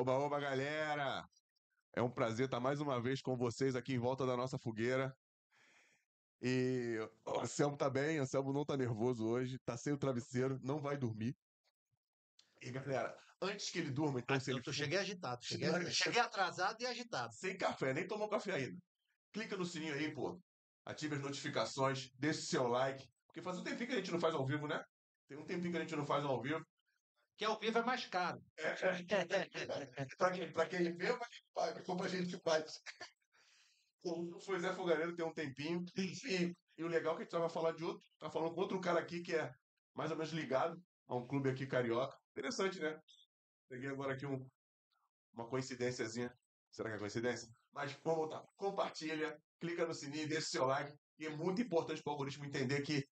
Oba, oba, galera! É um prazer estar mais uma vez com vocês aqui em volta da nossa fogueira. E o Anselmo tá bem, o Anselmo não tá nervoso hoje, tá sem o travesseiro, não vai dormir. E galera, antes que ele durma, então, Ah, se ele eu, cheguei agitado. Cheguei, Cheguei- cheguei atrasado e agitado. sem café, nem tomou café ainda, clica no sininho aí, pô. Ative as notificações, deixe seu like. Porque faz um tempinho que a gente não faz ao vivo, né? Tem um tempinho que a gente não faz ao vivo. Que ao vivo é mais caro. pra, quem, pra quem vê, quem paga, como a gente faz. O foi Zé Fogareiro tem um tempinho. E, e o legal é que a gente tava falando de outro. Tá falando com outro cara aqui que é mais ou menos ligado a um clube aqui carioca. Interessante, né? Peguei agora aqui um, uma coincidênciazinha. Será que é coincidência? Mas vamos voltar. Compartilha, clica no sininho, deixa o seu like. E é muito importante para o algoritmo entender que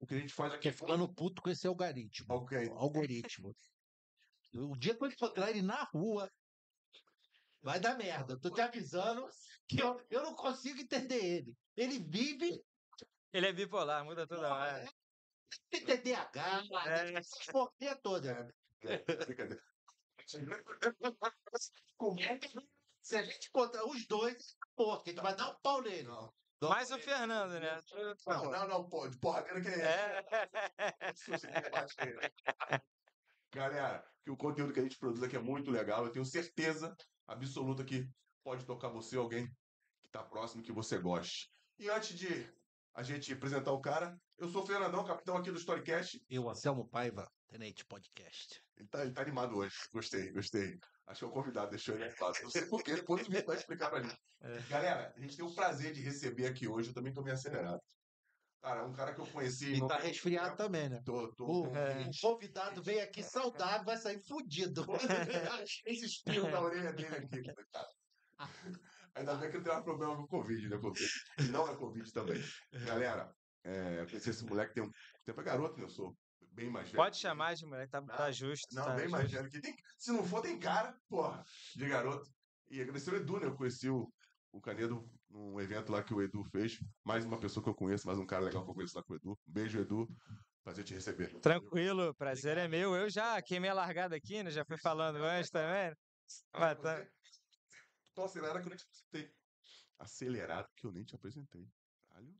o que a gente faz aqui Porque ficando puto com esse algoritmo. Ok. Algoritmo. O dia que eu encontrar ele na rua, vai dar merda. Eu tô te avisando que eu, eu não consigo entender ele. Ele vive Ele é bipolar, muda toda hora. tem TDAH, É. essas porquinhas todas. É que- Se a gente encontrar os dois, porra, que a gente vai dar um pau nele. Não, Mais o Fernando, né? não, não, não pode. Porradeira que é essa? É. Galera, que o conteúdo que a gente produz aqui é muito legal. Eu tenho certeza absoluta que pode tocar você ou alguém que está próximo que você goste. E antes de a gente apresentar o cara, eu sou o Fernandão, capitão aqui do Storycast. Eu, Anselmo Paiva, Tenente Podcast. Ele tá, ele tá animado hoje. Gostei, gostei. Acho que é o convidado, deixou ele animado. Não sei porquê, depois o Vitor vai explicar pra gente. É. Galera, a gente tem o prazer de receber aqui hoje. Eu também tô meio acelerado. Cara, um cara que eu conheci. E tá resfriado também, né? Tô, tô, O, É. o convidado veio aqui saudável, vai sair fudido. Esse espirro da orelha dele aqui. cara. Ainda bem que não tem mais problema com o Covid, né? Covid. Não é Covid também. Galera, é, eu conheci esse moleque tem um tempo é garoto, né? Eu sou bem mais velho. Pode chamar de moleque, tá, tá justo. Não, tá bem justo. mais velho que tem. Se não for, tem cara, porra, de garoto. E agradecer o Edu, né? Eu conheci o, o Canedo num evento lá que o Edu fez. Mais uma pessoa que eu conheço, mais um cara legal que eu conheço lá com o Edu. Beijo, Edu. Prazer te receber. Tranquilo, prazer é meu. Eu já queimei a largada aqui, né? Já fui falando antes também. Mas tá- Tô acelerado que eu nem te apresentei. Acelerado que eu nem te apresentei. Caralho.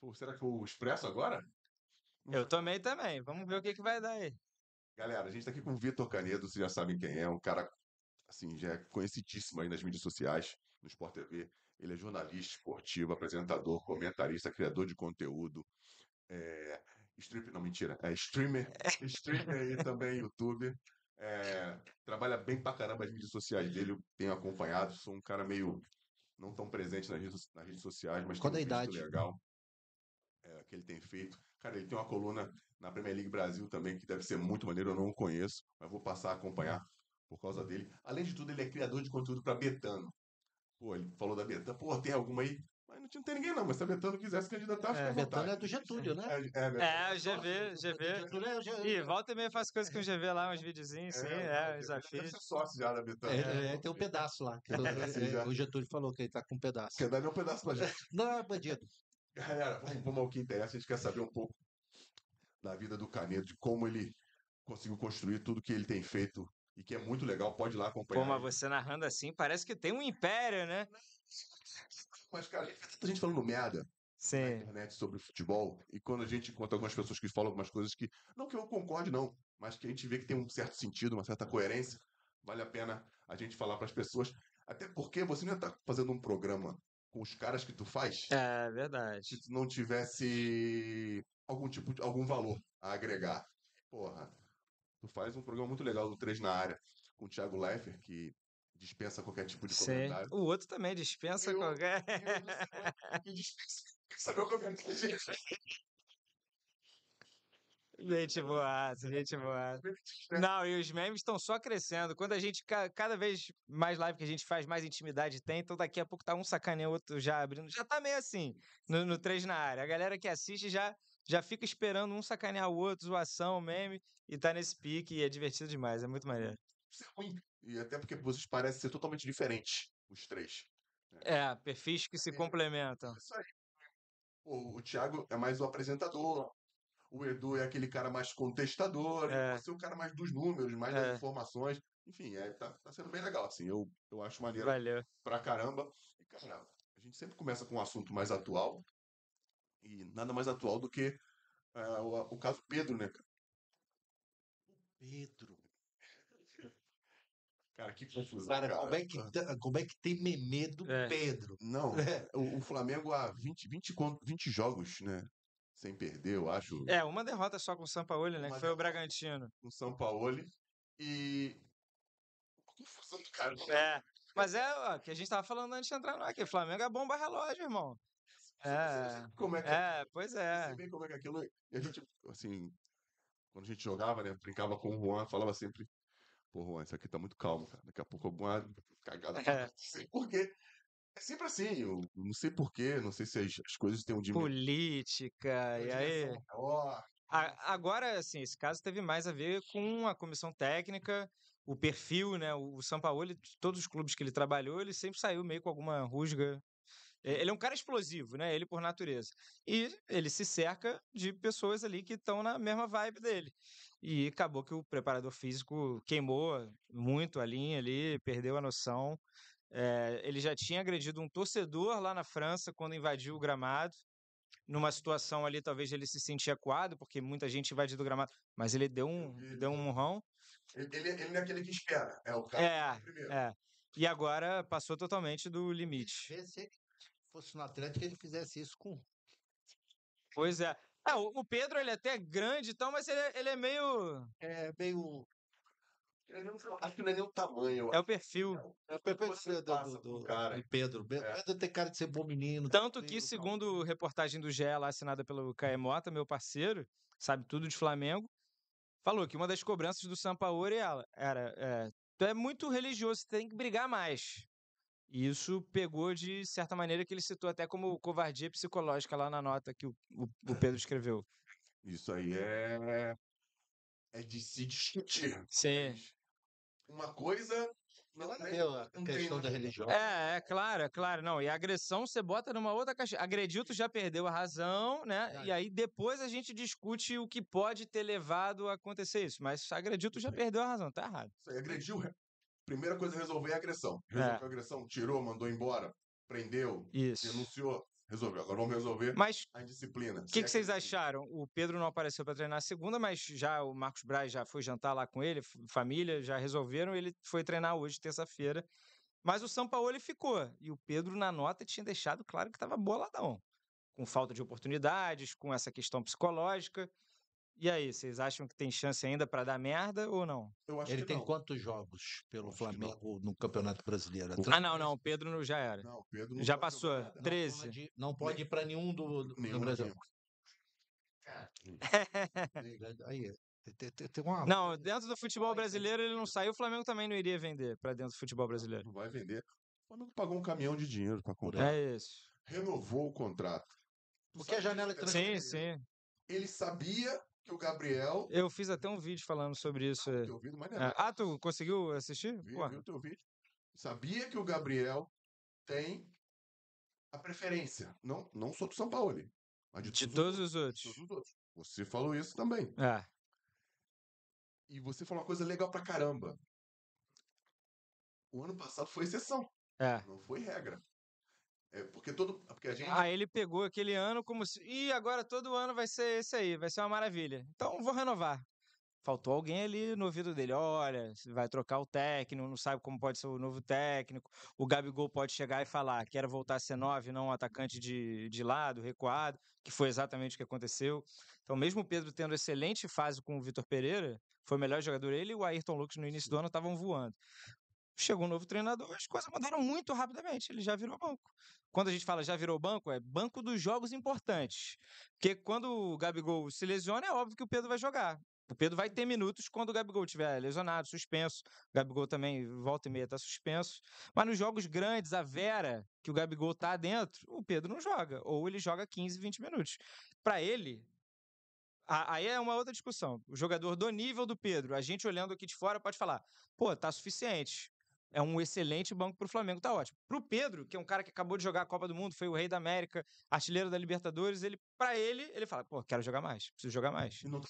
Pô, será que eu expresso agora? Eu tomei também. Vamos ver o que, que vai dar aí. Galera, a gente tá aqui com o Vitor Canedo, vocês já sabem quem é, um cara, assim, já é conhecidíssimo aí nas mídias sociais, no Sport TV. Ele é jornalista esportivo, apresentador, comentarista, criador de conteúdo, é, strip, não, mentira, é streamer, streamer aí também, youtuber. É, trabalha bem pra caramba as mídias sociais dele, eu tenho acompanhado, sou um cara meio não tão presente nas redes, nas redes sociais, mas Qual tem um visto idade? legal é, que ele tem feito. Cara, ele tem uma coluna na Premier League Brasil também, que deve ser muito maneiro, eu não o conheço, mas vou passar a acompanhar por causa dele. Além de tudo, ele é criador de conteúdo para Betano. Pô, ele falou da Betano. Pô, tem alguma aí? Mas não, tinha- não tem ninguém não, mas se a Betano quiser se candidatar, fica à É, Betano é do Getúlio, né? É, é, Betano. É, o GV, GV. Getúlio é o Ge- Ih, volta e meia faço coisa com o GV lá, uns videozinhos, sim, é, os Deve desafios. ser sócio já da Betano. É, é, tem um pedaço lá. que o- é, já. Getúlio falou que ele tá com um pedaço. Quer dar um pedaço pra gente. Não é bandido. Galera, vamos, vamos ao que interessa. A gente quer saber um pouco da vida do Canedo, de como ele conseguiu construir tudo que ele tem feito e que é muito legal. Pode ir lá acompanhar. Pô, mas aí. você narrando assim, parece que tem um império, né? Mas, cara, tanta gente falando merda na Sim. internet sobre futebol, e quando a gente encontra algumas pessoas que falam algumas coisas que, não que eu concorde, não, mas que a gente vê que tem um certo sentido, uma certa coerência, vale a pena a gente falar para as pessoas. Até porque você não estar fazendo um programa com os caras que tu faz É verdade. se tu não tivesse algum tipo de algum valor a agregar. Porra, tu faz um programa muito legal do 3 na área com o Thiago Leifert, que dispensa qualquer tipo de Sim. comentário. O outro também dispensa Eu- qualquer. Que dispensa. Quer saber o comentário? gente? Boa, gente boa. Não, e os memes estão só crescendo. Quando a gente, ca- cada vez mais live que a gente faz, mais intimidade tem. Então daqui a pouco tá um sacaneando o outro já abrindo. Já tá meio assim, no, no 3 na área. A galera que assiste já, já fica esperando um sacanear o outro, zoação, meme. E tá nesse pique e é divertido demais. É muito maneiro. Isso é ruim. E até porque vocês parecem ser totalmente diferentes, os três. É, perfis que se É. complementam. Isso aí. O, o Thiago é mais o apresentador. O Edu é aquele cara mais contestador, É. você é o cara mais dos números, mais É. das informações. Enfim, é, tá, tá sendo bem legal, assim. Eu, eu acho maneiro Valeu. pra caramba. E, cara, a gente sempre começa com um assunto mais atual. E nada mais atual do que ah, o, o caso Pedro, né, cara? Pedro. Cara, que confusão. Cara, cara. como é que, tá- como é que tem meme do É. Pedro? Não, É. o, o Flamengo há 20, 20, con- 20 jogos, né? Sem perder, eu acho, É, uma derrota só com o Sampaoli, né? Uma Que foi o. Bragantino. com o São Paulo. E. Confusão do cara. É. Mas é ó, que a gente tava falando antes de entrar no aqui. Flamengo é bomba relógio, irmão. É. Como é que É, pois é. Você vê como é que aquilo. E a gente, assim, quando a gente jogava, né? Brincava com o Juan, falava sempre: Pô, Juan, isso aqui tá muito calmo, cara. Daqui a pouco alguma cagada. É. acontecer." Porque é sempre assim. Eu não sei porquê, não sei se as, as coisas têm um dimensão. Política, e aí. maior. A- Agora, assim, esse caso teve mais a ver com a comissão técnica, o perfil, né? O Sampaoli, de todos os clubes que ele trabalhou, ele sempre saiu meio com alguma rusga. Ele é um cara explosivo, né? Ele por natureza. E ele se cerca de pessoas ali que estão na mesma vibe dele. E acabou que o preparador físico queimou muito a linha ali, perdeu a noção. É, ele já tinha agredido um torcedor lá na França quando invadiu o gramado numa situação ali, talvez ele se sentia acuado, porque muita gente invadiu o gramado, mas ele deu um, vi, deu um murrão. Ele, ele, ele não é aquele que espera. É o cara que É, primeiro. é. E agora passou totalmente do limite. Se ele fosse no Atlético, ele fizesse isso com. Pois é. Ah, o o Pedro, ele é até grande e tal, mas ele, é- ele é meio. É meio. Acho que não é nem o tamanho. É o perfil. É o perfil Você do, do, do- cara. do Pedro. É. Pedro tem cara de ser bom menino. Tanto que, segundo reportagem do GE lá assinada pelo Caê Mota, meu parceiro, sabe tudo de Flamengo, falou que uma das cobranças do Sampaoli ela- era: é, tu é muito religioso, você tem que brigar mais. E isso pegou de certa maneira que ele citou até como covardia psicológica lá na nota que o, o- o Pedro escreveu. Isso aí é. É de se discutir. Sim. Mas Uma coisa. Não, Nada a nem- ver a não tem questão da religião. É, é claro, é claro. Não, e a agressão você bota numa outra caixa. Agrediu, tu já perdeu a razão, né? Verdade. E aí depois a gente discute o que pode ter levado a acontecer isso. Mas agrediu, tu já perdeu a razão, tá errado. Isso aí, agrediu. re- Primeira coisa é resolver a agressão. É. Resolveu a agressão, tirou, mandou embora, prendeu, Isso. denunciou, resolveu. Agora vamos resolver Mas a disciplina. o Se que, é que vocês ele- acharam? O Pedro não apareceu para treinar a segunda, mas já o Marcos Braz já foi jantar lá com ele, família, já resolveram, ele foi treinar hoje, terça-feira. Mas o Sampaoli ficou. E o Pedro, na nota, tinha deixado claro que estava boladão. Com falta de oportunidades, com essa questão psicológica. E aí, vocês acham que tem chance ainda para dar merda ou não? Eu acho Ele que tem não. quantos jogos pelo Acho. Flamengo no Campeonato Brasileiro? O- Ah, não, não. O Pedro já era. Não, o Pedro não Já passou. nada. Não 13. pode, não pode ir para nenhum do, do, do Nenhum Brasil. time. Aí, tem, tem- uma. Não, dentro do futebol vai. brasileiro ele não saiu. O Flamengo também não iria vender para dentro do futebol brasileiro. Não vai vender. O Flamengo pagou um caminhão de dinheiro para comprar. É isso. Renovou o contrato. Tu Porque a janela né? Sim, sim. Ele sabia que o Gabriel. Eu fiz até um vídeo falando sobre isso. Não, é. teu mas não é. Ah, tu conseguiu assistir? Vi, Pô, vi o teu vídeo. Sabia que o Gabriel tem a preferência. Não, não só do São Paulo, mas de, de todos os os outros. outros. Todos os outros. Você falou isso também. É. E você falou uma coisa legal pra caramba. O ano passado foi exceção, É. não foi regra. É porque todo. Porque a gente. Aí ele pegou aquele ano como se. Ih, agora todo ano vai ser esse aí, vai ser uma maravilha. Então vou renovar. Faltou alguém ali no ouvido dele. Olha, vai trocar o técnico, não sabe como pode ser o novo técnico. O Gabigol pode chegar e falar: quero voltar a ser nove, não um atacante de, de lado, recuado, que foi exatamente o que aconteceu. Então, mesmo o Pedro tendo excelente fase com o Vitor Pereira, foi o melhor jogador. Ele e o Ayrton Lucas no início do ano estavam voando. Chegou um novo treinador, as coisas mudaram muito rapidamente. Ele já virou banco. Quando a gente fala já virou banco, é banco dos jogos importantes. Porque quando o Gabigol se lesiona, é óbvio que o Pedro vai jogar. O Pedro vai ter minutos quando o Gabigol estiver lesionado, suspenso. O Gabigol também volta e meia tá suspenso. Mas nos jogos grandes, a Vera, que o Gabigol tá dentro, o Pedro não joga. Ou ele joga 15, 20 minutos. Para ele, aí é uma outra discussão. O jogador do nível do Pedro, a gente olhando aqui de fora pode falar, pô, tá suficiente. É um excelente banco pro Flamengo, tá ótimo. Pro Pedro, que é um cara que acabou de jogar a Copa do Mundo, foi o rei da América, artilheiro da Libertadores, ele, para ele, ele fala, pô, quero jogar mais, preciso jogar mais. E não tá,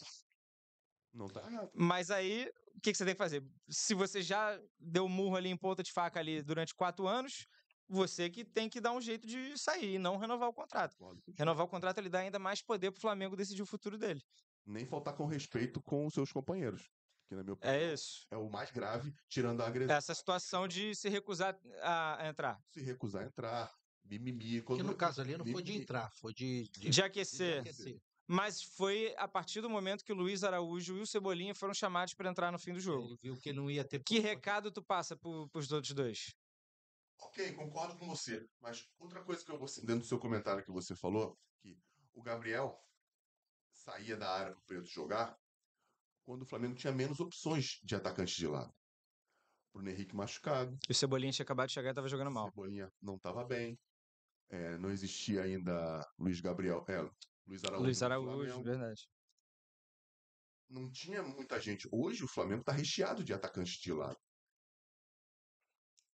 não tá errado. Mas aí, o que, que você tem que fazer? Se você já deu murro ali em ponta de faca ali durante quatro anos, você que tem que dar um jeito de sair e não renovar o contrato. Renovar o contrato, ele dá ainda mais poder pro Flamengo decidir o futuro dele. Nem faltar com respeito com os seus companheiros. Que, na minha opinião, É isso. é o mais grave, tirando a agressão. Essa situação de se recusar a entrar. Se recusar a entrar, mimimi. Quando... Que no caso ali não foi de mimimi. entrar, foi de, De aquecer. aquecer. Mas foi a partir do momento que o Luiz Araújo e o Cebolinha foram chamados para entrar no fim do jogo. Ele viu que não ia ter. Que recado tu passa pro, pros outros dois? Ok, concordo com você. Mas outra coisa que eu vou dentro do seu comentário que você falou, que o Gabriel saía da área para o Pedro jogar quando o Flamengo tinha menos opções de atacantes de lado. Bruno Henrique machucado, E o Cebolinha tinha acabado de chegar e tava jogando mal. Cebolinha não estava bem, é, não existia ainda Luiz Gabriel, é, Luiz Araújo. Luiz Araújo, verdade. Não tinha muita gente. Hoje o Flamengo está recheado de atacantes de lado.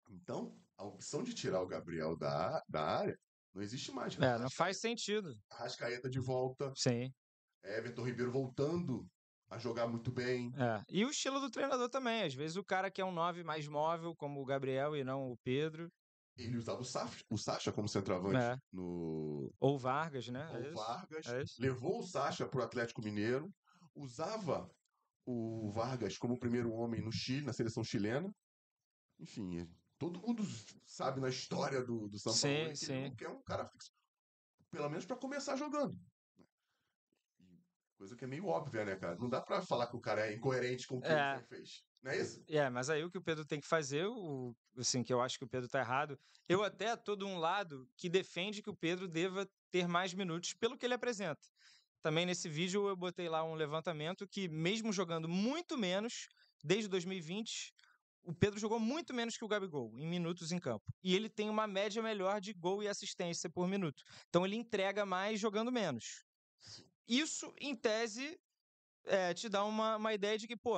Então, a opção de tirar o Gabriel da, da área não existe mais. É, não faz sentido. Arrascaeta de volta, Sim. Everton Ribeiro voltando a jogar muito bem. É. E o estilo do treinador também. Às vezes o cara quer um 9 mais móvel, como o Gabriel e não o Pedro. Ele usava o, Saf, o Sacha como centroavante É. no Ou o Vargas, né? É o isso. Vargas. É isso. Levou o Sacha para o Atlético Mineiro. Usava o Vargas como primeiro homem no Chile, na seleção chilena. Enfim, todo mundo sabe na história do, do São Paulo Sim, que ele sim. não quer um cara fixo. Pelo menos para começar jogando. Coisa que é meio óbvia, né, cara? Não dá pra falar que o cara é incoerente com o que É. ele fez. Não é isso? É, mas aí o que o Pedro tem que fazer, o, assim, que eu acho que o Pedro tá errado, eu até tô de um lado que defende que o Pedro deva ter mais minutos pelo que ele apresenta. Também nesse vídeo eu botei lá um levantamento que, mesmo jogando muito menos, desde 2020, o Pedro jogou muito menos que o Gabigol em minutos em campo. E ele tem uma média melhor de gol e assistência por minuto. Então ele entrega mais jogando menos. Isso, em tese, é, te dá uma, uma ideia de que, pô,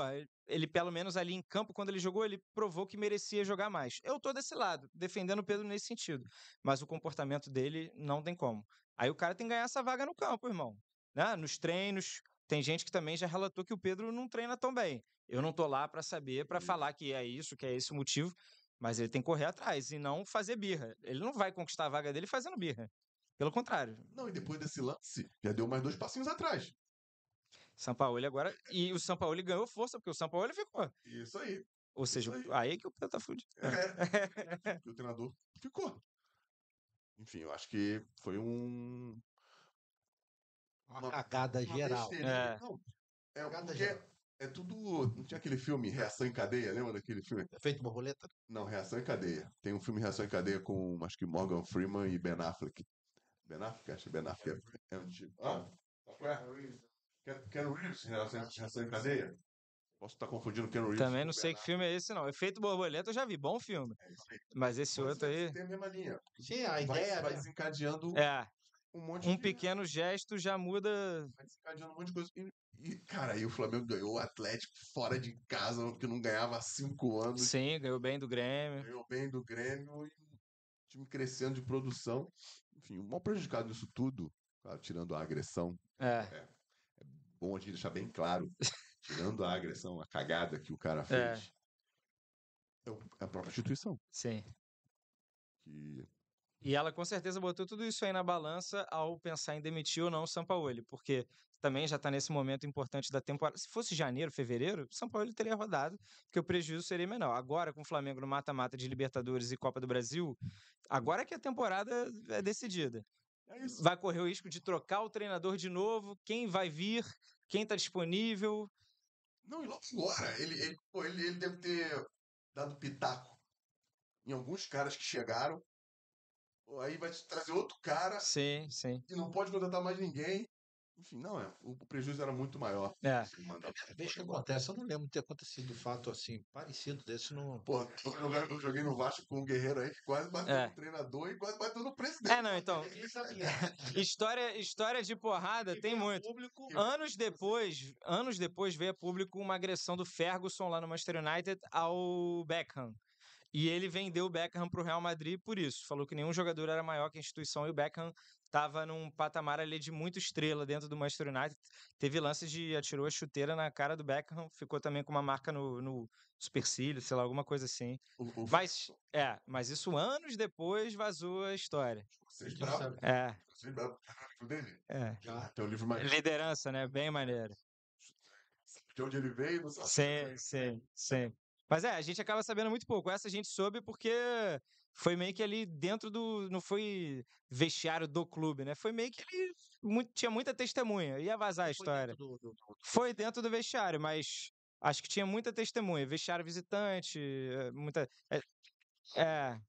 ele pelo menos ali em campo, quando ele jogou, ele provou que merecia jogar mais. Eu tô desse lado, defendendo o Pedro nesse sentido. Mas o comportamento dele não tem como. Aí o cara tem que ganhar essa vaga no campo, irmão. Né? Nos treinos, tem gente que também já relatou que o Pedro não treina tão bem. Eu não tô lá pra saber, pra Isso. falar que é isso, que é esse o motivo, mas ele tem que correr atrás e não fazer birra. Ele não vai conquistar a vaga dele fazendo birra. Pelo contrário. Não, e depois desse lance, já deu mais dois passinhos atrás. São Paulo agora. E o São Paulo ganhou força, porque o São Paulo ficou. Isso aí. Ou seja, aí. aí que o Pedro tá fudido. É. Porque o treinador ficou. Enfim, eu acho que foi um. Uma Uma- cagada uma geral. É. Não, é Cagada geral. é tudo. Não tinha aquele filme Reação em Cadeia, lembra daquele filme? Efeito borboleta? Não, Reação em Cadeia. Tem um filme Reação em Cadeia com acho que Morgan Freeman e Ben Affleck. Ben Affleck? Acho que Ben Affleck é, é antigo. Ah, qual é? Ken, Ken Reeves, Reação em Cadeia? Posso estar confundindo Ken Reeves. Também não sei que filme é esse, não. Efeito Borboleta eu já vi, bom filme. É. Mas esse Mas outro aí. Tem a mesma linha. Sim, a Vai, ideia vai desencadeando É, um monte um de. pequeno gesto já muda. Vai desencadeando um monte de coisa. E, cara, aí o Flamengo ganhou o Atlético fora de casa, que não ganhava há cinco anos. Sim, ganhou bem do Grêmio. Ganhou bem do Grêmio e o time crescendo de produção. Enfim, o maior prejudicado nisso tudo, claro, tirando a agressão, É, bom a gente deixar bem claro, tirando a agressão, a cagada que o cara É. fez, é, é a própria instituição. sim. Que E ela com certeza botou tudo isso aí na balança ao pensar em demitir ou não o Sampaoli, porque também já está nesse momento importante da temporada. Se fosse janeiro, fevereiro, o Sampaoli teria rodado, porque o prejuízo seria menor. Agora, com o Flamengo no mata-mata de Libertadores e Copa do Brasil, agora que a temporada é decidida. é. Vai correr o risco de trocar o treinador de novo, quem vai vir, quem está disponível. Não, e logo agora, ele, ele, pô, ele, ele deve ter dado pitaco em alguns caras que chegaram. Aí vai te trazer outro cara Sim, sim. e não pode contratar mais ninguém. Enfim, não, é, o, o prejuízo era muito maior. É. mandar- Primeira vez que acontece, eu não lembro de ter acontecido um fato assim, parecido desse no. Pô, eu joguei- no Vasco com um guerreiro aí que quase bateu É. no treinador e quase bateu no presidente. É, não, então. História, história de porrada tem muito. Público, Anos depois, anos depois veio a público uma agressão do Ferguson lá no Manchester United ao Beckham. E ele vendeu o Beckham pro Real Madrid por isso. Falou que nenhum jogador era maior que a instituição e o Beckham estava num patamar ali de muito estrela dentro do Manchester United. Teve lances de atirou a chuteira na cara do Beckham, ficou também com uma marca no, no supercílio, sei lá, alguma coisa assim. O, o, Mas, é, mas isso anos depois vazou a história. vocês sabe. É, Vocês bravos. Tem o livro dele. é. Já. Tem o livro mais. Liderança, né? Bem maneiro. De onde ele veio, não sabe. Sim, sim, sim. Mas é, a gente acaba sabendo muito pouco. Essa a gente soube porque foi meio que ali dentro do. Não foi vestiário do clube, né? Foi meio que ele muito- tinha muita testemunha. Ia vazar a Foi história. dentro do- do- do- Foi dentro do vestiário, mas acho que tinha muita testemunha. Vestiário visitante, eh, muita. É. é,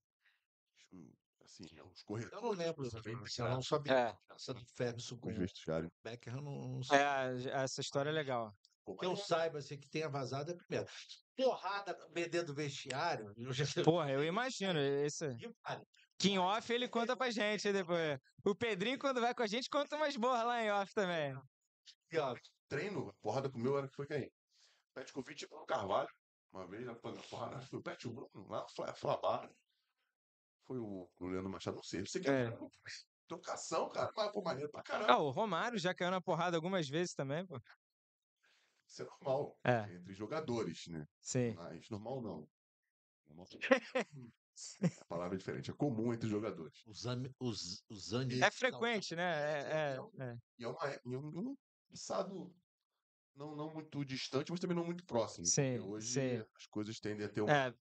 Assim, os corredores. Eu não lembro, assim, eu não sabia. é, Essa do Ferguson com Os o vestiários. Becker, eu não, não sei. é, essa história é legal. Que eu saiba, assim, que tenha vazado é primeiro. Porrada o dentro do vestiário. Eu já Porra, eu imagino. Esse... Que em off ele conta pra gente depois. O Pedrinho, quando vai com a gente, conta umas boas lá em off também. E, ó, treino, a porrada com o meu era que foi quem? Petkovic e o Carvalho. Uma vez, a porrada, foi o Pet o Bruno, lá, Fla- Flabar. Foi o, o Leandro Machado, não sei. Você quer É. trocação, cara? Mas, pô, maneiro pra caramba. Ah, o Romário já caiu na porrada algumas vezes também, pô. Isso é normal. É. Entre jogadores, né? Sim. Mas normal não. Normal... a palavra é diferente. É comum entre jogadores. os, os, os anos. É frequente, né? É, é, é. E é, uma, é um, passado não, não muito distante, mas também não muito próximo. Sim, porque hoje sim. as coisas tendem a ter um. É,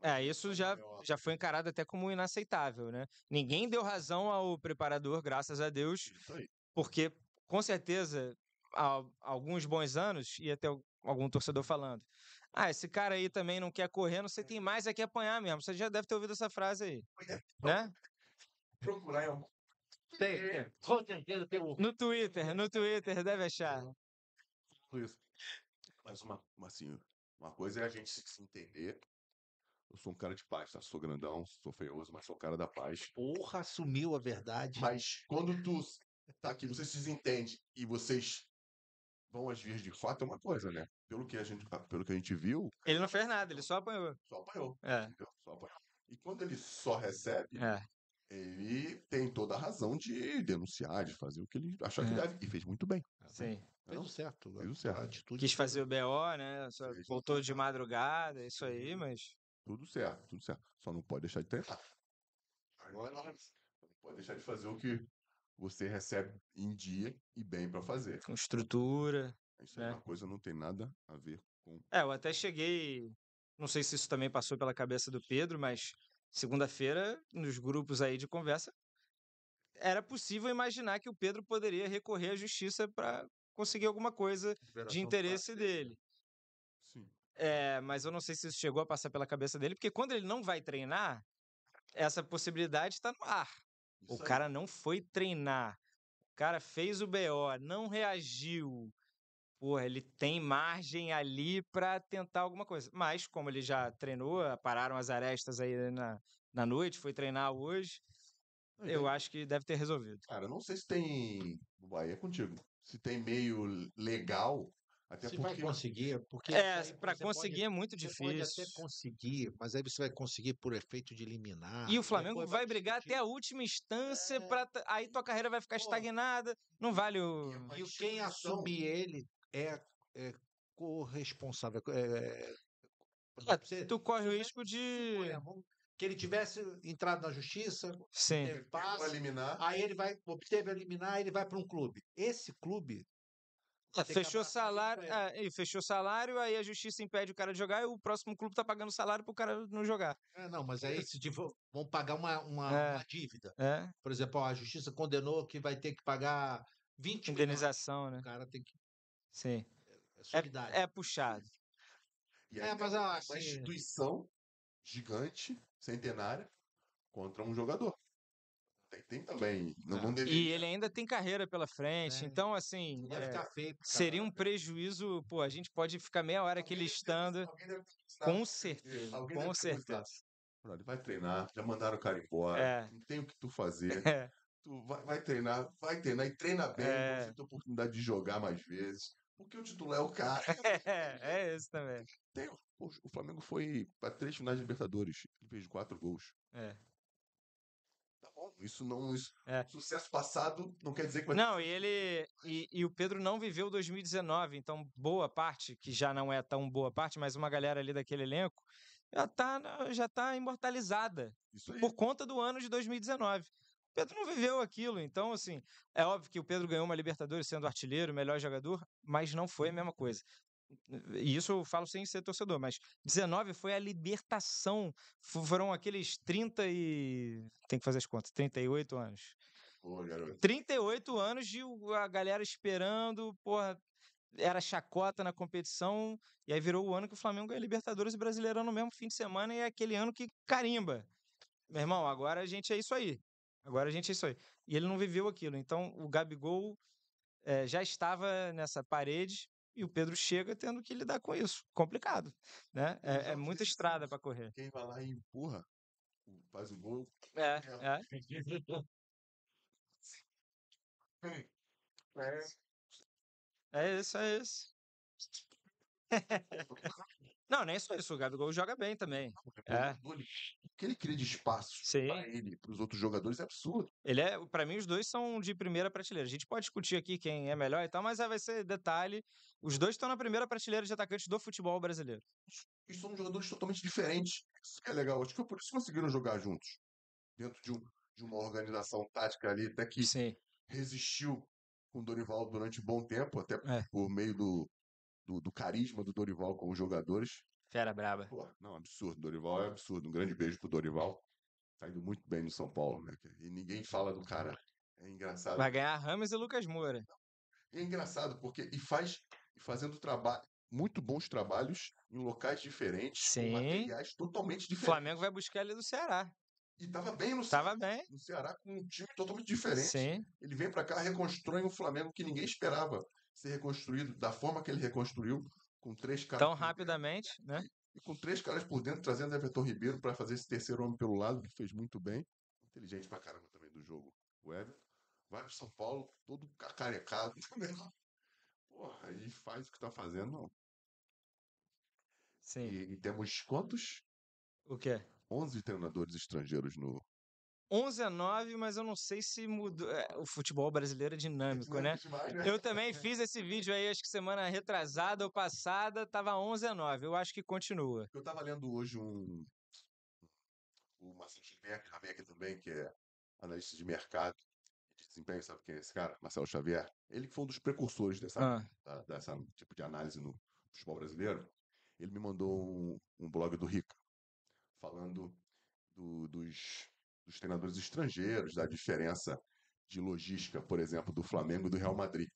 é, isso já, já foi encarado até como inaceitável, né? Ninguém deu razão ao preparador, graças a Deus, Isso aí. porque com certeza há alguns bons anos ia ter al- algum torcedor falando: Ah, esse cara aí também não quer correr, não sei, tem mais é que apanhar mesmo. Você já deve ter ouvido essa frase aí, né? Procurar em algum. Tem, tem. Com certeza tem um. No Twitter, no Twitter, deve achar. isso. Mas uma, assim, uma coisa é a gente se, entender. Eu sou um cara de paz, tá? Sou grandão, sou feioso, mas sou o cara da paz. Porra, assumiu a verdade. Mas quando tu tá aqui, você se entende e vocês vão às vias de fato, é uma coisa, né? Pelo que a gente, pelo que a gente viu, Ele não fez nada, ele só apanhou. só apanhou. É? Só apanhou. E quando ele só recebe, é. ele tem toda a razão de denunciar, de fazer o que ele achar que É. deve. E fez muito bem. Sim. Fez Não? o certo. Fez o certo. A atitude Quis fazer o BO, né? Só Fez. voltou de madrugada, isso aí, mas. Tudo certo, tudo certo. Só não pode deixar de treinar. Agora não pode deixar de fazer o que você recebe em dia e bem pra fazer. Com estrutura. Isso é É. uma coisa não tem nada a ver com. É, eu até cheguei. Não sei se isso também passou pela cabeça do Pedro, mas segunda-feira, nos grupos aí de conversa, era possível imaginar que o Pedro poderia recorrer à justiça para conseguir alguma coisa de interesse dele. Sim. É, mas eu não sei se isso chegou a passar pela cabeça dele, porque quando ele não vai treinar, essa possibilidade está no ar. O Isso aí. cara não foi treinar. O cara fez o BO, não reagiu. Porra, ele tem margem ali pra tentar alguma coisa. Mas, como ele já treinou, pararam as arestas aí na, na noite, foi treinar hoje, Não, eu daí- acho que deve ter resolvido. Cara, eu não sei se tem. O Bahia é contigo. Se tem meio legal. Até Se porque. vai conseguir, porque É, pra você pode- conseguir é muito você pode difícil. até conseguir, mas aí você vai conseguir por efeito de eliminar. E o Flamengo depois vai brigar até discutir. a última instância É. pra. t- Aí tua carreira vai ficar Pô. estagnada. Não vale o. E é E quem assumir ele é, é corresponsável. É, É, você- tu corre o risco de. que ele tivesse entrado na justiça, Sim. teve passe, eliminar. aí ele vai obteve a eliminar, ele vai para um clube. Esse clube É, que fechou salário, aí. é, e fechou salário, aí a justiça impede o cara de jogar e o próximo clube tá pagando salário pro cara não jogar. É, não, mas aí se tiver- vão pagar uma, uma, É. uma dívida. É, Por exemplo, ó, a justiça condenou que vai ter que pagar 20 milhões. indenização, né? O cara tem que. Sim. É solidário. É puxado. E É, aí mas uma acho que- instituição gigante, centenária, contra um jogador. Tem, tem também. Não, não E deveria. ele ainda tem carreira pela frente, É. então assim, é, seria um prejuízo, pô, a gente pode ficar meia hora aqui Alguém deve ter- listando, alguém deve com certeza, Alguém com deve certeza. Ele vai treinar, já mandaram o cara embora. É. Não tem o que tu fazer. É, Tu vai, vai treinar, vai treinar e treina bem, É. você tem oportunidade de jogar mais vezes. Porque o titular é o cara. É, é esse também. Tem, o, o Flamengo foi para três finais de Libertadores. Ele fez quatro gols. É. Bom. Isso não. Isso, É. Sucesso passado não quer dizer que vai Não, e ele. E, e o Pedro não viveu 2019, então boa parte, que já não é tão boa parte, mas uma galera ali daquele elenco, já tá, já tá imortalizada por conta do ano de 2019. O Pedro não viveu aquilo, então, assim, é óbvio que o Pedro ganhou uma Libertadores sendo artilheiro, melhor jogador, mas não foi a mesma coisa. E isso eu falo sem ser torcedor, mas 19 foi a libertação. Fo- Foram aqueles 30 e. Tem que fazer as contas, 38 anos. Pô, garoto. 38 anos de a galera esperando, porra, era chacota na competição, e aí virou o ano que o Flamengo ganha Libertadores e Brasileirão no mesmo fim de semana, e é aquele ano que carimba. Meu irmão, agora a gente é isso aí. Agora a gente é isso aí. E ele não viveu aquilo. Então o Gabigol eh, já estava nessa parede e o Pedro chega tendo que lidar com isso. Complicado, né? É, é muita estrada para correr. Quem vai lá e empurra, faz o gol. É, É. é. É. É isso, é isso. Não, nem só isso. O Gabigol joga bem também. É. O que ele cria de espaço para ele, para os outros jogadores, é absurdo. Ele é, para mim, os dois são de primeira prateleira. A gente pode discutir aqui quem é melhor e tal, mas aí vai ser detalhe. Os dois estão na primeira prateleira de atacantes do futebol brasileiro. E são jogadores totalmente diferentes. Isso que é legal. Acho que por isso conseguiram jogar juntos. Dentro de, um, de uma organização tática ali, até que Sim. resistiu com o Dorival durante um bom tempo, até É. por meio do, do, do carisma do Dorival com os jogadores. Fera braba. Pô, não, absurdo. Dorival é absurdo. Um grande beijo pro Dorival. Tá indo muito bem no São Paulo, né? E ninguém fala do cara. É engraçado. Vai ganhar Rames e Lucas Moura. É engraçado porque e faz e fazendo trabalho muito bons trabalhos em locais diferentes, Sim. com materiais totalmente O diferentes. Flamengo vai buscar ele do Ceará. E tava bem no, Tava bem. no Ceará com um time totalmente diferente. Sim. Ele vem pra cá, reconstrói um Flamengo que ninguém esperava ser reconstruído da forma que ele reconstruiu, com três caras Tão por dentro, rapidamente, né? e com três caras por dentro, trazendo Everton Ribeiro para fazer esse terceiro homem pelo lado, que fez muito bem. Inteligente pra caramba também do jogo. O Everton vai pro São Paulo, todo cacarecado. Porra, aí faz o que tá fazendo, não. Sim. E, e temos quantos? O quê? 11 treinadores estrangeiros no. 11 a 9, mas eu não sei se mudou. é, o futebol brasileiro é dinâmico, né? Demais, né? Eu também fiz esse vídeo aí, acho que semana retrasada ou passada, tava 11 a 9. Eu acho que continua. Eu tava lendo hoje um. O Marcelo Xavier, que também, que é analista de mercado e de desempenho, sabe quem é esse cara? Marcelo Xavier. Ele que foi um dos precursores dessa, Ah, da- dessa tipo de análise no futebol brasileiro. Ele me mandou um, um blog do Rica, falando do- dos, dos treinadores estrangeiros, da diferença de logística, por exemplo, do Flamengo e do Real Madrid.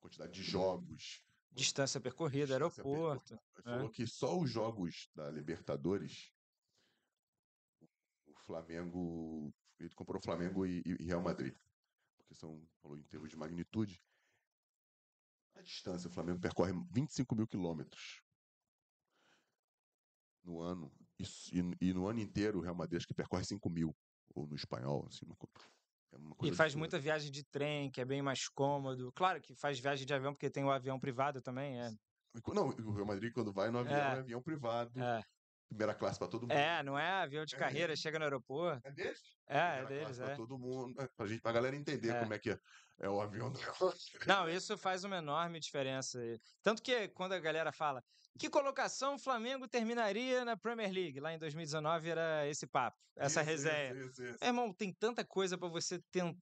Quantidade de jogos, distância percorrida, Distância aeroporto. Ele falou que só os jogos da Libertadores, o Flamengo. Ele comprou Flamengo e, e Real Madrid. Porque são, falou em termos de magnitude. A distância, o Flamengo percorre 25 mil quilômetros no ano. E, e no ano inteiro, o Real Madrid acho que percorre 5 mil. Ou no espanhol, assim, uma, é uma E coisa faz absurda. muita viagem de trem, que é bem mais cômodo. Claro que faz viagem de avião, porque tem o avião privado também. É, Não, o Real Madrid, quando vai no avião, É. é avião privado, é, primeira classe para todo mundo. é não é avião de É. carreira, chega no aeroporto. É deles? É, é deles, é. todo mundo, né, pra gente, pra galera entender É. como é que é, é o avião do Não, isso faz uma enorme diferença. Tanto que quando a galera fala que colocação o Flamengo terminaria na Premier League, lá em 2019 era esse papo, essa Isso, resenha. Isso, isso. Meu irmão, tem tanta coisa pra você tentar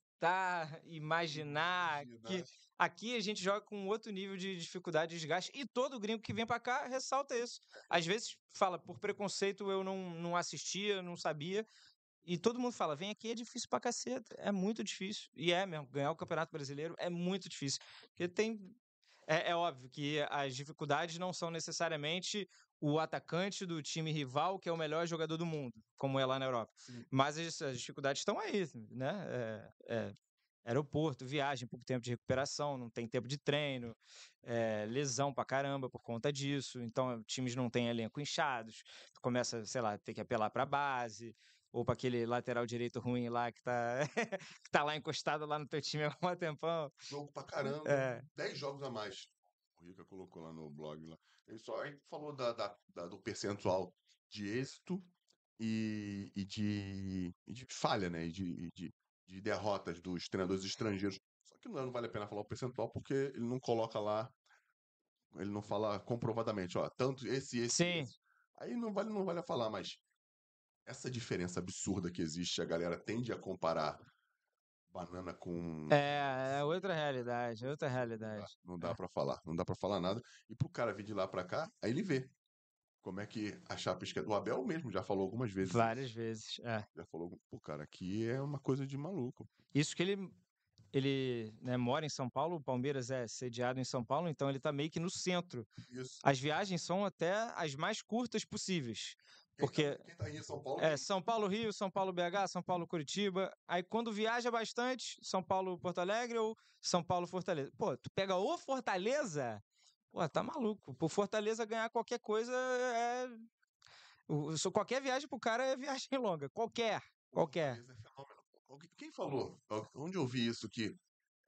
imaginar que aqui a gente joga com outro nível de dificuldade de desgaste e todo gringo que vem pra cá ressalta isso. Às vezes fala, por preconceito eu não, não assistia, não sabia. E todo mundo fala, vem aqui é difícil pra caceta, é muito difícil. E é mesmo, ganhar o Campeonato Brasileiro é muito difícil. Porque tem. É, é óbvio que as dificuldades não são necessariamente o atacante do time rival, que é o melhor jogador do mundo, como é lá na Europa. Sim. Mas as, as dificuldades estão aí, né? É, é, aeroporto, viagem, pouco tempo de recuperação, não tem tempo de treino, é, lesão pra caramba por conta disso. Então, times não têm elenco inchados, tu começa, sei lá, ter que apelar pra base, ou pra aquele lateral direito ruim lá que tá, que tá lá encostado lá no teu time há um tempão. Jogo pra caramba. É. 10 jogos a mais. O Rica colocou lá no blog lá. Ele só ele falou da, da- da- do percentual de êxito e, e de, e de falha, né? E de, de, de derrotas dos treinadores estrangeiros. Só que não, não vale a pena falar o percentual porque ele não coloca lá, ele não fala comprovadamente, ó, tanto esse, esse, Sim. esse. Aí não vale, não vale a falar, mas essa diferença absurda que existe, a galera tende a comparar banana com É, é outra realidade, é outra não dá, realidade. não dá pra falar, não dá pra falar nada. E pro cara vir de lá pra cá, aí ele vê como é que a chapa esquerda. O Abel mesmo já falou algumas vezes. isso. Várias vezes. É. Já falou, pô, cara, aqui é uma coisa de maluco. Isso que ele, ele né, mora em São Paulo, o Palmeiras é sediado em São Paulo, então ele tá meio que no centro. Isso. As viagens são até as mais curtas possíveis. Quem Porque tá, quem tá aí em São Paulo é tem- São Paulo Rio, São Paulo BH, São Paulo Curitiba. Aí quando viaja bastante, São Paulo Porto Alegre ou São Paulo Fortaleza. Pô, tu pega o Fortaleza, pô, tá maluco. Por Fortaleza ganhar qualquer coisa é qualquer viagem pro cara é viagem longa, qualquer, qualquer. Fortaleza é fenômeno. Quem falou? Al- Onde eu vi isso que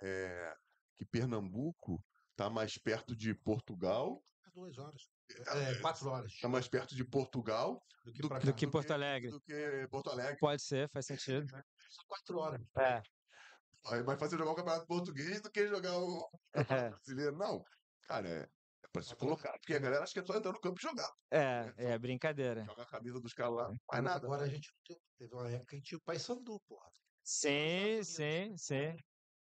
é, que Pernambuco tá mais perto de Portugal, Duas horas. É, quatro horas. tá mais perto de Portugal Do que do Do que Porto Alegre. do que Porto Alegre. Pode ser, faz sentido. São quatro horas. É. Aí vai fazer jogar o Campeonato Português do que jogar o Campeonato Brasileiro. Não, cara, é, é pra se colocar. Porque a galera acha que é só entrar no campo e jogar. É, é brincadeira. Jogar a camisa dos caras lá, faz Mas nada. Agora a gente não tem- teve uma época que a gente tinha o Paysandu, porra. Sim, sim, sim.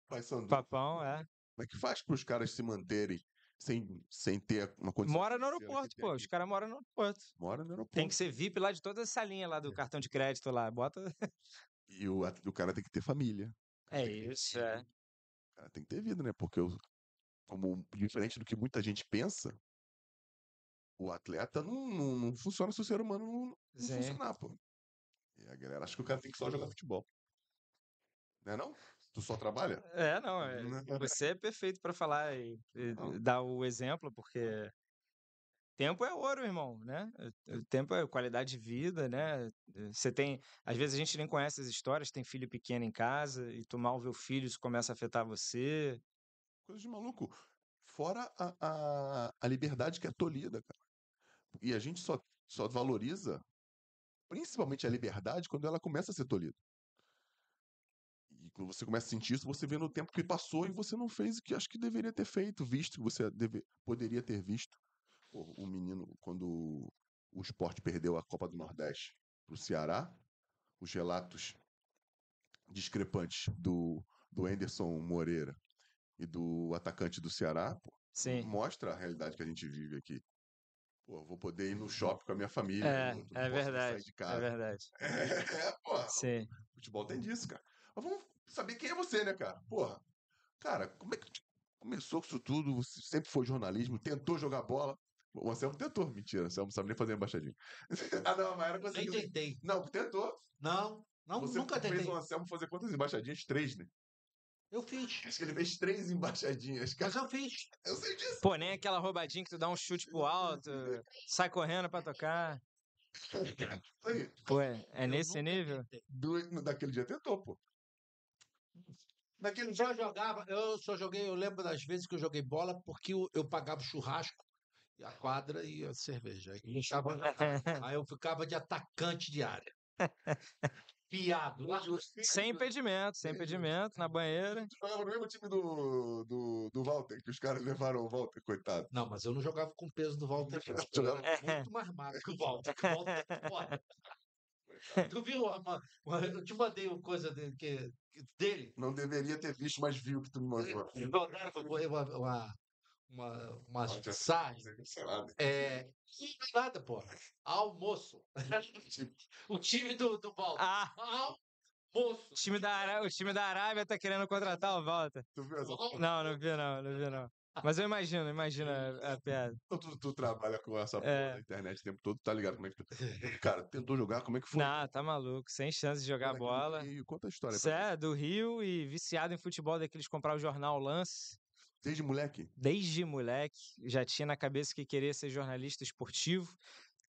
Paysandu. Papão, é. Como é que faz para os caras se manterem sem, sem ter uma condição Mora no aeroporto, pô. aqui? Os caras moram no aeroporto. Mora no aeroporto. Tem que ser VIP lá de toda essa linha lá do cartão de crédito lá. Bota. E o, o cara tem que ter família. É ter isso, filho, é. O cara tem que ter vida, né? Porque, o- como diferente do que muita gente pensa, o atleta não, não, não funciona se o ser humano não, não funcionar, pô. E a galera acha que o cara tem que só jogar futebol. Não é não? Tu só trabalha? É, não. é- Né? Você é perfeito pra falar e, e dar o exemplo, porque tempo é ouro, irmão, né? O tempo é qualidade de vida, né? Você tem. Às vezes a gente nem conhece as histórias, tem filho pequeno em casa e tu mal vê o filho, isso começa a afetar você. Coisa de maluco. Fora a, a, a liberdade que é tolhida, cara. E a gente só, só valoriza, principalmente a liberdade, quando ela começa a ser tolhida. Quando você começa a sentir isso, você vê no tempo que passou e você não fez o que acho que deveria ter feito, visto que você deve, poderia ter visto. Pô, o menino, quando o esporte perdeu a Copa do Nordeste pro Ceará, os relatos discrepantes do, do Anderson Moreira e do atacante do Ceará, pô, Sim. mostra a realidade que a gente vive aqui. Pô, vou poder ir no shopping com a minha família. É, não- não é mais sair verdade. de É verdade. É, porra. Sim. Futebol tem disso, cara. Mas vamos saber quem é você, né, cara? Porra. Cara, como é que começou com isso tudo? Você sempre foi jornalismo, tentou jogar bola. O Anselmo tentou, mentira. O Anselmo não sabe nem fazer embaixadinha. ah, não, mas era Nem conseguiu. tentei. Não, tentou. Não, não Você nunca fez tentei. o Anselmo fazer quantas embaixadinhas? Três, né? Eu fiz. Acho que ele fez três embaixadinhas, cara. Mas eu fiz. Eu sei disso. Pô, nem aquela roubadinha que tu dá um chute pro alto, sai correndo pra tocar. Pô, é, é Eu nesse nível? tentei. Do, daquele dia tentou, pô. Naquele Eu só jogava, eu só joguei, eu lembro das vezes que eu joguei bola porque eu, eu pagava o churrasco, e a quadra e a cerveja. Aí, eu ficava- aí eu ficava de atacante de área. Piado. Sem impedimento, sem impedimento, na banheira. Jogava no mesmo time do, do, do Walter, que os caras levaram o Walter, coitado. Não, mas eu não jogava com o peso do Walter. Eu Jogava- muito mais magro que o Walter. que o Walter é foda. Tu viu? uma- uma- eu te mandei uma coisa dele, que, dele. Não deveria ter visto, mas viu que tu me mandou. Mandaram uma, uma, uma, uma mensagem. Lá, né? É, tem nada, porra. Almoço. o time do, do Walter. Ah, Almoço. o time, da Ará- o time da Arábia tá querendo contratar o Walter. Tu viu essa? Não, não vi não, não vi não. Mas eu imagino, imagino a, a piada. Então, Tu, tu trabalha com essa porra É. da internet o tempo todo, tá ligado como é que tu... Cara, tentou jogar, como é que foi? Não, tá maluco, sem chance de jogar Cara, bola. E, conta a história. Mim. é do Rio e viciado em futebol, daqueles comprar o jornal Lance. Desde moleque. Desde moleque, já tinha na cabeça que queria ser jornalista esportivo.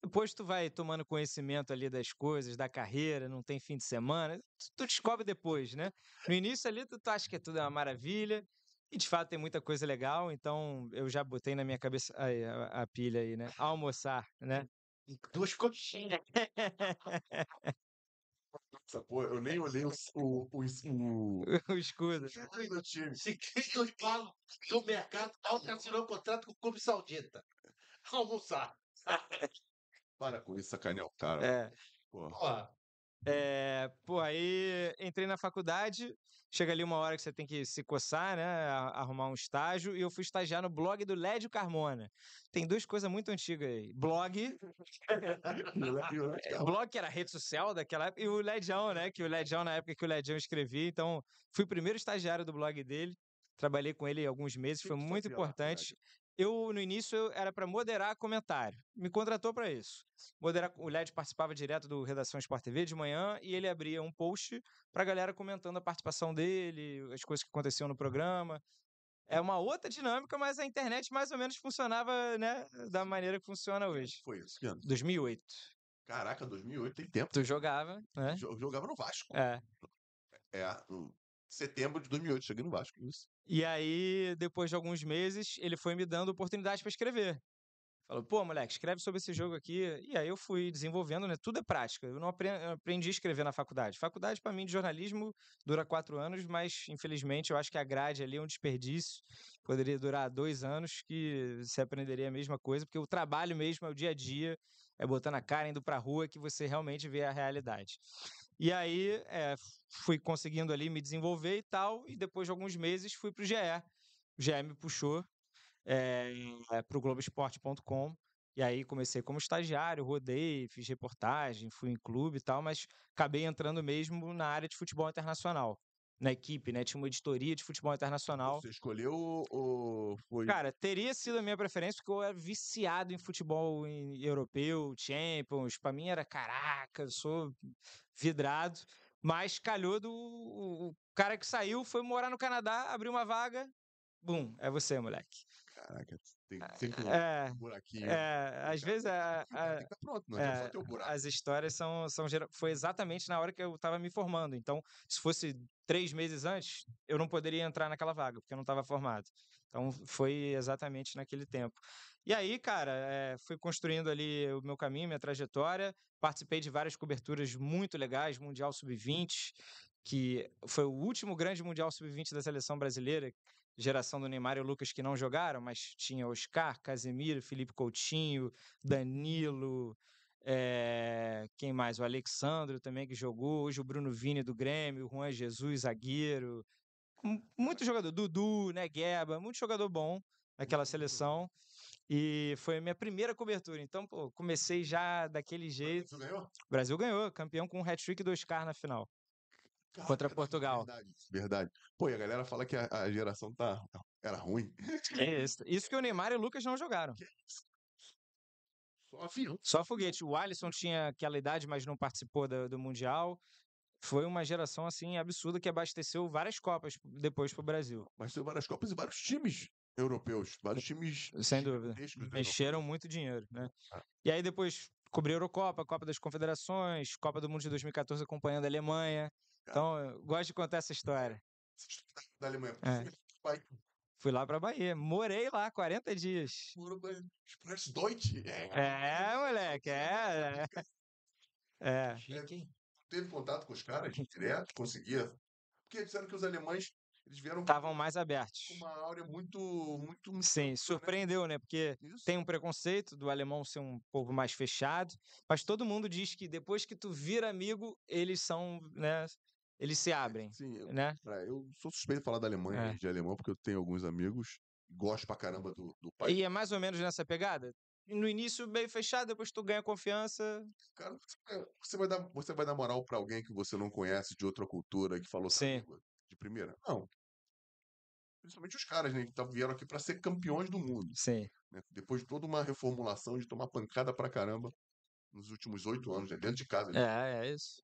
Depois tu vai tomando conhecimento ali das coisas, da carreira, não tem fim de semana. Tu, tu descobre depois, né? No início ali tu, tu acha que é tudo uma maravilha. E de fato tem muita coisa legal, então eu já botei na minha cabeça aí, a, a pilha aí, né? Almoçar, né? Duas coxinhas. Nossa, pô, eu nem olhei o, o, o, o, o escudo. o do time. Se Cristo fala que o mercado alto assinou um contrato com o Clube Saudita. Almoçar. Para com isso, sacanear o cara. É. Pô. Porra. É, pô, aí entrei na faculdade, chega ali uma hora que você tem que se coçar, né? Arrumar um estágio, e eu fui estagiar no blog do Lédio Carmona. Tem duas coisas muito antigas aí. Blog, é, blog que era rede social daquela época, e o Ledião, né? Que o Ledião, na época que o Ledião escrevia, então fui o primeiro estagiário do blog dele. Trabalhei com ele alguns meses, foi muito importante. Eu, no início, eu era para moderar comentário. Me contratou para isso. Moderar, o LED participava direto do Redação Sport TV de manhã e ele abria um post para a galera comentando a participação dele, as coisas que aconteciam no programa. É uma outra dinâmica, mas a internet mais ou menos funcionava, né, da maneira que funciona hoje. Foi isso, que ano? 2008. Caraca, 2008 tem tempo. Tu jogava, né? Jo- Jogava no Vasco. É. É, setembro de 2008, cheguei no Vasco. Isso. E aí, depois de alguns meses, ele foi me dando oportunidade para escrever. Falou, pô, moleque, escreve sobre esse jogo aqui. E aí eu fui desenvolvendo, né? Tudo é prática. Eu não aprendi a escrever na faculdade. Faculdade, para mim, de jornalismo, dura quatro anos, mas infelizmente eu acho que a grade ali é um desperdício. Poderia durar dois anos que você aprenderia a mesma coisa, porque o trabalho mesmo é o dia a dia, é botando a cara, indo pra rua, que você realmente vê a realidade. E aí, é, fui conseguindo ali me desenvolver e tal, e depois de alguns meses fui pro GE. O GE me puxou é, para o Globoesporte.com. E aí comecei como estagiário, rodei, fiz reportagem, fui em clube e tal, mas acabei entrando mesmo na área de futebol internacional, na equipe, né? Tinha uma editoria de futebol internacional. Você escolheu ou foi. Cara, teria sido a minha preferência, porque eu era viciado em futebol em- europeu, Champions. Pra mim era caraca, eu sou vidrado. Mas calhou do. O o cara que saiu foi morar no Canadá, abriu uma vaga. Bum, é você, moleque. Caraca, tem sempre um É, buraquinho. é, às vezes a- cara, a- que tá pronto, não é, ter buraco. as histórias são, são foi exatamente na hora que eu estava me formando. Então, se fosse três meses antes, eu não poderia entrar naquela vaga, porque eu não estava formado. Então, foi exatamente naquele tempo. E aí, cara, eh, fui construindo ali o meu caminho, minha trajetória. Participei de várias coberturas muito legais, Mundial Sub-20, que foi o último grande Mundial Sub-20 da seleção brasileira. Geração do Neymar e o Lucas que não jogaram, mas tinha Oscar, Casemiro, Felipe Coutinho, Danilo, eh, quem mais? O Alexandro também que jogou. Hoje o Bruno Vini do Grêmio, o Juan Jesus, zagueiro. mu- Muito jogador. Dudu, né? Gueba, muito jogador bom naquela seleção. E foi a minha primeira cobertura. Então, pô, comecei já daquele jeito. Você ganhou? O Brasil ganhou, campeão com um hat-trick e dois K na final. Contra Portugal. Verdade, verdade. Pô, e a galera fala que a, a geração tá, era ruim. É isso. Isso que o Neymar e o Lucas não jogaram. Só avião. Só foguete. O Alisson tinha aquela idade, mas não participou do, do Mundial. Foi uma geração, assim, absurda que abasteceu várias Copas depois pro Brasil. Tem várias Copas e vários times europeus. Vários times. Sem dúvida. Mexeram muito dinheiro, né? Ah. E aí depois cobri a Eurocopa, Copa das Confederações, Copa do Mundo de 2014 acompanhando a Alemanha. Então, eu gosto de contar essa história. Da Alemanha. É. Fui lá pra Bahia. Morei lá 40 dias. Express Deutsche. É. É, moleque, é. É. é. Chique? Teve contato com os caras direto, conseguia. Porque disseram que os alemães eles vieram Estavam mais abertos. uma áurea muito. muito Sim, surpreendeu, né? Porque Isso. tem um preconceito do alemão ser um povo mais fechado, mas todo mundo diz que depois que tu vira amigo, eles são, né? Eles se abrem, Sim, eu, né? pra- eu sou suspeito de falar da Alemanha É. de alemão, porque eu tenho alguns amigos, gosto pra caramba do, do país. E é mais ou menos nessa pegada. No início meio fechado, depois tu ganha confiança. Cara, você- você vai dar, você vai dar moral pra alguém que você não conhece de outra cultura que falou Sim. de primeira? Não. Principalmente os caras, né, que tá- vieram aqui pra ser campeões do mundo. Sim. né? Depois de toda uma reformulação de tomar pancada pra caramba nos últimos oito anos, né? dentro de casa. né? É, é isso.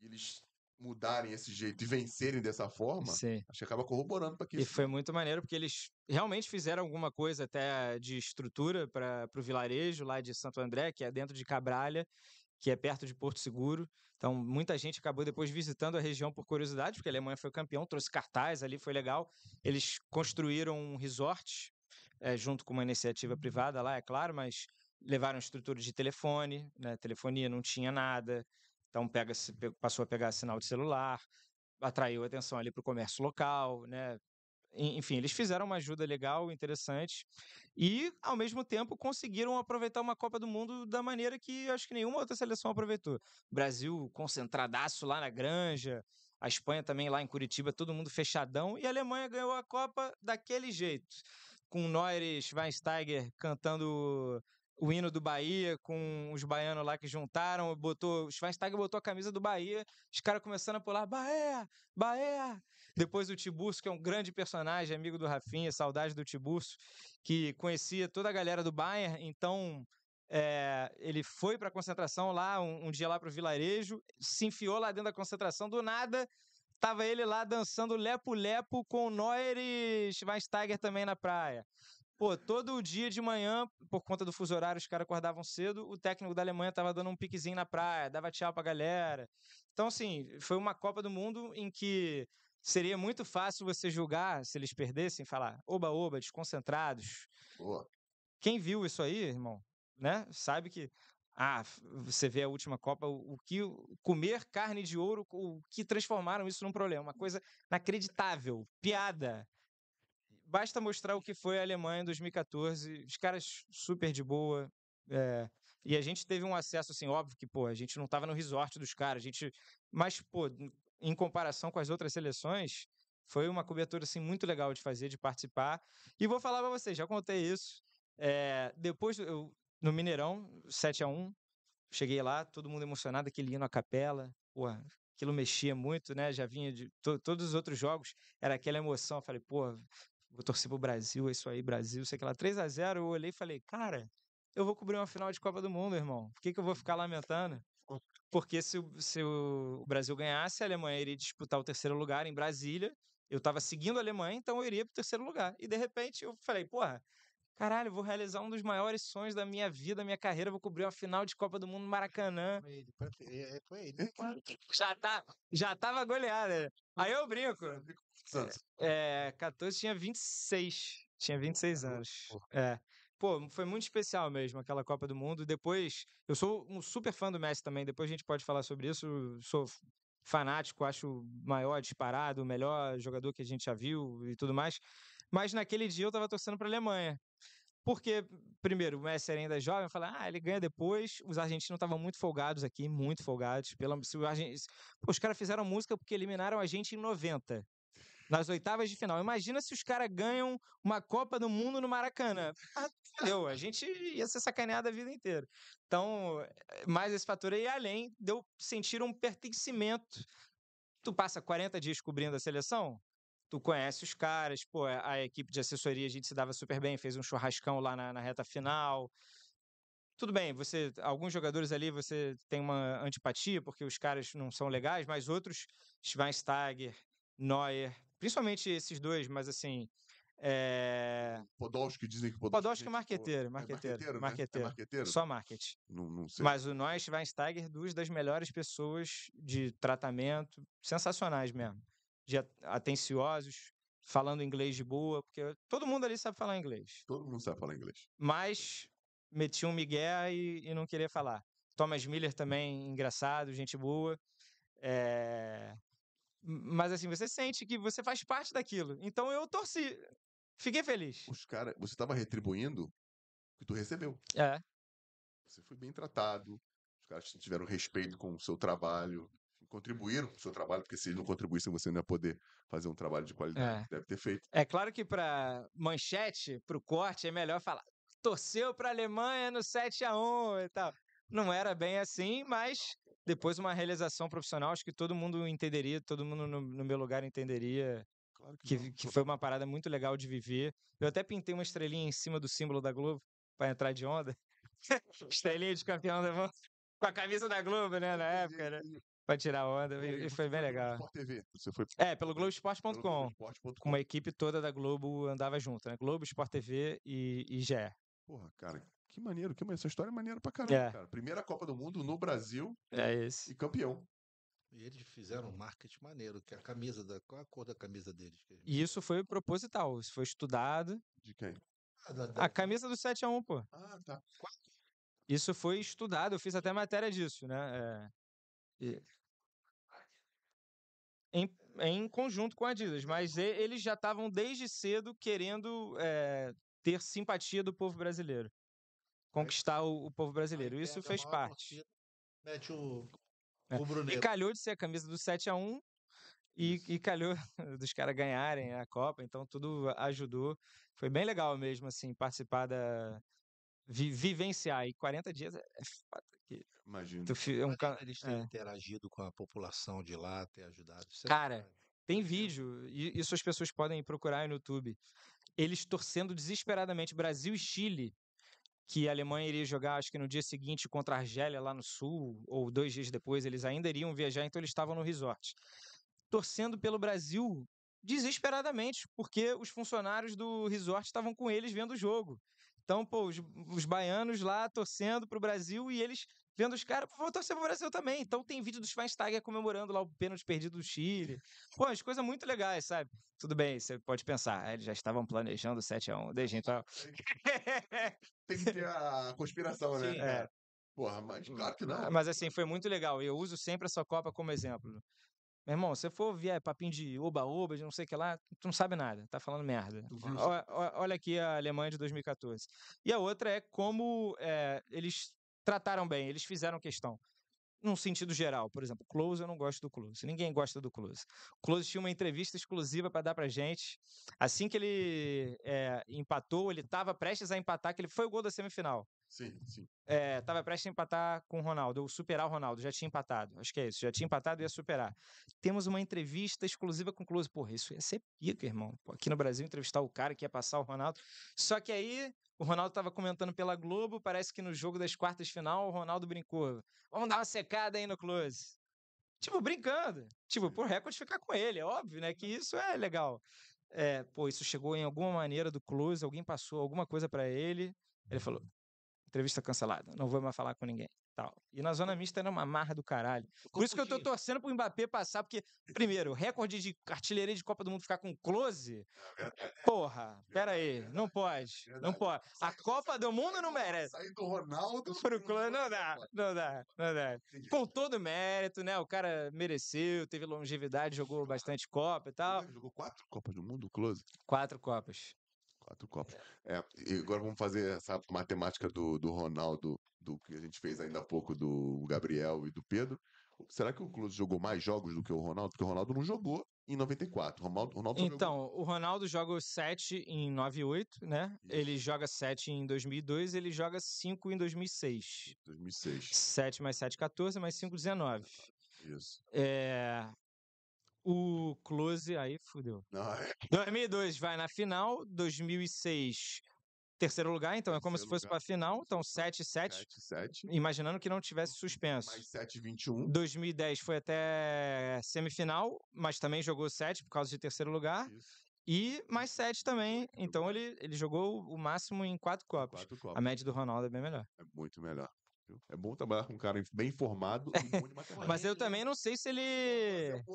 E eles mudarem esse jeito e vencerem dessa forma, Sim. acho que acaba corroborando pra que E isso foi muito maneiro, porque eles realmente fizeram alguma coisa até de estrutura para o vilarejo lá de Santo André, que é dentro de Cabralha. que é perto de Porto Seguro. Então, muita gente acabou depois visitando a região por curiosidade, porque a Alemanha foi campeão, trouxe cartaz ali, foi legal. Eles construíram um resort, é, junto com uma iniciativa privada lá, é claro, mas levaram estrutura de telefone, né? telefonia não tinha nada, então pega, passou a pegar sinal de celular, atraiu atenção ali para o comércio local, né? Enfim, eles fizeram uma ajuda legal, interessante, e, ao mesmo tempo, conseguiram aproveitar uma Copa do Mundo da maneira que acho que nenhuma outra seleção aproveitou. O Brasil concentradaço lá na Granja, a Espanha também lá em Curitiba, todo mundo fechadão, e a Alemanha ganhou a Copa daquele jeito, com Neuer Schweinsteiger cantando o hino do Bahia com os baianos lá que juntaram, botou, o Schweinsteiger botou a camisa do Bahia, os caras começando a pular, Bahia, Bahia. Depois o Tiburcio, que é um grande personagem, amigo do Rafinha, saudade do Tiburcio, que conhecia toda a galera do Bayern, então é, ele foi para a concentração lá, um, um dia lá para o vilarejo, se enfiou lá dentro da concentração, do nada tava ele lá dançando lepo-lepo com Neuer e Schweinsteiger também na praia. Pô, todo dia de manhã, por conta do fuso horário, os caras acordavam cedo, o técnico da Alemanha tava dando um piquezinho na praia, dava tchau pra galera. Então, assim, foi uma Copa do Mundo em que seria muito fácil você julgar se eles perdessem, falar oba-oba, desconcentrados. Boa. Quem viu isso aí, irmão, né, sabe que ah, você vê a última Copa, o, o que comer carne de ouro, o que transformaram isso num problema, uma coisa inacreditável, piada basta mostrar o que foi a Alemanha em 2014. Os caras super de boa. É, e a gente teve um acesso, assim, óbvio que, pô, a gente não estava no resort dos caras, a gente. Mas, pô, em comparação com as outras seleções, foi uma cobertura, assim, muito legal de fazer, de participar. E vou falar para vocês, já contei isso. É, depois, eu, no Mineirão, 7 a 1 cheguei lá, todo mundo emocionado, aquele hino à capela. Pô, aquilo mexia muito, né? Já vinha de to, todos os outros jogos, era aquela emoção. Eu falei, pô, vou torcer pro Brasil, é isso aí, Brasil, sei que lá. 3 a 0 eu olhei e falei, cara, eu vou cobrir uma final de Copa do Mundo, irmão. Por que, que eu vou ficar lamentando? Porque se, se o Brasil ganhasse, a Alemanha iria disputar o terceiro lugar em Brasília. Eu estava seguindo a Alemanha, então eu iria pro terceiro lugar. E de repente eu falei, porra, caralho, vou realizar um dos maiores sonhos da minha vida, da minha carreira, vou cobrir uma final de Copa do Mundo no Maracanã. Foi ele, foi ele. Foi ele. Já, tá, já tava goleada. Aí eu brinco. É, 14 tinha 26. Tinha 26 anos. É. Pô, foi muito especial mesmo aquela Copa do Mundo. Depois, eu sou um super fã do Messi também. Depois a gente pode falar sobre isso. Sou fanático, acho o maior disparado, o melhor jogador que a gente já viu e tudo mais. Mas naquele dia eu tava torcendo pra Alemanha. Porque, primeiro, o Messi ainda jovem, eu falei, ah, ele ganha depois. Os argentinos estavam muito folgados aqui, muito folgados. Pela, se o os caras fizeram música porque eliminaram a gente em 90 nas oitavas de final. Imagina se os caras ganham uma Copa do Mundo no Maracanã. Ah, deu, a gente ia ser sacaneado a vida inteira. Então, mais esse fator aí, além de eu sentir um pertencimento. Tu passa 40 dias cobrindo a seleção, tu conhece os caras, pô, a equipe de assessoria a gente se dava super bem, fez um churrascão lá na, na reta final. Tudo bem, você alguns jogadores ali você tem uma antipatia porque os caras não são legais, mas outros, Schweinsteiger, Neuer, Principalmente esses dois, mas assim. É... Podolski dizem que Podolski, Podolski é marqueteiro, marqueteiro, é marqueteiro, né? marqueteiro, é marqueteiro. Só marketing. Não, não. Mas o Noé Schweinsteiger, duas das melhores pessoas de tratamento, sensacionais mesmo. De atenciosos, falando inglês de boa, porque todo mundo ali sabe falar inglês. Todo mundo sabe falar inglês. Mas metia um migué e, e não queria falar. Thomas Miller também, engraçado, gente boa. É... Mas assim, você sente que você faz parte daquilo. Então eu torci. Fiquei feliz. Os caras, você estava retribuindo o que tu recebeu. É. Você foi bem tratado. Os caras tiveram respeito com o seu trabalho, contribuíram com o seu trabalho, porque se eles não contribuíssem, você não ia poder fazer um trabalho de qualidade. É. Deve ter feito. É claro que para manchete, para o corte, é melhor falar torceu para a Alemanha no 7 a 1 e tal. Não era bem assim, mas depois uma realização profissional, acho que todo mundo entenderia, todo mundo no, no meu lugar entenderia claro que, que, que, foi uma parada muito legal de viver. Eu até pintei uma estrelinha em cima do símbolo da Globo para entrar de onda. estrelinha de campeão da mão. Com a camisa da Globo, né, na época, né? Pra tirar onda, e, e foi bem legal. TV. Você foi... É, pelo Globoesporte.com. Com uma equipe toda da Globo andava junto, né? Globo, Sport TV e, e GE. Porra, cara, Que maneiro, que maneiro. Essa história é maneira pra caramba, É. cara. Primeira Copa do Mundo no Brasil É esse. e campeão. E eles fizeram um marketing maneiro, que é a camisa da. Qual a cor da camisa deles? E isso foi proposital, isso foi estudado. De quem? Ah, da- da- A camisa do 7x1, pô. Ah, tá. Isso foi estudado, eu fiz até matéria disso, né? É, e- Em, em conjunto com a Adidas, mas e- eles já estavam desde cedo querendo é, ter simpatia do povo brasileiro. Conquistar o, o povo brasileiro. Isso a fez parte. Mete o É. rubro E calhou de ser a camisa do 7x1 e, Isso. e calhou dos caras ganharem a Copa, então tudo ajudou. Foi bem legal mesmo, assim, participar da. Vi- vivenciar. E 40 dias é, é foda. que Imagino. tu é um Eles terem é. interagido com a população de lá, ter ajudado. Isso é Cara, bacana. Tem vídeo, e isso as pessoas podem procurar no YouTube. Eles torcendo desesperadamente Brasil e Chile, que a Alemanha iria jogar, acho que no dia seguinte contra a Argélia lá no sul, ou dois dias depois, eles ainda iriam viajar, então eles estavam no resort. Torcendo pelo Brasil desesperadamente, porque os funcionários do resort estavam com eles vendo o jogo. Então, pô, os, os baianos lá torcendo pro Brasil e eles vendo os caras, vou torcer pro Brasil também. Então tem vídeo do Schweinsteiger comemorando lá o pênalti perdido do Chile. Pô, as coisas muito legais, sabe? Tudo bem, você pode pensar, "Ah, eles já estavam planejando o 7x1 desde então. Tem que ter a conspiração, né? Sim, cara? Porra, mas claro que não. Mas assim, foi muito legal. E eu uso sempre essa Copa como exemplo. Meu irmão, se for vier papinho de oba-oba, de não sei o que lá, tu não sabe nada, tá falando merda. Ó- Olha aqui a Alemanha de 2014. E a outra é como eh, eles trataram bem, eles fizeram questão. Num sentido geral, por exemplo, Close, eu não gosto do Close. Ninguém gosta do Close. Close tinha uma entrevista exclusiva para dar pra gente. Assim que ele eh, empatou, ele tava prestes a empatar, que ele foi o gol da semifinal. Sim, sim. É, tava prestes a empatar com o Ronaldo, ou superar o Ronaldo, já tinha empatado. Acho que é isso, já tinha empatado e ia superar. Temos uma entrevista exclusiva com o Close. Porra, isso ia ser pica, irmão. Pô, aqui no Brasil, entrevistar o cara que ia passar o Ronaldo. Só que aí, o Ronaldo tava comentando pela Globo, parece que no jogo das quartas de final, o Ronaldo brincou. Vamos dar uma secada aí no Close. Tipo, brincando. Tipo, por recorde ficar com ele, é óbvio, né? Que isso é legal. É, pô, isso chegou em alguma maneira do Close, alguém passou alguma coisa pra ele. Ele falou: entrevista cancelada, não vou mais falar com ninguém. Tal. E na zona mista era uma marra do caralho. Por isso que eu tô torcendo pro Mbappé passar, porque, primeiro, recorde de artilharia de Copa do Mundo ficar com close. Porra, pera aí, não pode. Não pode. A Copa do Mundo não merece. Sair do Ronaldo. Pro close não dá, não dá, não dá. Com todo o mérito, né? O cara mereceu, teve longevidade, jogou bastante Copa e tal. Jogou quatro Copas do Mundo, Close? Quatro Copas. Quatro Copas. É, e agora vamos fazer essa matemática do, do Ronaldo, do que a gente fez ainda há pouco, do Gabriel e do Pedro. Será que o Close jogou mais jogos do que o Ronaldo? Porque o Ronaldo não jogou em 94. O Ronaldo, Ronaldo só jogou Então, o Ronaldo joga os 7 em 98, né? Ele Isso. joga 7 em 2002, ele joga 5 em 2006. em 2006. 7 mais 7, 14, mais 5, 19. Isso. É... O Close, aí fudeu. Não, é 2002 vai na final, 2006 terceiro lugar, então é como se Terceiro fosse para final, então 7 7, 7, 7. imaginando que não tivesse suspenso. Mais 7, 21. 2010 foi até semifinal, mas também jogou 7 por causa de terceiro lugar. Isso. E mais 7 também. Então ele, ele jogou o máximo em quatro Copas. Quatro A Copas. média do Ronaldo é bem melhor. É muito melhor. Viu? É bom trabalhar com um cara bem informado e bom de matemática. Mas eu também não sei se ele.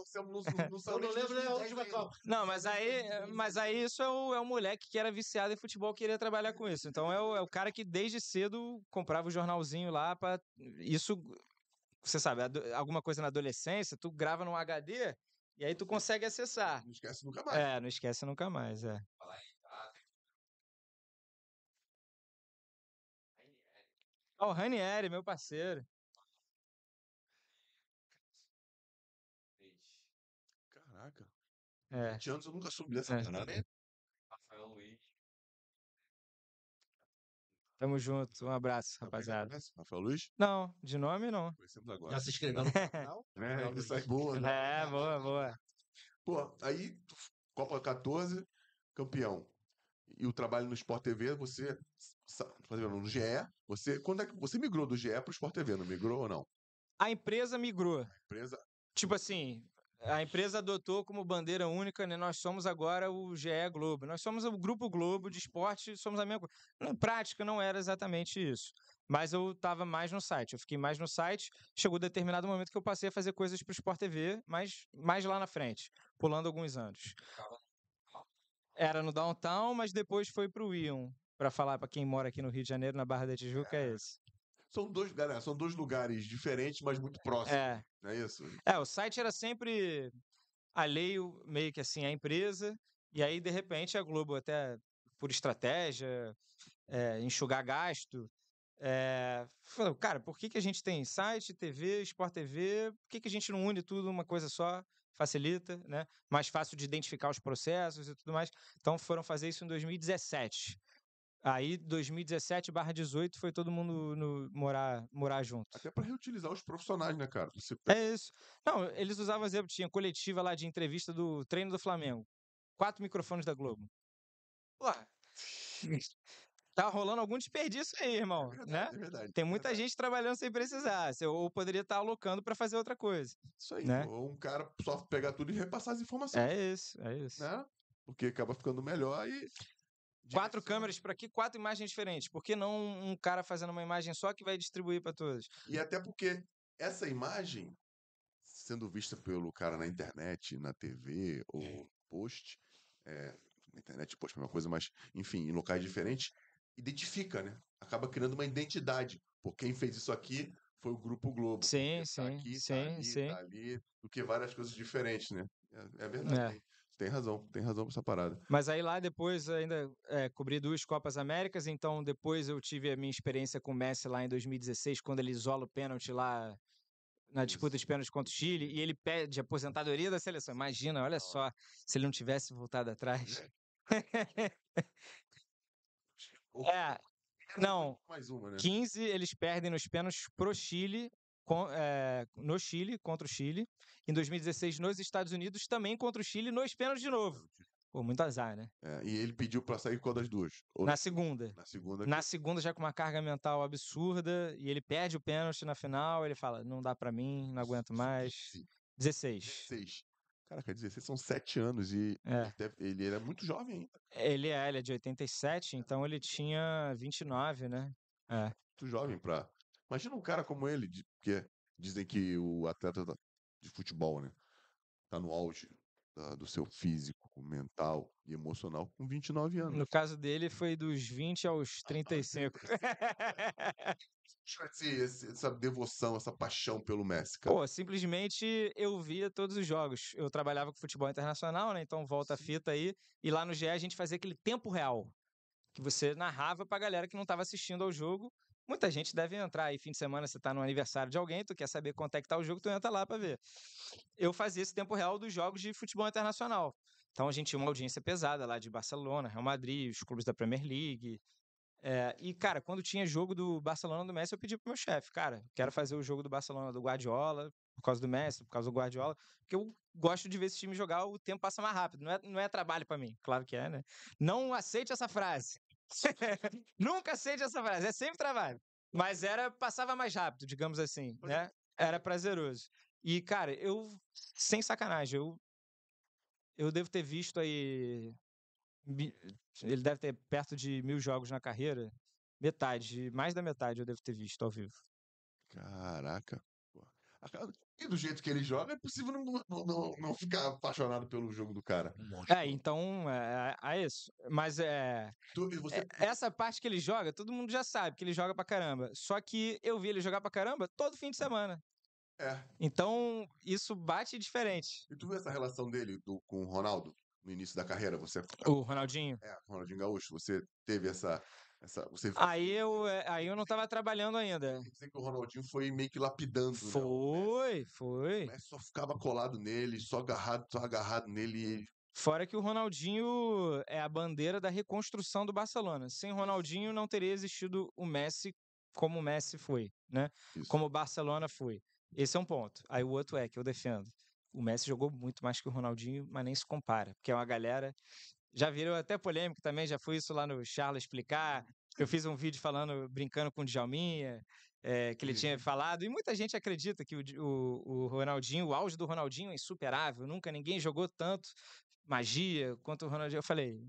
Eu não lembro nem a última Copa. Não, mas aí, mas aí isso é o, é o moleque que era viciado em futebol e queria trabalhar com isso. Então é o, é o cara que desde cedo comprava o jornalzinho lá para Isso, você sabe, alguma coisa na adolescência, tu grava num HD e aí tu consegue acessar. Não esquece nunca mais. É, não esquece nunca mais, é. Ó, o Ranieri, meu parceiro. Caraca. É. 20 anos eu nunca soube dessa É. parada. Rafael Luiz. Tamo junto. Um abraço, Também rapaziada. Rafael Luiz? Não, de nome não. Conhecemos agora. Já se inscreveu no canal? É, isso aí, Luiz. boa. né? É, boa, boa. Pô, aí, Copa 14, campeão. E o trabalho no Sport TV, você, por exemplo, no GE, você, quando é que você migrou do GE pro Sport TV, não migrou ou não? A empresa migrou. Empresa, Tipo assim, a empresa adotou como bandeira única, né? Nós somos agora o GE Globo. Nós somos o Grupo Globo de esporte, somos a mesma coisa. Na prática, não era exatamente isso. Mas eu estava mais no site, eu fiquei mais no site. Chegou determinado momento que eu passei a fazer coisas para o Sport TV, mas mais lá na frente, pulando alguns anos. Era no Downtown, mas depois foi para o Ion. Para falar para quem mora aqui no Rio de Janeiro, na Barra da Tijuca, é esse. São dois, galera, são dois lugares diferentes, mas muito próximos. É. Não é isso? É, o site era sempre alheio, meio que assim, à empresa. E aí, de repente, a Globo, até por estratégia, é, enxugar gasto, é, falou, cara, por que, que a gente tem site, TV, Sport TV? Por que, que a gente não une tudo numa coisa só? Facilita, né? Mais fácil de identificar os processos e tudo mais. Então foram fazer isso em 2017. Aí, 2017 barra 18, foi todo mundo no- morar, morar junto. Até para reutilizar os profissionais, né, cara? Você É isso. Não, eles usavam exemplo, tinha coletiva lá de entrevista do treino do Flamengo. Quatro microfones da Globo. Porra. Tá rolando algum desperdício aí, irmão, é né? verdade, é verdade. Tem é muita verdade. gente trabalhando sem precisar. Ou poderia estar alocando para fazer outra coisa. Isso aí. né? Ou um cara só pegar tudo e repassar as informações, É isso, é isso. né? Porque acaba ficando melhor e. Quatro câmeras para aqui, quatro imagens diferentes. Por que não um cara fazendo uma imagem só que vai distribuir para todos? E até porque essa imagem, sendo vista pelo cara na internet, na TV ou post, é, na internet post é uma coisa, mas enfim, em locais diferentes, identifica, né? Acaba criando uma identidade. Por quem fez isso aqui foi o Grupo Globo. Sim, porque sim, tá aqui, sim, tá ali, sim. tá ali, do que várias coisas diferentes, né? É, é verdade. É. Tem, razão, tem razão pra essa parada. Mas aí lá depois ainda é, cobri duas Copas Américas, então depois eu tive a minha experiência com o Messi lá em 2016, quando ele isola o pênalti lá na disputa de pênalti contra o Chile, e ele pede aposentadoria da seleção. Imagina, olha só, se ele não tivesse voltado atrás. É, não, Mais uma, né? 15 eles perdem nos pênaltis pro Chile, com- é, no Chile, contra o Chile. Em 2016, nos Estados Unidos, também contra o Chile, nos pênaltis de novo. Pô, muito azar, né? É, e ele pediu pra sair qual das duas? Ou Na segunda. na segunda. Na segunda, já com uma carga mental absurda, e ele perde o pênalti na final, ele fala, não dá pra mim, não aguento mais. 16. 16. Caraca, 16 são 7 anos e É. ele era muito jovem ainda. Ele é, ele é de 87, então ele tinha 29, né? É. Muito jovem pra. Imagina um cara como ele, porque dizem que o atleta de futebol, né? Tá no auge da- do seu físico, mental e emocional com 29 anos. No caso dele, foi dos 20 aos 35. Esse- esse- essa devoção, essa paixão pelo Messi, cara. Pô, simplesmente eu via todos os jogos. Eu trabalhava com futebol internacional, né? Então volta a fita aí. E lá no GE a gente fazia aquele tempo real. Que você narrava pra galera que não tava assistindo ao jogo. Muita gente deve entrar aí fim de semana, você tá no aniversário de alguém, tu quer saber quanto é que tá o jogo, tu entra lá pra ver. Eu fazia esse tempo real dos jogos de futebol internacional. Então a gente tinha uma audiência pesada lá de Barcelona, Real Madrid, os clubes da Premier League. É, e, cara, quando tinha jogo do Barcelona do Messi, eu pedi pro meu chefe, cara, quero fazer o jogo do Barcelona do Guardiola, por causa do Messi, por causa do Guardiola, porque eu gosto de ver esse time jogar, o tempo passa mais rápido. Não é, não é trabalho pra mim, claro que é, né? Não aceite essa frase. Nunca aceite essa frase, é sempre trabalho. Mas era, passava mais rápido, digamos assim, né? Era prazeroso. E, cara, eu, sem sacanagem, eu, eu devo ter visto aí. Ele deve ter perto de mil jogos na carreira. Metade, mais da metade eu devo ter visto ao vivo. Caraca. E do jeito que ele joga, é possível não, não, não, não ficar apaixonado pelo jogo do cara. É, então, é, é isso. Mas é, Tu, você, é- essa parte que ele joga, todo mundo já sabe que ele joga pra caramba. Só que eu vi ele jogar pra caramba todo fim de semana. é. Então, isso bate diferente. E tu viu essa relação dele do, com o Ronaldo no início da carreira? Você O Ronaldinho. é, com o Ronaldinho Gaúcho, você teve essa. Essa você Aí eu, é, aí eu não tava trabalhando ainda. quer dizer que o Ronaldinho foi meio que lapidando. né, Foi, foi. Messi. O Messi só ficava colado nele, só agarrado, só agarrado nele. e- Fora que o Ronaldinho é a bandeira da reconstrução do Barcelona. Sem Ronaldinho não teria existido o Messi como o Messi foi, né? Isso. Como o Barcelona foi. Esse é um ponto. Aí o outro é que eu defendo. O Messi jogou muito mais que o Ronaldinho, mas nem se compara, porque é uma galera já virou até polêmico também, já foi isso lá no Charles explicar Eu fiz um vídeo falando, brincando com o Djalminha, é, que ele tinha falado, e muita gente acredita que o, o, o Ronaldinho, o auge do Ronaldinho é insuperável, nunca ninguém jogou tanto magia quanto o Ronaldinho. Eu falei,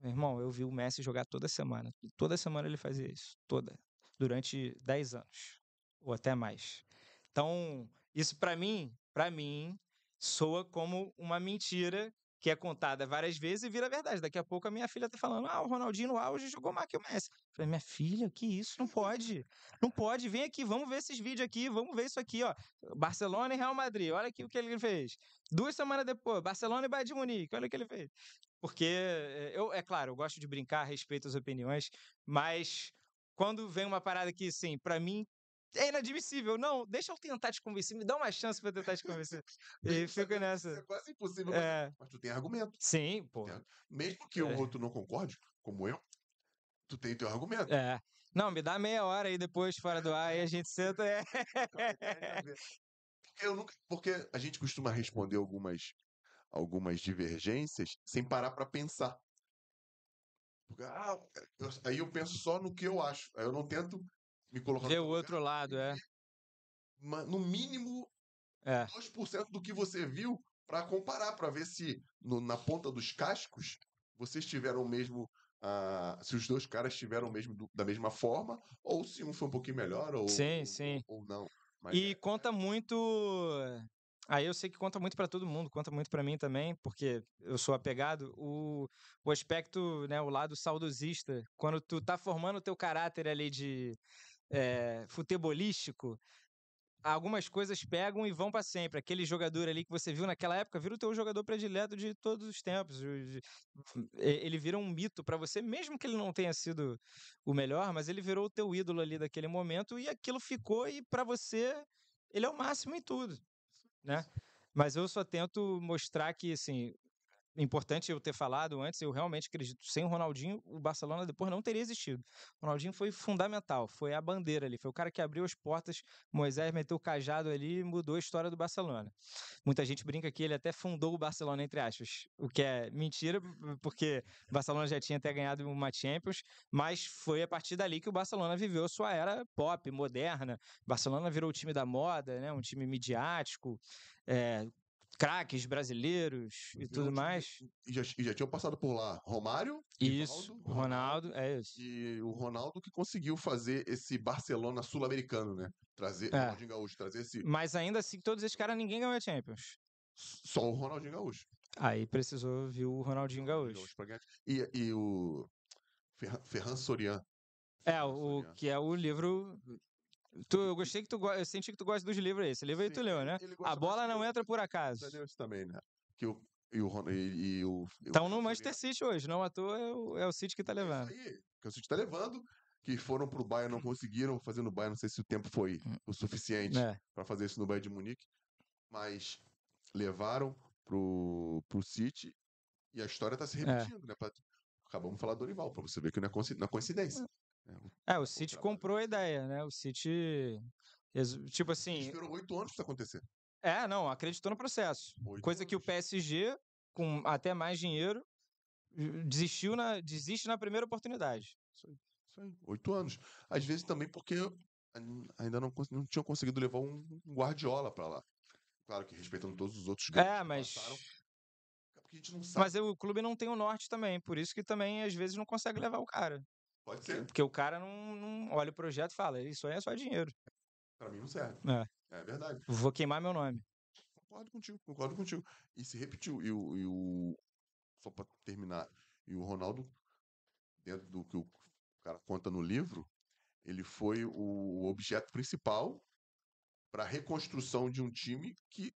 meu irmão, eu vi o Messi jogar toda semana. e Toda semana ele fazia isso, toda, durante 10 anos, ou até mais. Então, isso pra mim, para mim, soa como uma mentira que é contada várias vezes e vira verdade. Daqui a pouco a minha filha tá falando: ah, o Ronaldinho no auge jogou mais que o Messi. Eu falei, minha filha, que isso? Não pode. Não pode. Vem aqui, vamos ver esses vídeos aqui, vamos ver isso aqui, ó. Barcelona e Real Madrid, olha aqui o que ele fez. Duas semanas depois, Barcelona e Bayern de Munique, olha o que ele fez. Porque, eh, eu, é claro, eu gosto de brincar, respeito as opiniões, mas quando vem uma parada que, assim, pra mim é inadmissível. Não, deixa eu tentar te convencer, me dá uma chance pra eu tentar te convencer. E fico Isso nessa. é quase impossível, mas, É, mas tu tem argumento. sim, pô. Mesmo que o É. outro não concorde, como eu, tu tem teu argumento. É. Não, me dá meia hora aí depois, fora do ar, e a gente senta. É. Porque eu nunca, porque a gente costuma responder algumas algumas divergências sem parar para pensar. Porque, ah, eu- aí eu penso só no que eu acho. Aí eu não tento me colocar no Ver o lugar outro lado, é. no mínimo É. 2% do que você viu para comparar, para ver se no- na ponta dos cascos vocês tiveram o mesmo. ah, se os dois caras tiveram o mesmo do- da mesma forma, ou se um foi um pouquinho melhor, ou, Sim, ou- sim. ou, ou não. Mas E é- conta muito. Aí eu sei que conta muito pra todo mundo, conta muito pra mim também, porque eu sou apegado. O, o aspecto, né, o lado saudosista, quando tu tá formando o teu caráter ali de eh, futebolístico, algumas coisas pegam e vão pra sempre. Aquele jogador ali que você viu naquela época, vira o teu jogador predileto de todos os tempos. Ele vira um mito pra você, mesmo que ele não tenha sido o melhor, mas ele virou o teu ídolo ali daquele momento e aquilo ficou e pra você ele é o máximo em tudo, né? Mas eu só tento mostrar que, assim, importante eu ter falado antes, eu realmente acredito, sem o Ronaldinho, o Barcelona depois não teria existido. O Ronaldinho foi fundamental, foi a bandeira ali, foi o cara que abriu as portas, Moisés meteu o cajado ali e mudou a história do Barcelona. Muita gente brinca que ele até fundou o Barcelona, entre aspas, o que é mentira, porque o Barcelona já tinha até ganhado uma Champions, mas foi a partir dali que o Barcelona viveu sua era pop, moderna. O Barcelona virou o time da moda, né? um time midiático, é, craques brasileiros e tudo time mais. E já, e já tinham passado por lá Romário, Isso, Rivaldo, Ronaldo, é isso. E o Ronaldo que conseguiu fazer esse Barcelona sul-americano, né? Trazer É. o Ronaldinho Gaúcho, trazer esse. Mas ainda assim, todos esses caras, ninguém ganhou a Champions. Só o Ronaldinho Gaúcho. Aí precisou vir o Ronaldinho Gaúcho. E, e o Ferran, Ferran Sorian. É, Ferran o Sorian. que é o livro. Tu, eu gostei que tu eu senti que tu gosta dos livros aí. Esse livro aí tu leu, né? A bola não entra por acaso. Esse também, né? Que o, e o, e, e o, o Estão no Ferran Manchester. City hoje, não à toa é o, é o City que tá É isso levando. aí, que o City tá levando, que foram pro Bayern, não conseguiram fazer no Bayern, não sei se o tempo foi o suficiente É. para fazer isso no Bayern de Munique, mas levaram pro, pro City e a história tá se repetindo, né? Pra- acabamos de falar do Dorival, para você ver que não é, não é coincidência. É, o City comprou a ideia, né? O City. Tipo assim. esperou oito anos para isso acontecer. É, não, acreditou no processo. Oito Coisa que o anos. PSG, com até mais dinheiro, desistiu na, desiste na primeira oportunidade. Isso aí, isso aí, oito anos. Às vezes também porque ain- ainda não, não tinham conseguido levar um Guardiola para lá. Claro que respeitando todos os outros grandes É, que mas. passaram, é porque a gente não sabe. Mas o clube não tem o norte também, por isso que também às vezes não consegue levar o cara. Pode ser, Porque o cara não, não olha o projeto e fala, isso aí é só dinheiro. para mim não serve. É. É verdade. Vou queimar meu nome. Concordo contigo, concordo contigo. E se repetiu. E o, e o só para terminar, e o Ronaldo, dentro do que o cara conta no livro, ele foi o objeto principal para a reconstrução de um time que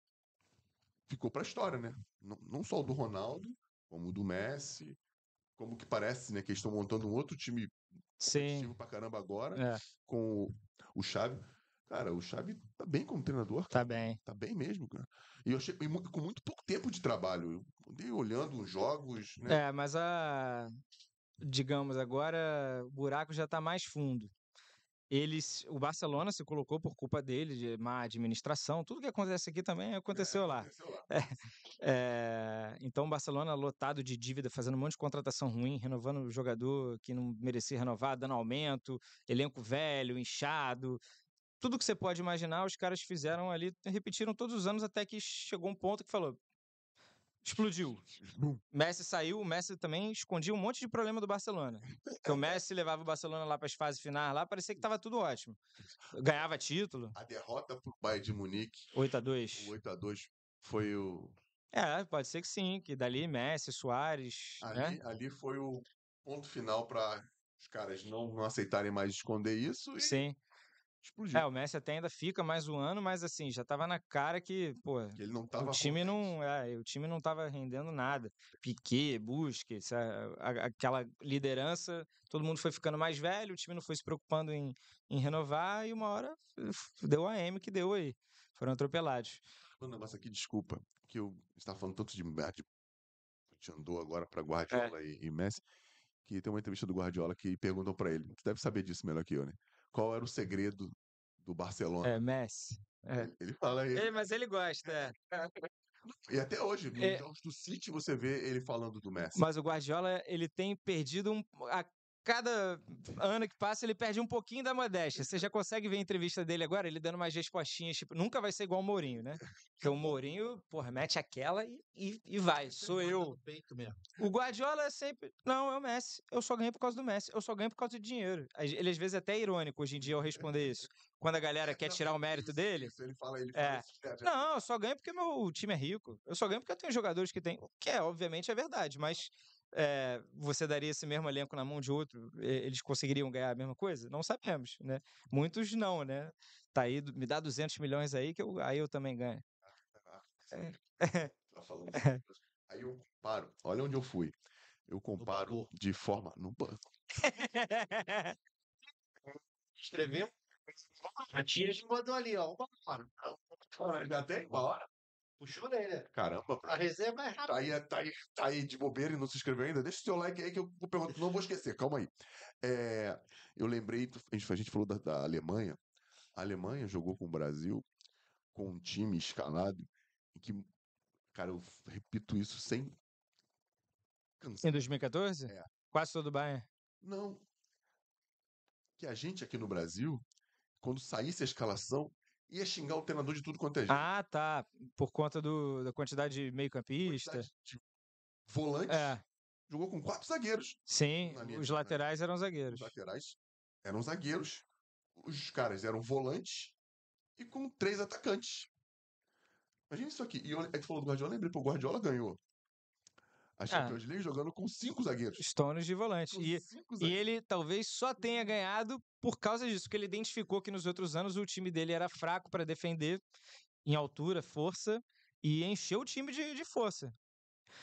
ficou para a história, né? Não, não só o do Ronaldo, como o do Messi, como que parece, né? Que eles estão montando um outro time Sim. pra caramba agora, É, com o, o Xavi. Cara, o Xavi tá bem como treinador, tá bem. Tá bem mesmo, cara. E eu achei e com muito pouco tempo de trabalho. Eu andei olhando os jogos, né? É, mas a. Digamos, agora o buraco já tá mais fundo. Eles, o Barcelona se colocou por culpa dele, de má administração. Tudo que acontece aqui também aconteceu lá. Aconteceu lá. É, então o Barcelona lotado de dívida, fazendo um monte de contratação ruim, renovando o jogador que não merecia renovar, dando aumento, elenco velho, inchado. Tudo que você pode imaginar, os caras fizeram ali, repetiram todos os anos até que chegou um ponto que falou: explodiu. Messi saiu, o Messi também escondia um monte de problema do Barcelona. Porque o Messi levava o Barcelona lá para as fases finais, lá parecia que estava tudo ótimo. Ganhava título, A derrota pro Bayern de Munique, 8 a 2 o 8x2, foi o. É, pode ser que sim, que dali Messi, Soares, né? Ali, ali foi o ponto final para os caras não, não aceitarem mais esconder isso e Sim. Explodiu. É, o Messi até ainda fica mais um ano, mas assim, já tava na cara que, pô, Que ele não tava o time não, é, o time não tava rendendo nada. Piquet, Busquets, a- a- aquela liderança, todo mundo foi ficando mais velho, o time não foi se preocupando em, em renovar e uma hora deu a M que deu aí. Foram atropelados. Um negócio aqui, desculpa, que eu estava falando tanto de merda. de- A gente andou agora para Guardiola e, e Messi, que tem uma entrevista do Guardiola que perguntam para ele. Tu deve saber disso melhor que eu, né? Qual era o segredo do Barcelona? É, Messi. É. Ele, fala aí. Ele- mas ele gosta, é. E até hoje, nos É. jogos do City, você vê ele falando do Messi. Mas o Guardiola, ele tem perdido um. A cada ano que passa, ele perde um pouquinho da modéstia. Você já consegue ver a entrevista dele agora, ele dando umas respostinhas, tipo, nunca vai ser igual o Mourinho, né? Porque o Mourinho, porra, mete aquela e, e, e vai, sou eu. O Guardiola é sempre. Não, é o Messi. Eu só ganhei por causa do Messi. Eu só ganho por causa do dinheiro. Ele às vezes é até irônico hoje em dia ao responder isso. Quando a galera quer tirar o mérito dele. Isso, ele fala, ele É. Não, eu só ganho porque meu time é rico. Eu só ganho porque eu tenho jogadores que têm. O que é, obviamente, é verdade, mas é, você daria esse mesmo elenco na mão de outro, eles conseguiriam ganhar a mesma coisa? Não sabemos, né? Muitos não, né? Tá aí, me dá 200 milhões aí que eu, aí eu também ganho. Tá falando isso. Aí eu comparo, olha onde eu fui. Eu comparo de forma. No banco. Escreveu. A tia já mandou ali, ó. Uma hora. Já tem uma hora? Puxou nele. Caramba, A reserva é rápida. Tá aí, tá, aí, tá aí de bobeira e não se inscreveu ainda? Deixa o seu like aí que eu vou perguntar. Não vou esquecer, calma aí. É, eu lembrei, a gente, a gente falou da, da Alemanha. A Alemanha jogou com o Brasil com um time escalado em que, cara, eu repito isso sem cansar. Em 2014? É. Quase todo o Bayern. Não. Que a gente aqui no Brasil, quando saísse a escalação, ia xingar o treinador de tudo quanto é jeito. Ah, tá. Por conta do, da quantidade de meio-campista. De volantes. É, Jogou com quatro zagueiros. sim. Os laterais eram Os zagueiros. laterais eram zagueiros. Os caras eram volantes e com três atacantes. Imagina isso aqui. E eu, aí tu falou do Guardiola, lembrei, pô, o Guardiola ganhou. A Champions League jogando com cinco zagueiros. Stones de volante. E, e ele talvez só tenha ganhado por causa disso, porque ele identificou que nos outros anos o time dele era fraco para defender em altura, força, e encheu o time de, de força.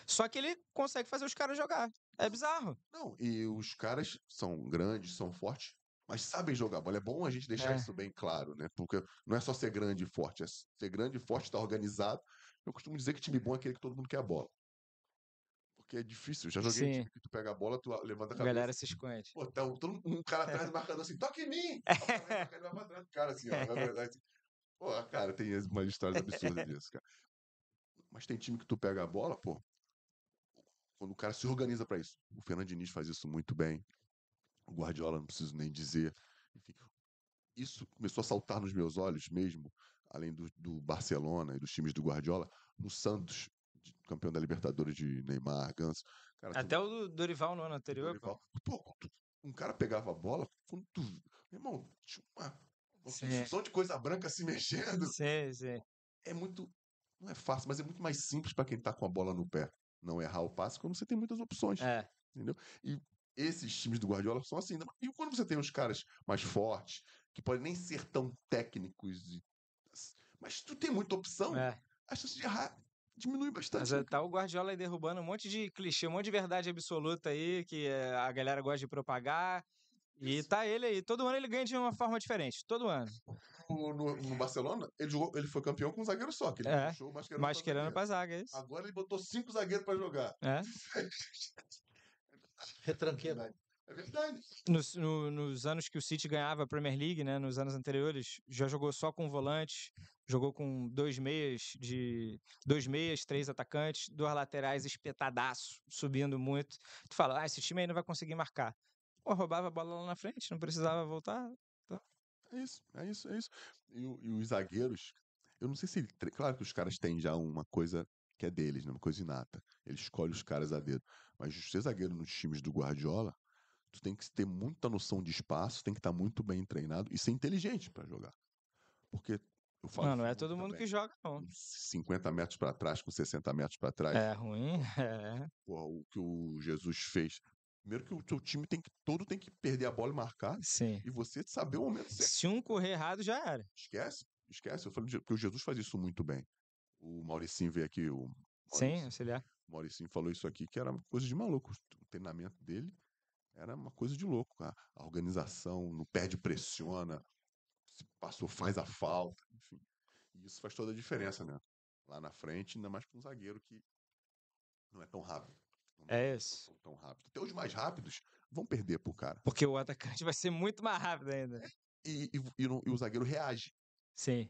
Só que ele consegue fazer os caras jogar. É bizarro. Não, e os caras são grandes, são fortes, mas sabem jogar bola. É bom a gente deixar É. isso bem claro, né? Porque não é só ser grande e forte, é ser grande e forte, estar organizado. Eu costumo dizer que time bom é aquele que todo mundo quer a bola. É difícil. Eu já joguei Sim. time que tu pega a bola, tu levanta a A cabeça. galera se esconde. Pô, tá um, todo um cara atrás do marcador assim, toca em mim! Ele vai pra trás do cara assim, ó. assim. Pô, cara, tem umas histórias absurdas disso, cara. Mas tem time que tu pega a bola, pô. Quando o cara se organiza pra isso. O Fernando Diniz faz isso muito bem. O Guardiola, não preciso nem dizer. Enfim, isso começou a saltar nos meus olhos mesmo, além do, do Barcelona e dos times do Guardiola, no Santos, campeão da Libertadores de Neymar, Ganso. Cara, tu- Até o do Dorival no ano anterior. Dorival. Pô, tu- um cara pegava a bola, quando tu. Meu irmão, tinha uma, construção de coisa branca se mexendo. Sim, sim. É muito. Não é fácil, mas é muito mais simples para quem tá com a bola no pé. Não errar o passe quando você tem muitas opções. É. E esses times do Guardiola são assim. né? E quando você tem uns caras mais fortes, que podem nem ser tão técnicos, mas tu tem muita opção, é. a chance de errar diminui bastante. Mas né, é, tá o Guardiola aí derrubando um monte de clichê, um monte de verdade absoluta aí, que é, a galera gosta de propagar. E Isso. tá ele aí. Todo ano ele ganha de uma forma diferente. Todo ano. No, no- no Barcelona, ele, jogou, ele foi campeão com um zagueiro só, que ele É, puxou o Mascherano Mas pra zagueiro. pra zaga, é isso? Agora ele botou cinco zagueiros pra jogar. É. Retranqueiro. É verdade. Nos, no- nos anos que o City ganhava a Premier League, né? Nos anos anteriores, já jogou só com volantes, jogou com dois meias de dois meias, três atacantes, duas laterais espetadaço, subindo muito. Tu fala, ah, esse time aí não vai conseguir marcar. Pô, roubava a bola lá na frente, não precisava voltar. É isso, é isso, é isso. E, e os zagueiros, eu não sei se ele. Claro que os caras têm já uma coisa que é deles, né? Uma coisa inata. Ele escolhe os caras a dedo. Mas ser zagueiro nos times do Guardiola, tu tem que ter muita noção de espaço, tem que estar muito bem treinado e ser inteligente pra jogar. Porque eu falo. Não, não é todo mundo também, que joga, não. com 50 metros pra trás, com 60 metros pra trás. É ruim, é. Porra, o que o Jesus fez. Primeiro que o teu time tem que todo tem que perder a bola e marcar Sim. e você saber o momento certo. Se um correr errado, já era. Esquece, esquece. Eu de- porque o Jesus faz isso muito bem. O Mauricinho veio aqui, o Sim, Mauricinho, auxiliar. o Mauricinho falou isso aqui que era uma coisa de maluco. O treinamento dele era uma coisa de louco. A, a organização, não perde, pressiona, se passou, faz a falta, enfim. E isso faz toda a diferença, né? Lá na frente, ainda mais para um zagueiro que não é tão rápido. Não É não isso. são tão rápido. Até os mais rápidos vão perder pro cara. Porque o atacante vai ser muito mais rápido ainda. E, e, e não- e o zagueiro reage. Sim.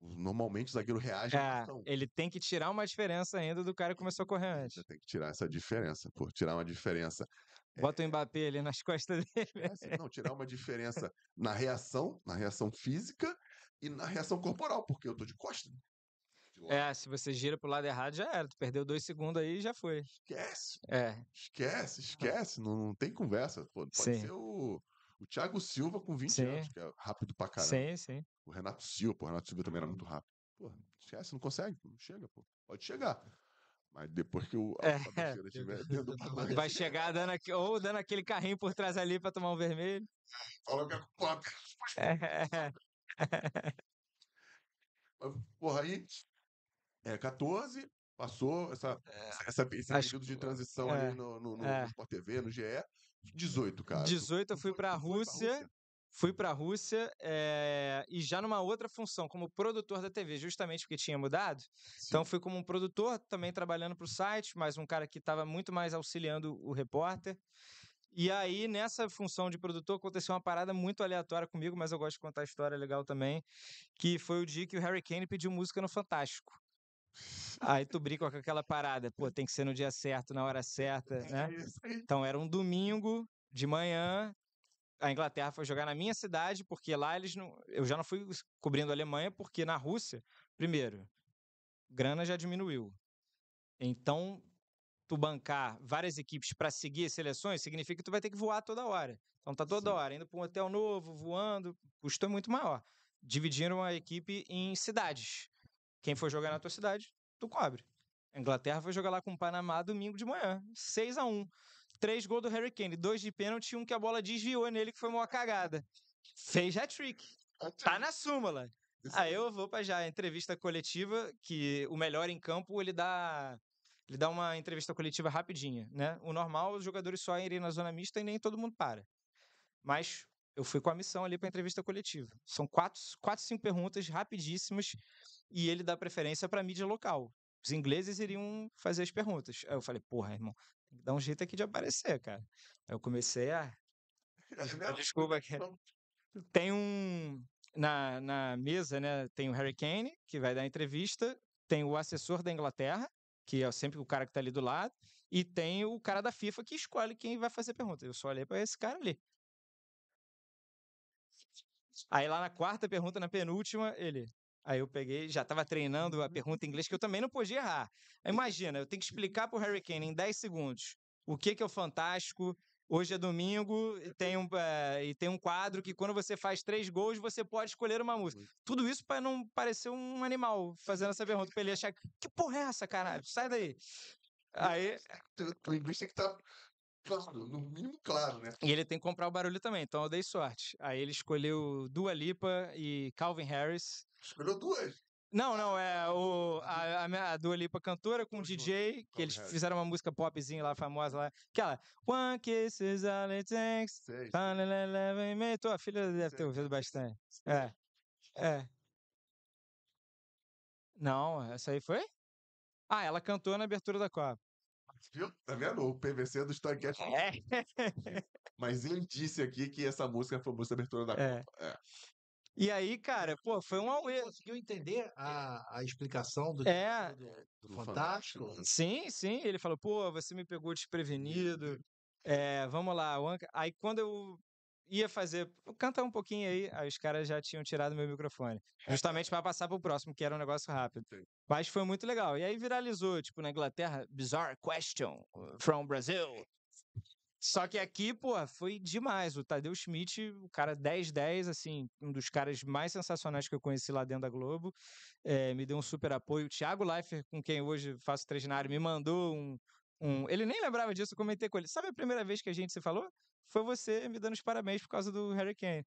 Normalmente o zagueiro reage É, ele tem que tirar uma diferença ainda do cara que começou a correr antes. Tem que tirar essa diferença, pô. Tirar uma diferença. Bota o Mbappé ali nas costas dele. É, não, tirar uma diferença na reação, na reação física e na reação corporal, porque eu tô de costa. De lado. É, se você gira pro lado errado, já era. Tu perdeu dois segundos aí e já foi. Esquece, É, esquece, esquece. Não, não tem conversa. Pô, pode Sim. ser o, o Thiago Silva com 20 Sim. anos, que é rápido pra caramba. sim, sim. O Renato Silva, pô, o Renato Silva também era muito rápido. Pô, esquece, não consegue, não chega, pô. Pode chegar. Mas depois que o a É, Fabrício estiver dentro do pacote, Vai chegar dando aqui, ou dando aquele carrinho por trás ali pra tomar um vermelho. Fala que é culpado. É, Porra, aí. É, 14, passou essa, essa, essa- esse Acho- período de transição é, ali no, no, no, é. no Sport TV, no GE. 18, cara. tu- 18 eu fui pra tu foi Rússia. Fui pra Rússia eh, e já numa outra função, como produtor da TV, justamente porque tinha mudado. Então fui como um produtor, também trabalhando para o site, mas um cara que estava muito mais auxiliando o repórter. E aí, nessa função de produtor, aconteceu uma parada muito aleatória comigo, mas eu gosto de contar a história legal também, que foi o dia que o Harry Kane pediu música no Fantástico. Aí tu brinca com aquela parada, pô, tem que ser no dia certo, na hora certa, né? Aí. Então era um domingo de manhã. A Inglaterra foi jogar na minha cidade, porque lá eles não. Eu já não fui cobrindo a Alemanha, porque na Rússia, primeiro, grana já diminuiu. Então, tu bancar várias equipes para seguir as seleções significa que tu vai ter que voar toda hora. Então tá toda Sim. hora indo para um hotel novo, voando, custo é muito maior. Dividiram a equipe em cidades. Quem for jogar na tua cidade, tu cobre. A Inglaterra foi jogar lá com o Panamá domingo de manhã, 6 a 1 Três gols do Harry Kane, dois de pênalti e um que a bola desviou nele, que foi uma cagada. Fez hat-trick. Tá na súmula. Aí eu vou pra já a entrevista coletiva, que o melhor em campo, ele dá ele dá uma entrevista coletiva rapidinha, né? O normal, os jogadores só irem na zona mista e nem todo mundo para. Mas eu fui com a missão ali pra entrevista coletiva. São quatro, quatro cinco perguntas rapidíssimas e ele dá preferência pra mídia local. Os ingleses iriam fazer as perguntas. Aí eu falei, porra, irmão, tem que dar um jeito aqui de aparecer, cara. Aí eu comecei a Desculpa aqui. Tem um. Na, na mesa, né? Tem o Harry Kane, que vai dar a entrevista. Tem o assessor da Inglaterra, que é sempre o cara que tá ali do lado. E tem o cara da FIFA que escolhe quem vai fazer pergunta. Eu só olhei pra esse cara ali. Aí lá na quarta pergunta, na penúltima, ele. Aí eu peguei, já tava treinando a pergunta em inglês, que eu também não podia errar. Imagina, eu tenho que explicar pro Harry Kane em 10 segundos o que, que é o Fantástico, Hoje é domingo e tem, um, eh, e tem um quadro que quando você faz três gols, você pode escolher uma música. Tudo isso para não parecer um animal fazendo essa pergunta, pra ele achar que porra é essa, caralho? Sai daí. Aí, O inglês tem que estar claro, no mínimo claro, né? e ele tem que comprar o barulho também, então eu dei sorte. Aí ele escolheu Dua Lipa e Calvin Harris. Escolheu duas. Não, não, é o, a, a, a Dua Lipa cantora com o DJ, que eles fizeram uma música popzinha lá, famosa lá. Aquela One Kiss is all it takes. Tua filha deve ter Sei, ouvido sei, bastante. É. É. Não, essa aí foi? Ah, ela cantou na abertura da Copa. Viu? Tá vendo? O PVC do Storycast. É. Mas ele disse aqui que essa música foi a música de abertura da É. Copa. É. E aí, cara, pô, foi um auê. Você conseguiu entender a, a explicação do, É. do, do Do Fantástico? Fantástico. Sim, sim. Ele falou, pô, você me pegou desprevenido. É, vamos lá, Anca. Aí quando eu ia fazer, canta um pouquinho aí, aí os caras já tinham tirado meu microfone. Justamente para passar pro próximo, que era um negócio rápido. Mas foi muito legal. E aí viralizou, tipo, na Inglaterra, bizarre question uh, from Brazil. Só que aqui, pô, foi demais. O Tadeu Schmidt, o cara 10-10, assim, um dos caras mais sensacionais que eu conheci lá dentro da Globo. eh, me deu um super apoio. O Thiago Leifert, com quem hoje faço treinário, me mandou um, um. Ele nem lembrava disso, eu comentei com ele. Sabe a primeira vez que a gente se falou? Foi você me dando os parabéns por causa do Harry Kane.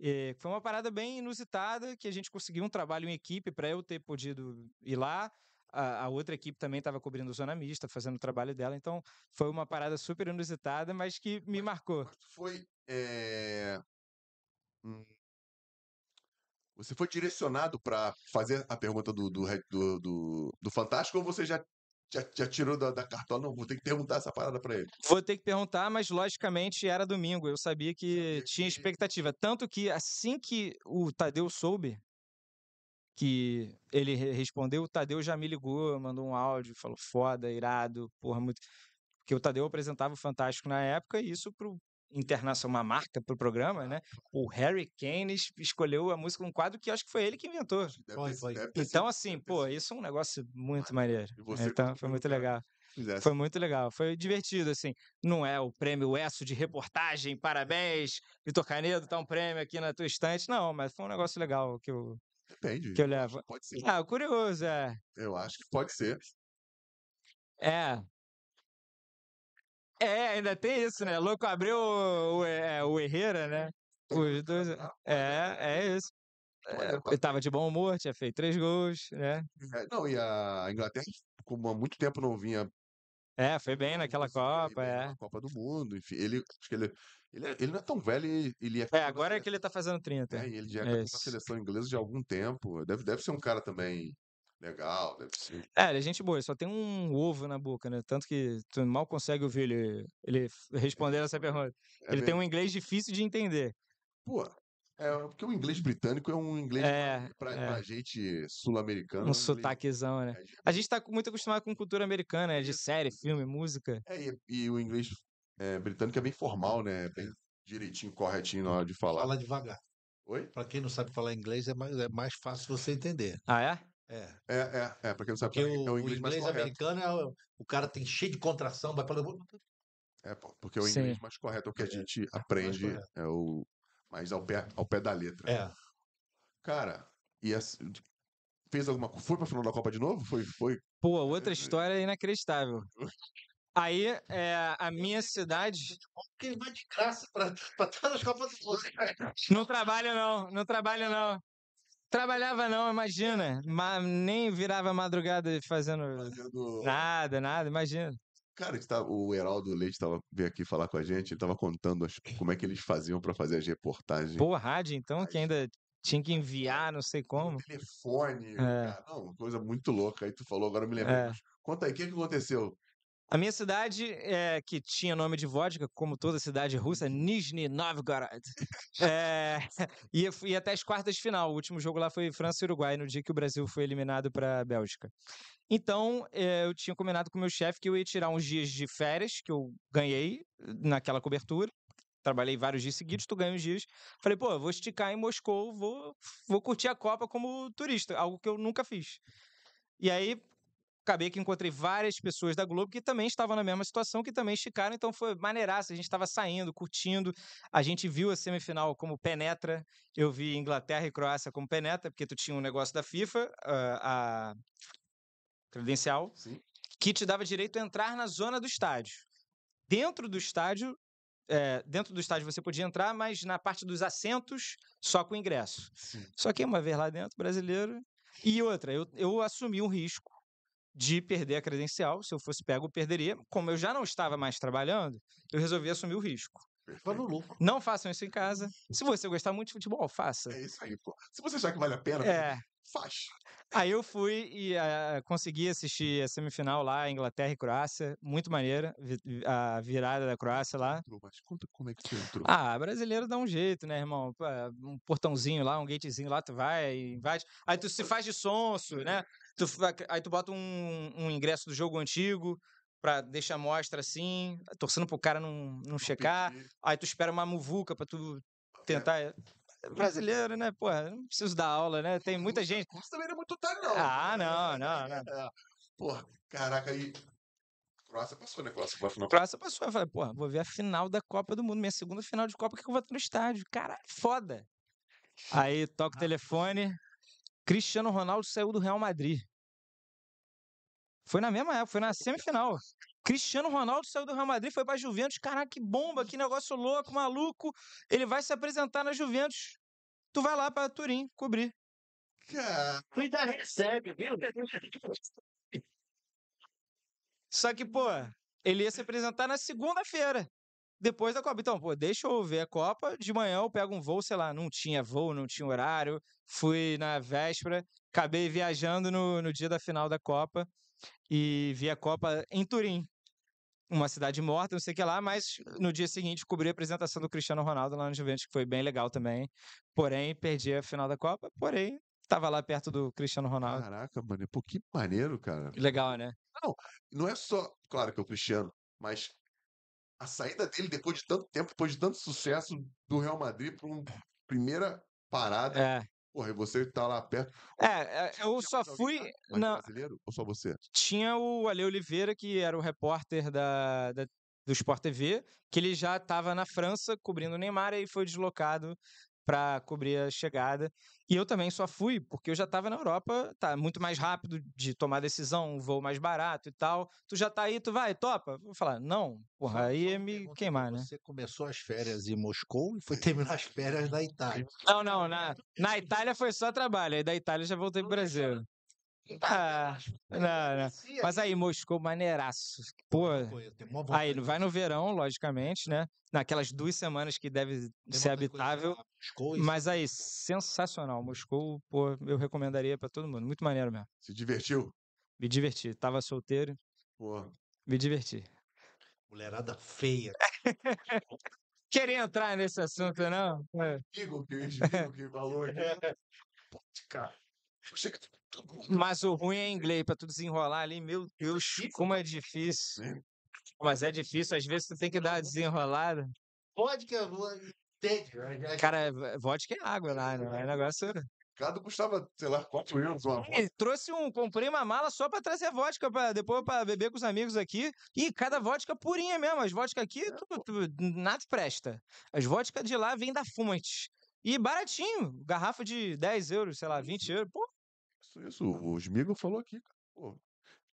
Eh, foi uma parada bem inusitada, que a gente conseguiu um trabalho em equipe para eu ter podido ir lá. A, a outra equipe também estava cobrindo zona mista, fazendo o trabalho dela. Então, foi uma parada super inusitada, mas que me marcou. Foi. é, hum, Você foi direcionado pra fazer a pergunta do, do, do, do, do Fantástico ou você já, já, já tirou da, da cartola? Não, vou ter que perguntar essa parada pra ele. Vou ter que perguntar, mas logicamente era domingo. Eu sabia que tinha expectativa. Tanto que assim que o Tadeu soube que ele re- respondeu, o Tadeu já me ligou, mandou um áudio, falou foda, irado, porra, muito. Porque o Tadeu apresentava o Fantástico na época, e isso pro internacional, uma marca pro programa, né? O Harry Kane es- escolheu a música, um quadro que acho que foi ele que inventou. Deve Foi, ter- foi. deve Então, assim, deve pô, isso é um negócio muito maneiro. E você Então, foi muito legal. Fizesse. Foi muito legal, foi divertido, assim. Não é o prêmio ESSO de reportagem, parabéns, Vitor Canedo, tá um prêmio aqui na tua estante. Não, mas foi um negócio legal que eu, Depende. que eu levo. Pode ser. Ah, curioso, é. Eu acho que pode ser. É. É, ainda tem isso, né? Louco abriu o, o, é, o Herrera, né? Os dois. É, é isso. É, ele tava de bom humor, tinha feito três gols, né? É, não, e a Inglaterra, como há muito tempo não vinha É, foi bem naquela Copa, bem é. na Copa do Mundo, enfim, ele acho que ele ele, é- ele não é tão velho, ele, ele é É, agora é que ele tá fazendo 30. é, ele já é É isso. seleção inglesa de algum tempo. Deve, deve ser um cara também legal, deve ser. É, ele é gente boa, ele só tem um ovo na boca, né? Tanto que tu mal consegue ouvir ele, ele responder essa pergunta. É ele tem um inglês difícil de entender. Pô, é porque o inglês britânico é um inglês É, pra, é. pra gente sul-americano. é Um inglês- sotaquezão, né? é, de- A gente tá muito acostumado com cultura americana, né? De série, filme, música. é, e, e o inglês é, britânico é bem formal, né? Bem direitinho, corretinho na hora de falar. Fala devagar. Oi? Para quem não sabe falar inglês, é mais, é mais fácil você entender. Ah, é? É. É, é, é, pra quem não sabe, Porque é o, o o inglês mais inglês correto. americano é o, o cara tem cheio de contração, vai falando. É, pô, porque o Sim. inglês mais correto é o que a É, gente aprende, é o mais ao pé, ao pé da letra. É. Cara, e essa- fez alguma coisa? Foi pra final da Copa de novo? Foi, foi. Pô, outra história inacreditável. Aí, é, a minha cidade. Porque ele vai de graça para estar nas Copas do Mundo. Não trabalho, não, não trabalho, não. Trabalhava, não, imagina. Ma- nem virava madrugada fazendo fazendo- nada, nada, imagina. Cara, tava- o Heraldo Leite tava, veio aqui falar com a gente, ele tava contando as- como é que eles faziam pra fazer as reportagens. Pô, rádio, então, que ainda tinha que enviar, não sei como. Telefone, É. cara, não, coisa muito louca. Aí tu falou, agora eu me lembrei. É. Conta aí, o que, que aconteceu? A minha cidade, é, que tinha nome de vodka, como toda cidade russa, Nizhny Novgorod, é, ia, ia até as quartas de final. O último jogo lá foi França e Uruguai, no dia que o Brasil foi eliminado para a Bélgica. Então, é, eu tinha combinado com o meu chefe que eu ia tirar uns dias de férias, que eu ganhei naquela cobertura. Trabalhei vários dias seguidos, tu ganha uns dias. Falei, pô, vou esticar em Moscou, vou, vou curtir a Copa como turista, algo que eu nunca fiz. E aí, acabei que encontrei várias pessoas da Globo que também estavam na mesma situação, que também esticaram, então foi maneiraça, a gente estava saindo, curtindo, a gente viu a semifinal como penetra, eu vi Inglaterra e Croácia como penetra, porque tu tinha um negócio da FIFA, ah, a credencial, Sim. que te dava direito a entrar na zona do estádio. Dentro do estádio, é, dentro do estádio você podia entrar, mas na parte dos assentos, só com ingresso. Sim. Só que uma vez lá dentro, brasileiro. E outra, eu, eu assumi um risco de perder a credencial. Se eu fosse pego, eu perderia. Como eu já não estava mais trabalhando, eu resolvi assumir o risco. Foi no lucro. Não façam isso em casa. Se você gostar muito de futebol, faça. É isso aí, pô. Se você achar que vale a pena, É, faz. Aí eu fui e ah, consegui assistir a semifinal lá, Inglaterra e Croácia. Muito maneira, a virada da Croácia lá. Mas conta como é que você entrou. Ah, brasileiro dá um jeito, né, irmão? Um portãozinho lá, um gatezinho lá, tu vai, invade. Aí tu se faz de sonso, né? Tu, aí tu bota um, um ingresso do jogo antigo pra deixar a mostra assim, torcendo pro cara não, não checar. Aí tu espera uma muvuca pra tu tentar. Brasileiro, né? Pô, não preciso dar aula, né? Tem muita gente. Isso também não é muito otário, não. Ah, não, não, não. É. Porra, caraca, aí. Croácia passou, né? Croácia foi a final. Croácia passou. Eu falei, porra, vou ver a final da Copa do Mundo, minha segunda final de Copa que eu vou estar no estádio. Caralho, foda. Aí toca o telefone. Cristiano Ronaldo saiu do Real Madrid. Foi na mesma época, foi na semifinal. Cristiano Ronaldo saiu do Real Madrid, foi pra Juventus. Caraca, que bomba, que negócio louco, maluco. Ele vai se apresentar na Juventus. Tu vai lá pra Turim cobrir. Cara, Tu ainda recebe, viu? Só que, pô, ele ia se apresentar na segunda-feira, depois da Copa. Então, pô, deixa eu ver a Copa. De manhã eu pego um voo, sei lá, não tinha voo, não tinha horário. Fui na véspera, acabei viajando no, no dia da final da Copa e vi a Copa em Turim. Uma cidade morta, não sei o que lá, mas no dia seguinte cobri a apresentação do Cristiano Ronaldo lá no Juventus, que foi bem legal também. Porém, perdi a final da Copa, porém, tava lá perto do Cristiano Ronaldo. caraca, mano. Pô, que maneiro, cara. Legal, né? Não é só, claro que é o Cristiano, mas a saída dele depois de tanto tempo, depois de tanto sucesso do Real Madrid para uma primeira parada. É. Porra, e você tá lá perto. É, é, eu só fui. lá? Não, brasileiro? Ou só você? tinha o Ale Oliveira, que era o repórter da, da- do Sport TV, que ele já estava na França cobrindo o Neymar e foi deslocado para cobrir a chegada. E eu também só fui porque eu já estava na Europa, tá muito mais rápido de tomar decisão, um voo mais barato e tal. Tu já tá aí, tu vai, topa? Vou falar, não, porra, aí ia me queimar, né? Você começou as férias em Moscou e foi terminar as férias na Itália. Não, não, na, na Itália foi só trabalho, aí da Itália já voltei pro Brasil. Ah, não, não. Mas aí, Moscou, maneiraço. Pô, Aí, vai no verão, logicamente, né? Naquelas duas semanas que deve ser habitável. Mas aí, sensacional. Moscou, pô, eu recomendaria pra todo mundo. Muito maneiro mesmo. Se divertiu? Me diverti. Tava solteiro, Porra. me diverti. Mulherada feia. Queria entrar nesse assunto, não? Igor, que que falou aqui. Pô, cara. Mas o ruim é inglês, pra tu desenrolar ali, meu Deus, como é difícil. né? Mas é difícil, às vezes tu tem que dar uma desenrolada. Não entende. Cara, vodka é água lá, né? É negócio. Cada custava, sei lá, 4 euros uma Ele trouxe um, comprei uma mala só pra trazer vodka para depois pra beber com os amigos aqui. E cada vodka purinha mesmo. As vodka aqui, tu- tu- nada presta. As vodka de lá vêm da fonte. E baratinho, garrafa de 10 euros, sei lá, 20 euros. Pô, Isso, isso. O Smigo falou aqui, cara. Pô,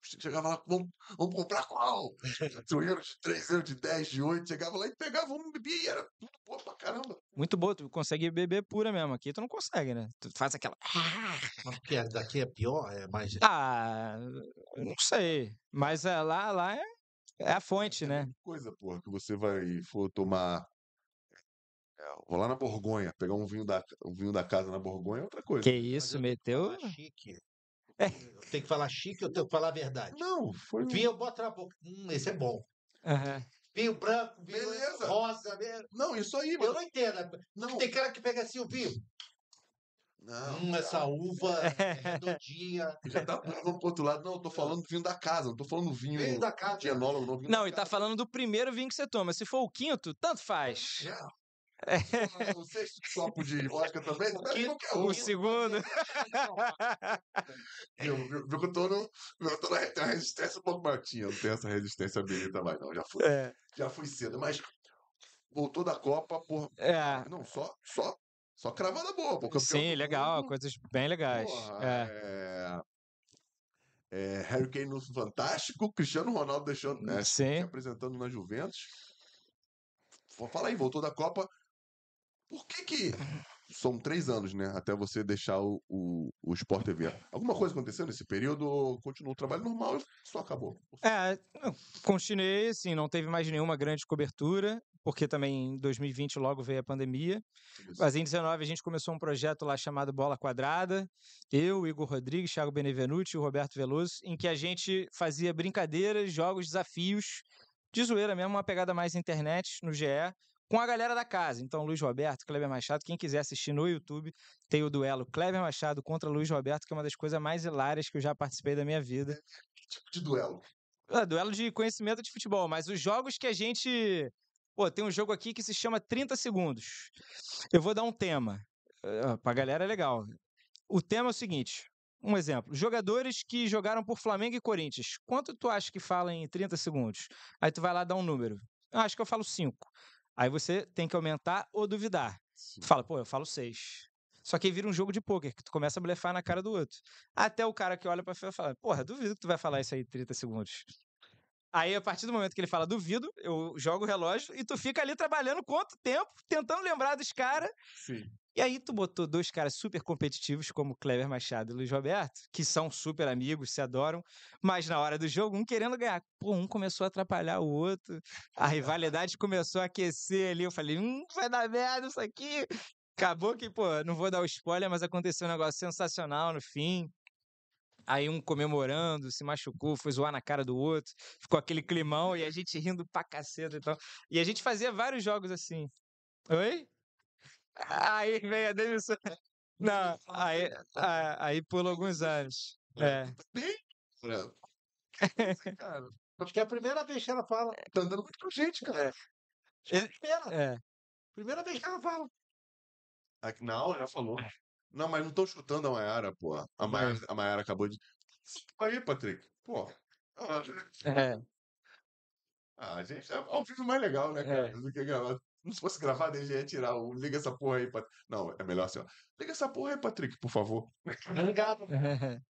chegava lá, vamos, vamos comprar qual? 4 euros, de 3 euros, de 10, de 8. Chegava lá e pegava, vamos beber e era tudo boa pra caramba. muito boa, tu consegue beber pura mesmo. Aqui tu não consegue, né? Tu faz aquela. Mas porque daqui é pior, é mais. Ah, não sei. Mas é, lá, lá é, é a fonte, É né? coisa, porra, que você vai for tomar. É, vou lá na Borgonha, pegar um vinho da, um vinho da casa na Borgonha é outra coisa. Que isso, eu meteu. chique. É. Eu tenho que falar chique, eu tenho que falar a verdade. Não, foi. Vinho, eu boto na boca. Hum, esse é bom. Aham. Vinho branco, vinho Beleza. rosa. vinho- Não, isso aí, Eu mano. não entendo. Não, Tem cara que pega assim o vinho. não. Hum, essa uva é redondinha. Já tá vamos pro outro lado. Não, eu tô falando do vinho da casa, não tô falando do vinho Vinho da casa. de enólogo, não. Vinho Não, da e tá casa. falando do primeiro vinho que você toma. Se for o quinto, tanto faz. Já. O sexto copo de vodka também, quinto- qualquer um. O segundo. Que eu tô, no, eu tô na resistência um pouco martinha. Eu não tenho essa resistência bebida mais, não. Já fui, É, já fui cedo. Mas voltou da Copa, porra. é. Não, só, só, só cravada boa. Pô, Sim, legal, coisas bem legais. porra, É. é, é, Harry Kane no Fantástico, Cristiano Ronaldo deixando, né, se Sim. apresentando na Juventus. Fa- Fala aí, voltou da Copa. Por que que são três anos, né, até você deixar o, o, o Sport TV? Alguma coisa aconteceu nesse período ou continuou o trabalho normal e só acabou? É, continuei, assim, não teve mais nenhuma grande cobertura. porque também em 2020 logo veio a pandemia. Isso. Mas em 19 a gente começou um projeto lá chamado Bola Quadrada. Eu, Igor Rodrigues, Thiago Benevenuti e o Roberto Veloso, em que a gente fazia brincadeiras, jogos, desafios de zoeira mesmo, uma pegada mais internet no GE, com a galera da casa. Então, Luiz Roberto, Kleber Machado, quem quiser assistir no YouTube, tem o duelo Kleber Machado contra Luiz Roberto, que é uma das coisas mais hilárias que eu já participei da minha vida. Tipo de duelo. É, duelo de conhecimento de futebol, mas os jogos que a gente. Pô, tem um jogo aqui que se chama 30 segundos. Eu vou dar um tema. Uh, pra galera é legal. O tema é o seguinte: um exemplo. Jogadores que jogaram por Flamengo e Corinthians. Quanto tu acha que fala em 30 segundos? Aí tu vai lá dar um número. Ah, acho que eu falo 5. Aí você tem que aumentar ou duvidar. Sim. Tu fala, pô, eu falo 6. Só que aí vira um jogo de pôquer, que tu começa a blefar na cara do outro. Até o cara que olha pra fila fala, porra, duvido que tu vai falar isso aí em 30 segundos. Aí, a partir do momento que ele fala duvido, eu jogo o relógio e tu fica ali trabalhando quanto tempo, tentando lembrar dos caras. Sim. E aí tu botou dois caras super competitivos, como Cleber Machado e Luiz Roberto, que são super amigos, se adoram, mas na hora do jogo, um querendo ganhar. Pô, um começou a atrapalhar o outro, a rivalidade começou a aquecer ali. Eu falei, hum, vai dar merda isso aqui. Acabou que, pô, não vou dar o spoiler, mas aconteceu um negócio sensacional no fim. Aí um comemorando, se machucou, foi zoar na cara do outro, ficou aquele climão e a gente rindo pra caceta e tal. E a gente fazia vários jogos assim. Oi? Aí vem a demissão. Não, aí, a- aí pula alguns anos. É. Cara, Acho que é a primeira vez que ela fala. tá andando muito com gente, cara. Ele- Primeira, É. primeira vez que ela fala. Aqui na aula já falou. Não, mas não tô chutando a Mayara, pô. A Mayara, a Mayara acabou de. Aí, Patrick. Pô. Ah, É. Ah, gente, é ao vivo mais legal, né, cara? É. Do que gravar. Se fosse gravado, ele já ia tirar o. Liga essa porra aí, Patrick. Não, é melhor assim, ó. Liga essa porra aí, Patrick, por favor. Obrigado.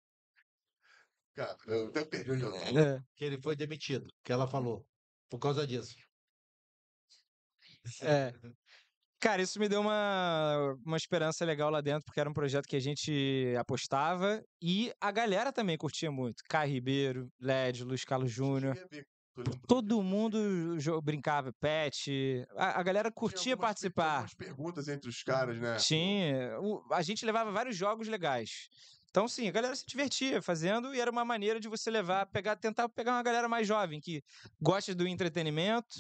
Cara, eu até perdi onde eu tava. É. Que ele foi demitido, que ela falou. Por causa disso. É. Cara, isso me deu uma, uma esperança legal lá dentro, porque era um projeto que a gente apostava e a galera também curtia muito. Caio Ribeiro, Led, Luiz Carlos Júnior. Todo mundo brincava, Pet. A, a galera Tinha curtia participar. algumas perguntas entre os caras, né? Tinha. O- a gente levava vários jogos legais. Então, sim, a galera se divertia fazendo e era uma maneira de você levar, pegar, tentar pegar uma galera mais jovem que gosta do entretenimento.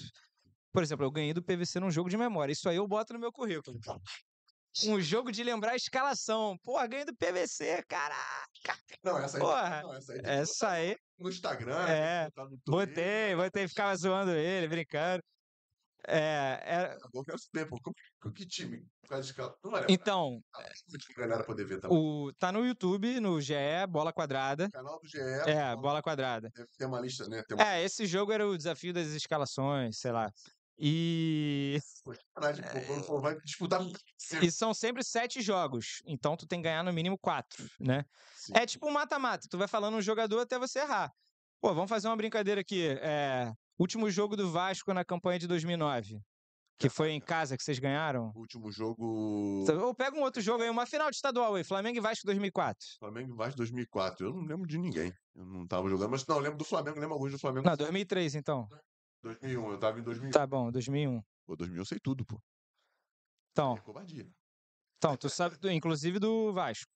Por exemplo, eu ganhei do PVC num jogo de memória. Isso aí eu boto no meu currículo. Um jogo de lembrar a escalação. Porra, ganhei do PVC, caraca. Não, essa aí. Porra, não, essa aí Essa aí, no Instagram, É, botar no Twitter. botei, botei, ficava zoando ele, brincando. É, era- Eu quero saber, pô, com que time? Então, Pra galera poder ver também. o, tá no YouTube, no GE, Bola Quadrada. O canal do GE. É, Bola Quadrada. Deve ter uma lista, né? Uma É, esse jogo era o desafio das escalações, sei lá. E, você. e são sempre sete jogos. Então tu tem que ganhar no mínimo quatro, né? Sim. É tipo um mata-mata. Tu vai falando um jogador até você errar. Pô, vamos fazer uma brincadeira aqui. É, último jogo do Vasco na campanha de 2009. Que foi em casa que vocês ganharam. Último jogo. Ou pega um outro jogo aí, uma final de estadual aí. Flamengo e Vasco 2004. Flamengo e Vasco 2004. Eu não lembro de ninguém. Eu não tava jogando, mas não, eu lembro do Flamengo, lembro alguns do Flamengo. Não, 2003 então. 2001, eu tava em 2001. Tá bom, 2001. Pô, 2000 eu sei tudo, pô. Então, É covardia. então tu sabe, do- inclusive do Vasco.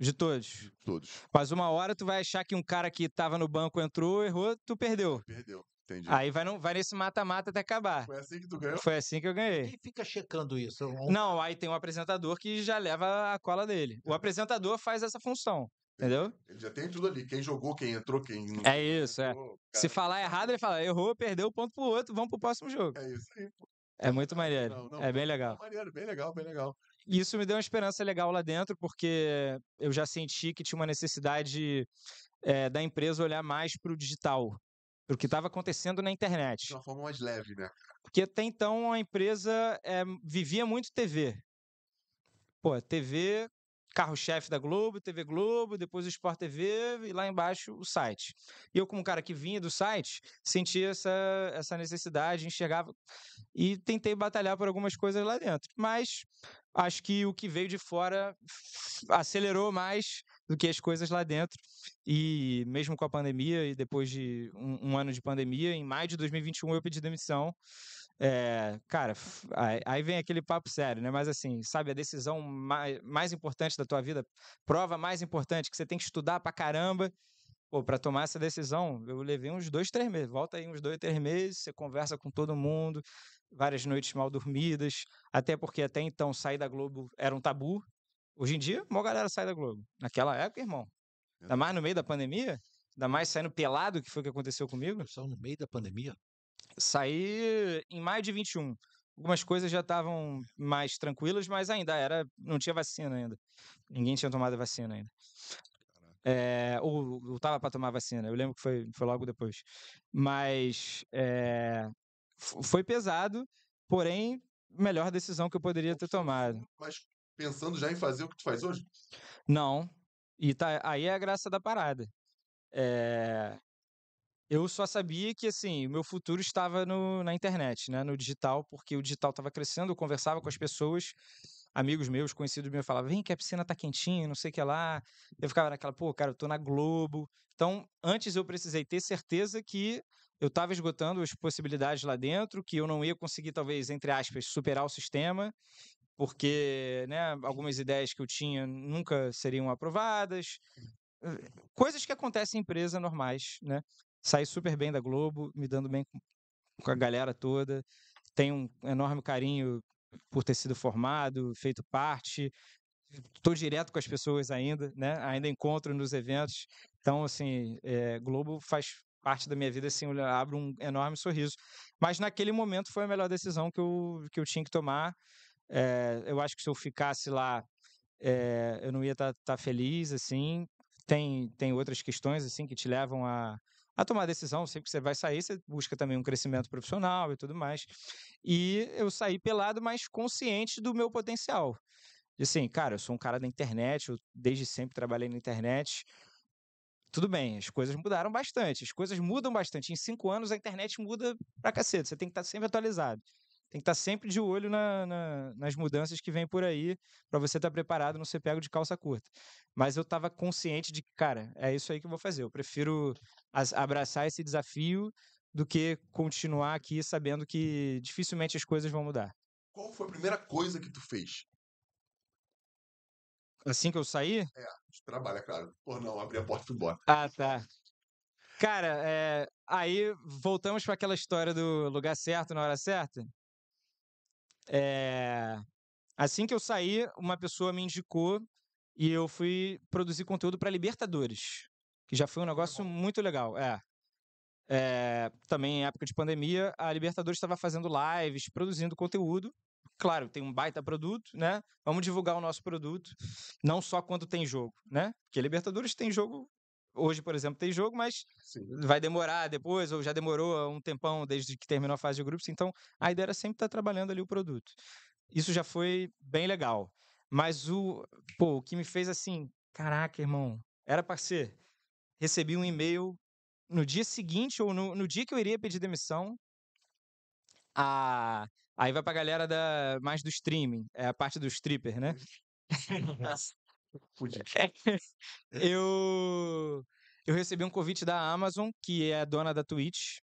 De todos. Todos. Mas uma hora tu vai achar que um cara que tava no banco entrou, errou, tu perdeu. Perdeu. Entendi. Aí vai, no, vai nesse mata-mata até acabar. Foi assim que tu ganhou? Foi assim que eu ganhei. Quem fica checando isso? Não, aí tem um apresentador que já leva a cola dele. O apresentador faz essa função, entendeu? Ele já tem tudo ali. Quem jogou, quem entrou, quem não É isso, é. Se falar errado, ele fala, errou, perdeu, ponto pro outro, vamos pro próximo jogo. É isso aí. pô. É muito maneiro. Não, não, É bem legal. Maneiro, bem legal, bem legal. E isso me deu uma esperança legal lá dentro, porque eu já senti que tinha uma necessidade eh, da empresa olhar mais para o digital, para o que estava acontecendo na internet. De uma forma mais leve, né? Porque até então a empresa eh, vivia muito TV. Pô, TV, carro-chefe da Globo, TV Globo, depois o Sport TV e lá embaixo o site. E eu, como cara que vinha do site, sentia essa, essa necessidade, enxergava e tentei batalhar por algumas coisas lá dentro. Mas acho que o que veio de fora acelerou mais do que as coisas lá dentro. E mesmo com a pandemia, e depois de um, um ano de pandemia, em maio de 2021 eu pedi demissão. É, cara, aí, aí vem aquele papo sério, né? Mas assim, sabe, a decisão mais, mais importante da tua vida, prova mais importante que você tem que estudar pra caramba. Pô, pra tomar essa decisão, eu levei uns dois, três meses. Volta aí uns dois, três meses, você conversa com todo mundo, várias noites mal dormidas, até porque até então sair da Globo era um tabu. Hoje em dia, uma galera sai da Globo. Naquela época, irmão, ainda mais no meio da pandemia, ainda mais saindo pelado, que foi o que aconteceu comigo. Só no meio da pandemia. Saí em maio de 21. Algumas coisas já estavam mais tranquilas, mas ainda era, não tinha vacina ainda. Ninguém tinha tomado a vacina ainda. É, ou, ou tava para tomar vacina. Eu lembro que foi, foi logo depois. Mas é, foi pesado, porém, melhor decisão que eu poderia ter tomado. Mas pensando já em fazer o que tu faz hoje? Não. E tá, aí é a graça da parada. É, eu só sabia que, assim, o meu futuro estava no, na internet, né? No digital, porque o digital estava crescendo, eu conversava com as pessoas, amigos meus, conhecidos meus, falavam, vem que a piscina tá quentinha, não sei o que lá. Eu ficava naquela, pô, cara, eu tô na Globo. Então, antes eu precisei ter certeza que eu estava esgotando as possibilidades lá dentro, que eu não ia conseguir, talvez, entre aspas, superar o sistema, porque né, algumas ideias que eu tinha nunca seriam aprovadas. Eh, Coisas que acontecem em empresa normais, né? Saí super bem da Globo, me dando bem com- a galera toda. Tenho um enorme carinho por ter sido formado, feito parte. Estou direto com as pessoas ainda, né? Ainda encontro nos eventos. Então, assim, eh, Globo faz parte da minha vida, assim, eu abro um enorme sorriso. Mas naquele momento foi a melhor decisão que eu, que eu tinha que tomar. Eh, eu acho que se eu ficasse lá, eh, eu não ia estar feliz, assim. Tem, tem outras questões, assim, que te levam a, a tomar decisão. Sempre que você vai sair, você busca também um crescimento profissional e tudo mais. E eu saí pelado, mas consciente do meu potencial. E assim, cara, eu sou um cara da internet, eu desde sempre trabalhei na internet. Tudo bem, as coisas mudaram bastante, as coisas mudam bastante. Em cinco anos a internet muda pra cacete, você tem que estar sempre atualizado. Tem que estar sempre de olho na- na- nas mudanças que vêm por aí, pra você estar preparado, não ser pego de calça curta. Mas eu estava consciente de que, cara, é isso aí que eu vou fazer. Eu prefiro as- abraçar esse desafio do que continuar aqui sabendo que dificilmente as coisas vão mudar. Qual foi a primeira coisa que tu fez? Assim que eu saí, Tu trabalha, claro. Pô, não, abri a porta e fui embora. Ah, tá. Cara, é, aí voltamos para aquela história do lugar certo na hora certa. É, assim que eu saí, uma pessoa me indicou e eu fui produzir conteúdo para Libertadores, que já foi um negócio muito legal. É. É, também em época de pandemia, a Libertadores estava fazendo lives, produzindo conteúdo. Claro, tem um baita produto, né? Vamos divulgar o nosso produto, não só quando tem jogo, né? Porque a Libertadores tem jogo Hoje, por exemplo, tem jogo, mas Sim. vai demorar depois, ou já demorou um tempão desde que terminou a fase de grupos. Então, a ideia era sempre estar trabalhando ali o produto. Isso já foi bem legal. Mas o, pô, o que me fez assim, caraca, irmão, era para ser. Recebi um e-mail no dia seguinte, ou no, no dia que eu iria pedir demissão. A, aí vai pra galera da, mais do streaming, é a parte do stripper, né? Eu, eu recebi um convite da Amazon, que é a dona da Twitch,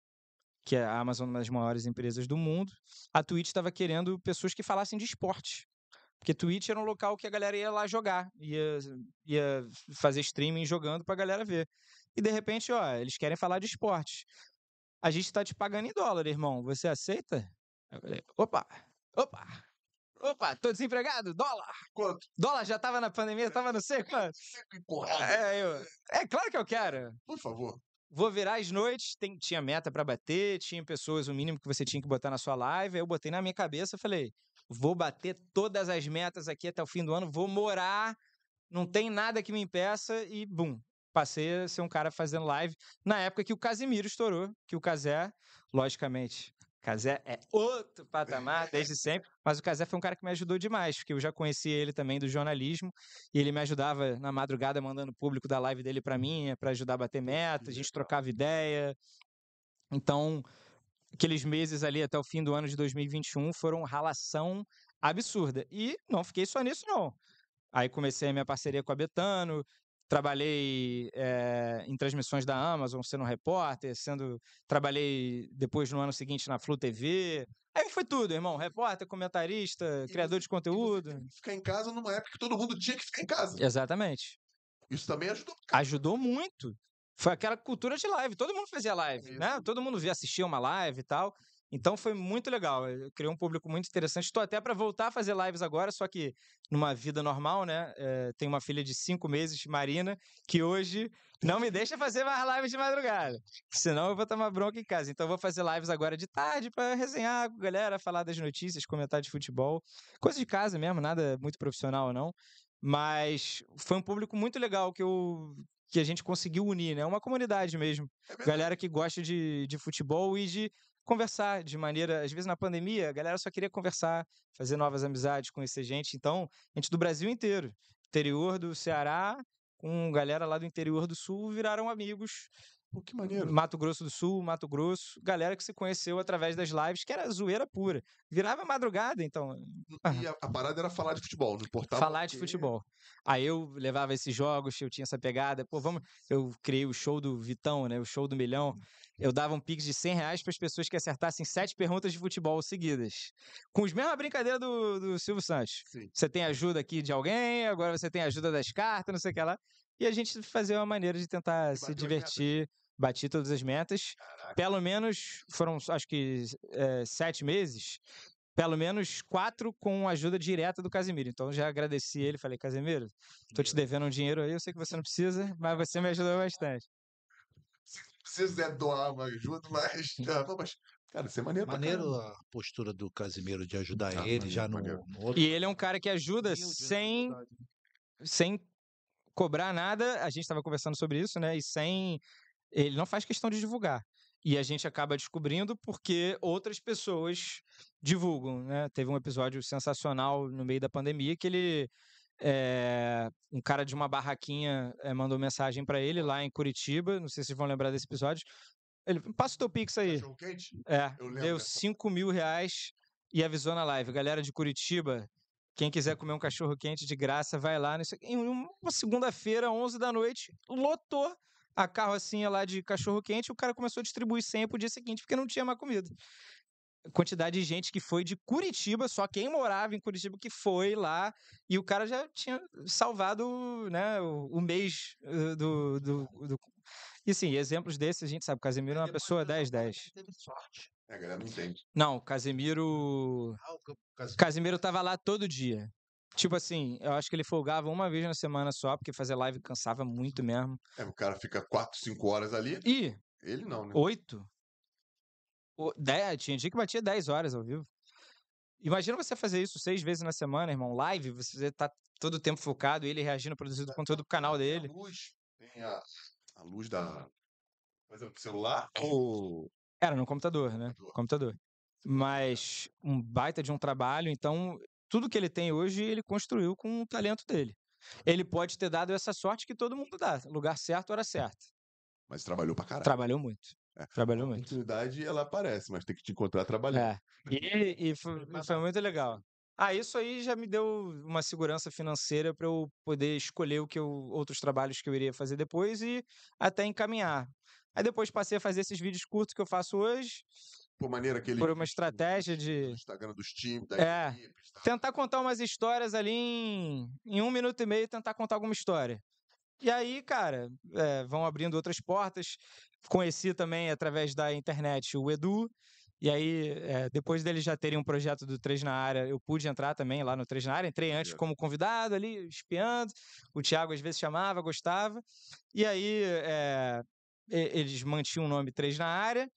que é a Amazon, uma das maiores empresas do mundo. A Twitch estava querendo pessoas que falassem de esporte. Porque Twitch era um local que a galera ia lá jogar, ia, ia fazer streaming jogando pra galera ver. E de repente, ó, eles querem falar de esporte. A gente tá te pagando em dólar, irmão. Você aceita? Eu falei, opa, opa, opa, tô desempregado? Dólar! Quanto? Dólar já tava na pandemia, tava não sei quanto. Sempre empurrado. É, eu, é claro que eu quero. Por favor. Vou virar as noites, tem- tinha meta pra bater, tinha pessoas, o mínimo que você tinha que botar na sua live. Aí eu botei na minha cabeça, falei, vou bater todas as metas aqui até o fim do ano, vou morar, não tem nada que me impeça e bum, passei a ser um cara fazendo live na época que o Casimiro estourou, que o Casé, logicamente, Casé é outro patamar desde sempre, mas o Casé foi um cara que me ajudou demais, porque eu já conhecia ele também do jornalismo, e ele me ajudava na madrugada mandando o público da live dele pra mim, para ajudar a bater meta, a gente trocava ideia. Então, aqueles meses ali até o fim do ano de 2021 foram ralação absurda. E não fiquei só nisso, não. Aí comecei a minha parceria com a Betano, trabalhei eh, em transmissões da Amazon, sendo repórter, sendo trabalhei depois no ano seguinte na Flu TV. Aí foi tudo, irmão. Repórter, comentarista, E criador você- de conteúdo. Ficar em casa numa época que todo mundo tinha que ficar em casa. Exatamente. Isso também ajudou. Ajudou muito. Foi aquela cultura de live. Todo mundo fazia live, né? Todo mundo via, assistia uma live e tal. Então foi muito legal. Eu criei um público muito interessante. Estou até para voltar a fazer lives agora, só que numa vida normal, né? Eh, tenho uma filha de cinco meses, Marina, que hoje não me deixa fazer mais lives de madrugada. Senão eu vou tomar bronca em casa. Então eu vou fazer lives agora de tarde para resenhar com a galera, falar das notícias, comentar de futebol. Coisa de casa mesmo, nada muito profissional, não. Mas foi um público muito legal que eu que a gente conseguiu unir, né? Uma comunidade mesmo. É. Galera que gosta de, de futebol e de conversar de maneira. Às vezes na pandemia, a galera só queria conversar, fazer novas amizades, conhecer gente. Então, gente do Brasil inteiro. Interior do Ceará, com galera lá do interior do Sul, viraram amigos. Pô, que maneiro. Mato Grosso do Sul, Mato Grosso. Galera que se conheceu através das lives, que era zoeira pura. Virava madrugada, então. E a, a parada era falar de futebol, não importava. falar de o quê. futebol. Aí eu levava esses jogos, eu tinha essa pegada. Pô, vamos. Eu criei o show do Vitão, né? O show do milhão. Eu dava um pix de 100 reais para as pessoas que acertassem sete perguntas de futebol seguidas. Com os mesma brincadeira do, do Silvio Santos. Sim. Você tem ajuda aqui de alguém, agora você tem ajuda das cartas, não sei o que lá. E a gente fazia uma maneira de tentar E se divertir. Bati todas as metas. Caraca. Pelo menos, foram acho que eh, sete meses. Pelo menos quatro com ajuda direta do Casimiro. Então já agradeci ele, falei, Casimiro, tô te devendo um dinheiro aí, eu sei que você não precisa, mas você me ajudou bastante. Se quiser doar uma ajuda, mas. Não, mas, cara, isso é maneiro. Maneiro a postura do Casimiro de ajudar Ah, ele já no, maneiro, no outro. E ele é um cara que ajuda sem, sem cobrar nada. A gente estava conversando sobre isso, né? E sem. Ele não faz questão de divulgar. E a gente acaba descobrindo porque outras pessoas divulgam, né? Teve um episódio sensacional no meio da pandemia que ele. Eh, um cara de uma barraquinha eh, mandou mensagem para ele lá em Curitiba. Não sei se vocês vão lembrar desse episódio. Ele passa o teu pix aí. É, deu dessa 5 mil reais e avisou na live. Galera de Curitiba, quem quiser comer um cachorro quente de graça, vai lá. Nisso. Em uma segunda-feira, 11 da noite, lotou a carrocinha lá de cachorro quente. O cara começou a distribuir 100 pro dia seguinte, porque não tinha mais comida. Quantidade de gente que foi de Curitiba, só quem morava em Curitiba que foi lá e o cara já tinha salvado né, o, o mês eh, do, do, do- E assim, exemplos desses, a gente sabe, o Casemiro é uma Depois pessoa do jogo, 10-10. ele Teve sorte. É, a galera não entende. Não, o Casemiro. Ah, o Ca- Casimiro Casemiro tava lá todo dia. Tipo assim, eu acho que ele folgava uma vez na semana só, porque fazer live cansava muito mesmo. É, o cara fica 4, 5 horas ali. E Ele não, né? oito? O- dez- Tinha dia que batia 10 horas ao vivo. Imagina você fazer isso seis vezes na semana, irmão. Live, você tá todo o tempo focado, ele reagindo, produzindo conteúdo pro canal Tem dele. A luz. Tem a, a luz da. Por exemplo, celular. Ou. Era no computador, né? Computador. Computador. Mas um baita de um trabalho, então tudo que ele tem hoje ele construiu com o talento dele. Ele pode ter dado essa sorte que todo mundo dá, lugar certo, hora certa. Mas trabalhou pra caralho. Trabalhou muito. É, Trabalhou A muito. oportunidade ela aparece, mas tem que te encontrar trabalhando. É. E, e foi, foi muito legal. Ah, isso aí já me deu uma segurança financeira para eu poder escolher o que eu, outros trabalhos que eu iria fazer depois e até encaminhar. Aí depois passei a fazer esses vídeos curtos que eu faço hoje, Por maneira que ele. por uma estratégia de Instagram dos times, da É. tá? tentar contar umas histórias ali em, em um minuto e meio, tentar contar alguma história. E aí, cara, é, vão abrindo outras portas. Conheci também através da internet o Edu. E aí, é, depois deles já terem um projeto do Três na Área, eu pude entrar também lá no Três na Área. Entrei antes como convidado ali, espiando. O Thiago às vezes chamava, gostava. E aí, é, e- eles mantinham o nome Três na Área.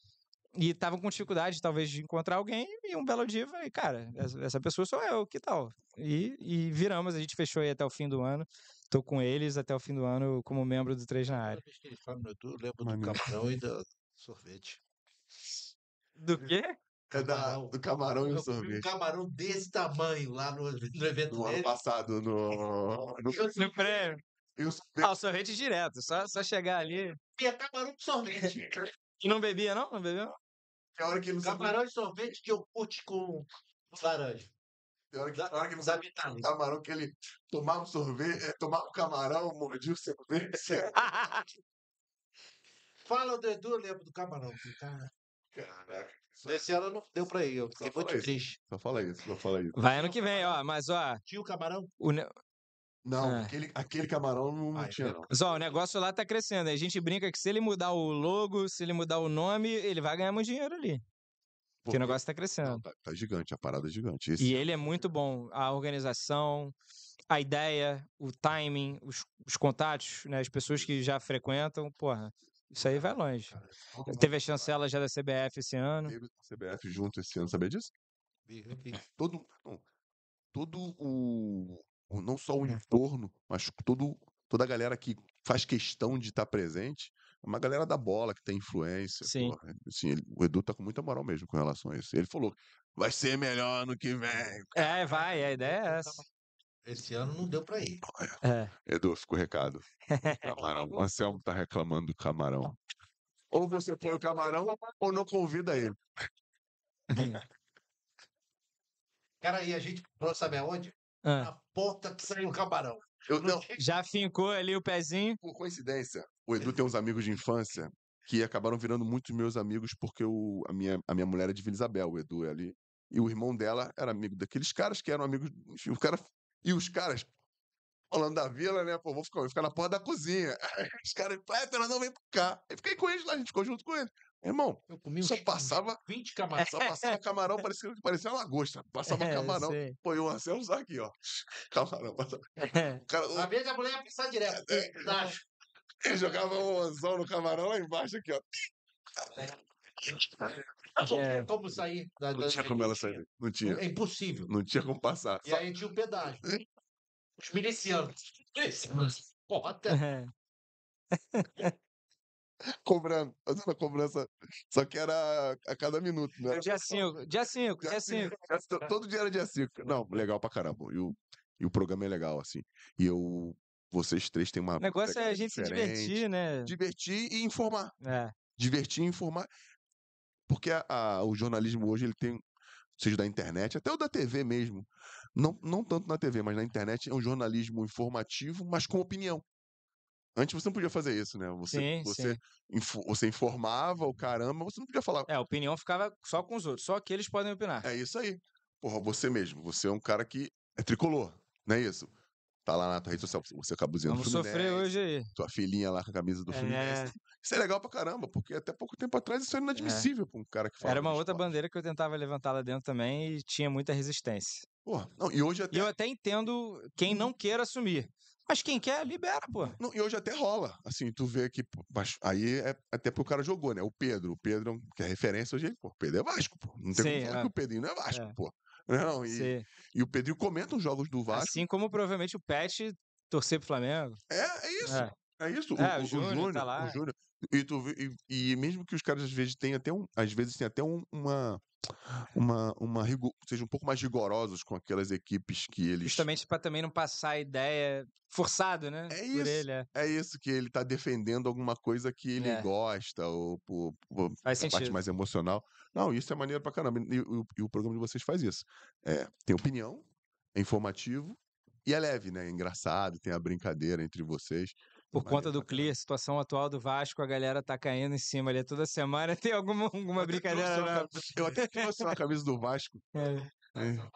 E estavam com dificuldade, talvez, de encontrar alguém. E um belo dia, eu falei, cara, essa, essa pessoa sou eu, que tal? E, e viramos, a gente fechou aí até o fim do ano. Tô com eles até o fim do ano como membro do Três na Área. Que ele fala no Edu, eu lembro do camarão e do sorvete. Do quê? É da, do camarão e o Eu comi um sorvete. camarão desse tamanho lá no, no evento No ano dele. passado, no. no Eu No prêmio. e o sorvete. Ah, o sorvete direto, só, só chegar ali. comia camarão de sorvete. E não bebia, não? Não bebeu? É a hora que ele não sabe- camarão de sorvete de iogurte com laranja. Tem hora que, Da- tem hora que não sabe habitantes. camarão que ele tomava sorvete, é, tomava um camarão, mordia o sorvete. Fala do Edu, eu lembro do camarão. Cara, Caraca. esse ano não deu pra ir, eu fiquei muito isso. triste. Só fala isso, só fala isso. Vai ano que vem, ó. Mas, ó, Tinha o camarão? o, ne- Não, É. aquele, aquele camarão não, não Ah, tinha, não. mas, ó, o negócio lá tá crescendo. A gente brinca que se ele mudar o logo, se ele mudar o nome, ele vai ganhar muito dinheiro ali. Porque o negócio tá Não, crescendo. tá, tá gigante, a parada é gigante. Esse E ele é muito bom. A organização, a ideia, o timing, os, os contatos, né? As pessoas que já frequentam, porra, isso aí vai longe. Teve a chancela já da CBF esse ano. Teve CBF junto esse ano, sabia disso? Todo, não, todo o, o- Não só o entorno, mas todo, toda a galera que faz questão de estar presente. É uma galera da bola que tem influência. Sim. porra, assim, ele- o Edu tá com muita moral mesmo com relação a isso. Ele falou: vai ser melhor ano que vem. É, vai, a ideia é essa. Esse ano não deu pra ir. É. Edu, fica o recado. Camarão. O Anselmo tá reclamando do camarão. Ou você põe o camarão ou não convida ele. Cara, e a gente, sabe aonde? Ah, Na ponta que saiu o camarão. Eu, não, Já fincou ali o pezinho. por coincidência, o Edu tem uns amigos de infância que acabaram virando muitos meus amigos porque o, a, minha, a minha mulher é de Vila Isabel, o Edu é ali. E o irmão dela era amigo daqueles caras que eram amigos. Enfim, o cara. E os caras, falando da vila, né? Pô, vou ficar, vou ficar na porta da cozinha. Aí os caras, Pera, não vem pra cá. Aí fiquei com eles lá, a gente ficou junto com eles. Irmão, Eu comi só passava, 20 camarões. só passava camarão, parecia, parecia uma lagosta. Passava É, camarão. sei. Pô, o Anselmo só aqui, ó. Camarão. passava- O cara, Às vezes a mulher ia passar direto. É, Pedaço. ele jogava um anzol no camarão lá embaixo aqui, ó. É. como sair. Da, Não tinha como ela sair. Não tinha. É impossível. Não tinha como passar. E Só aí tinha o pedágio. Os milicianos. Porra, cobrando, fazendo a cobrança. Só que era a cada minuto, né? Dia 5, dia 5, dia 5. Todo dia era dia 5. Não, legal pra caramba. E o, e o programa é legal, assim. E eu. Vocês três têm uma. O negócio é a gente se divertir, né? Divertir e informar. É. Divertir e informar. Porque a- a- o jornalismo hoje, ele tem. Seja da internet, até o da TV mesmo. Não, não tanto na TV, mas na internet é um jornalismo informativo, mas com opinião. Antes você não podia fazer isso, né? Você, Sim, você, sim. info- você informava o caramba, você não podia falar. É, a opinião ficava só com os outros. Só que eles podem opinar. É isso aí. Porra, você mesmo. Você é um cara que é tricolor, não é isso? Tá lá na tua rede social, você acaba usando Vamos sofrer hoje aí. Tua filhinha lá com a camisa do Fluminense. Isso é legal pra caramba, porque até pouco tempo atrás isso era inadmissível pra um cara que fala. Era uma outra esporte. bandeira que eu tentava levantar lá dentro também e tinha muita resistência. Porra, não, e hoje até. E eu até entendo quem não queira assumir. Mas quem quer, libera, pô. Não, e hoje até rola. Assim, tu vê que. pô, mas aí é até porque o cara jogou, né? O Pedro. O Pedro, é que é referência hoje, pô, o Pedro é Vasco, pô. Não tem Sim, como falar é. que o Pedrinho não é Vasco, É. pô. Não, e, e o Pedrinho comenta os jogos do Vasco. Assim como provavelmente o Pet torcer pro Flamengo. É, é isso. É. É isso. É, o Júnior tá o lá. Júnior. E, tu, e, e mesmo que os caras às vezes tenham até um, às vezes tem até um- uma uma, uma rigo- sejam um pouco mais rigorosos com aquelas equipes que eles Justamente pra também não passar a ideia forçado, né? É isso. ele, é. é isso que ele tá defendendo alguma coisa que ele É. gosta ou por, por parte mais emocional. Não, isso é maneiro pra caramba. E, o- e o programa de vocês faz isso. É, tem opinião, é informativo e é leve, né? É engraçado, tem a brincadeira entre vocês. Por conta do. Clear, situação atual do Vasco, a galera tá caindo em cima ali toda semana. Tem alguma, alguma Eu até brincadeira? cam- Eu até trouxe uma camisa do Vasco. É, É.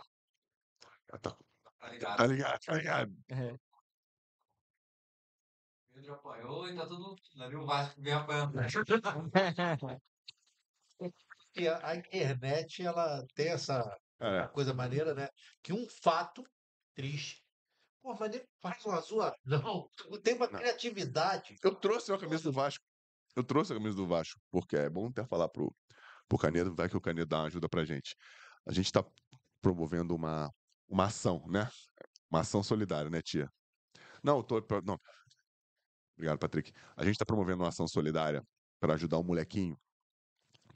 Ah, tá. Tá ligado, tá ligado. é. Pedro apanhou e tá tudo. Ali o Vasco vem apanhando. E a, a internet, ela tem essa É. coisa maneira, né? Que um fato triste. Pô, mas ele faz uma zoa. Não, tem uma Não. criatividade. Eu trouxe uma camisa do Vasco. Eu trouxe a camisa do Vasco, porque é bom até falar pro, pro Canedo, vai que o Canedo dá uma ajuda pra gente. A gente tá promovendo uma, uma ação, né? Uma ação solidária, né, tia? Não, eu tô. Não. Obrigado, Patrick. A gente tá promovendo uma ação solidária para ajudar um molequinho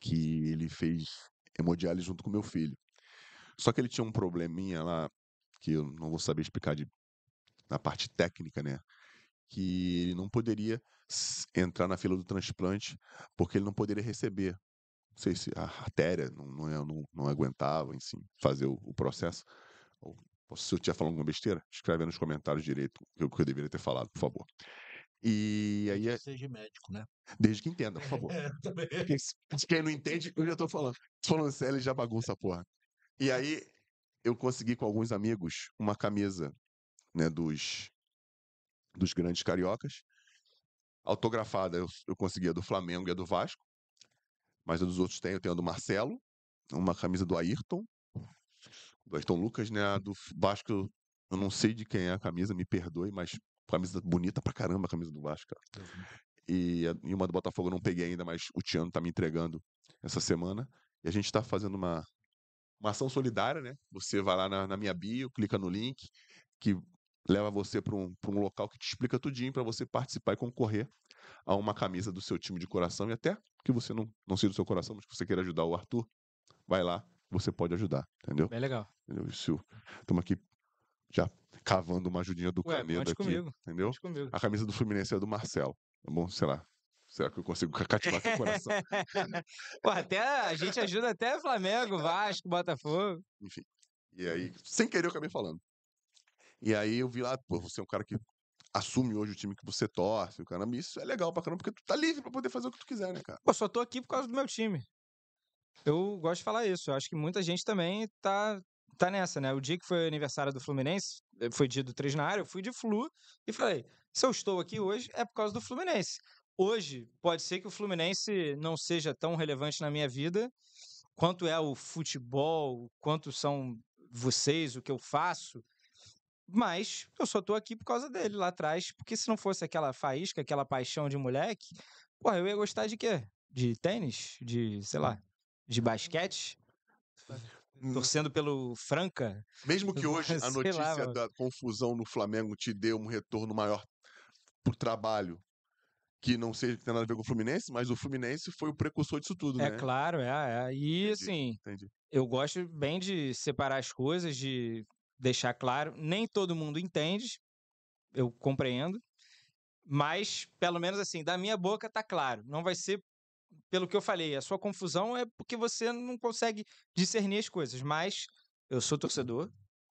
que ele fez hemodiálise junto com meu filho. Só que ele tinha um probleminha lá, que eu não vou saber explicar de, na parte técnica, né? Que ele não poderia entrar na fila do transplante porque ele não poderia receber. Não sei se a artéria não, não, não, não aguentava, enfim, fazer o, o processo. Ou, se eu estiver falando alguma besteira, escreve nos comentários direito o que eu deveria ter falado, por favor. E aí, é, Seja médico, né? desde que entenda, por favor. É, também. Porque quem não entende, eu já tô falando. Falando sério, ele já bagunça a porra. E aí, eu consegui com alguns amigos uma camisa, né, dos, dos grandes cariocas. Autografada, eu, eu consegui a do Flamengo e a do Vasco. Mas a dos outros tem, eu tenho a do Marcelo, uma camisa do Ayrton, do Ayrton Lucas, né? A do Vasco, eu- não sei de quem é a camisa, me perdoe, mas camisa bonita pra caramba a camisa do Vasco, cara. E, e uma do Botafogo eu não peguei ainda, mas o Tiano tá me entregando essa semana. E a gente tá fazendo uma, uma ação solidária, né? Você vai lá na, na minha bio, clica no link, que leva você para um, pra um local que te explica tudinho para você participar e concorrer a uma camisa do seu time de coração. E até que você não, não seja do seu coração, mas que você queira ajudar o Arthur, vai lá, você pode ajudar, entendeu? Bem legal. entendeu? Estamos aqui já cavando uma ajudinha do Ué, Canedo aqui, comigo. entendeu? Comigo. A camisa do Fluminense é do Marcelo. Tá bom? Sei lá. Será que eu consigo ca- cativar teu coração? Pô, até a gente ajuda até Flamengo, Vasco, Botafogo. Enfim. E aí, sem querer, eu acabei falando. E aí eu vi lá, pô, você é um cara que assume hoje o time que você torce, o caramba, isso é legal pra caramba, porque tu tá livre pra poder fazer o que tu quiser, né, cara? Pô, só tô aqui por causa do meu time. Eu gosto de falar isso. Eu acho que muita gente também tá, tá nessa, né? O dia que foi aniversário do Fluminense, eh, foi dia do 3 na área, eu fui de Flu e falei: se eu estou aqui hoje é por causa do Fluminense. Hoje, pode ser que o Fluminense não seja tão relevante na minha vida quanto é o futebol, quanto são vocês, o que eu faço. Mas eu só tô aqui por causa dele lá atrás, porque se não fosse aquela faísca, aquela paixão de moleque, Porra, eu ia gostar de quê? De tênis? De, sei lá, de basquete? Hum, Torcendo pelo Franca? Mesmo que hoje a lá, notícia mano. da confusão no Flamengo te dê um retorno maior pro trabalho, que não seja que tenha nada a ver com o Fluminense, mas o Fluminense foi o precursor disso tudo, É né? claro, é, é. E Entendi. assim, Entendi. eu gosto bem de separar as coisas, de deixar claro. Nem todo mundo entende, eu compreendo. Mas, pelo menos assim, da minha boca tá claro. Não vai ser pelo que eu falei. A sua confusão é porque você não consegue discernir as coisas. Mas eu sou torcedor,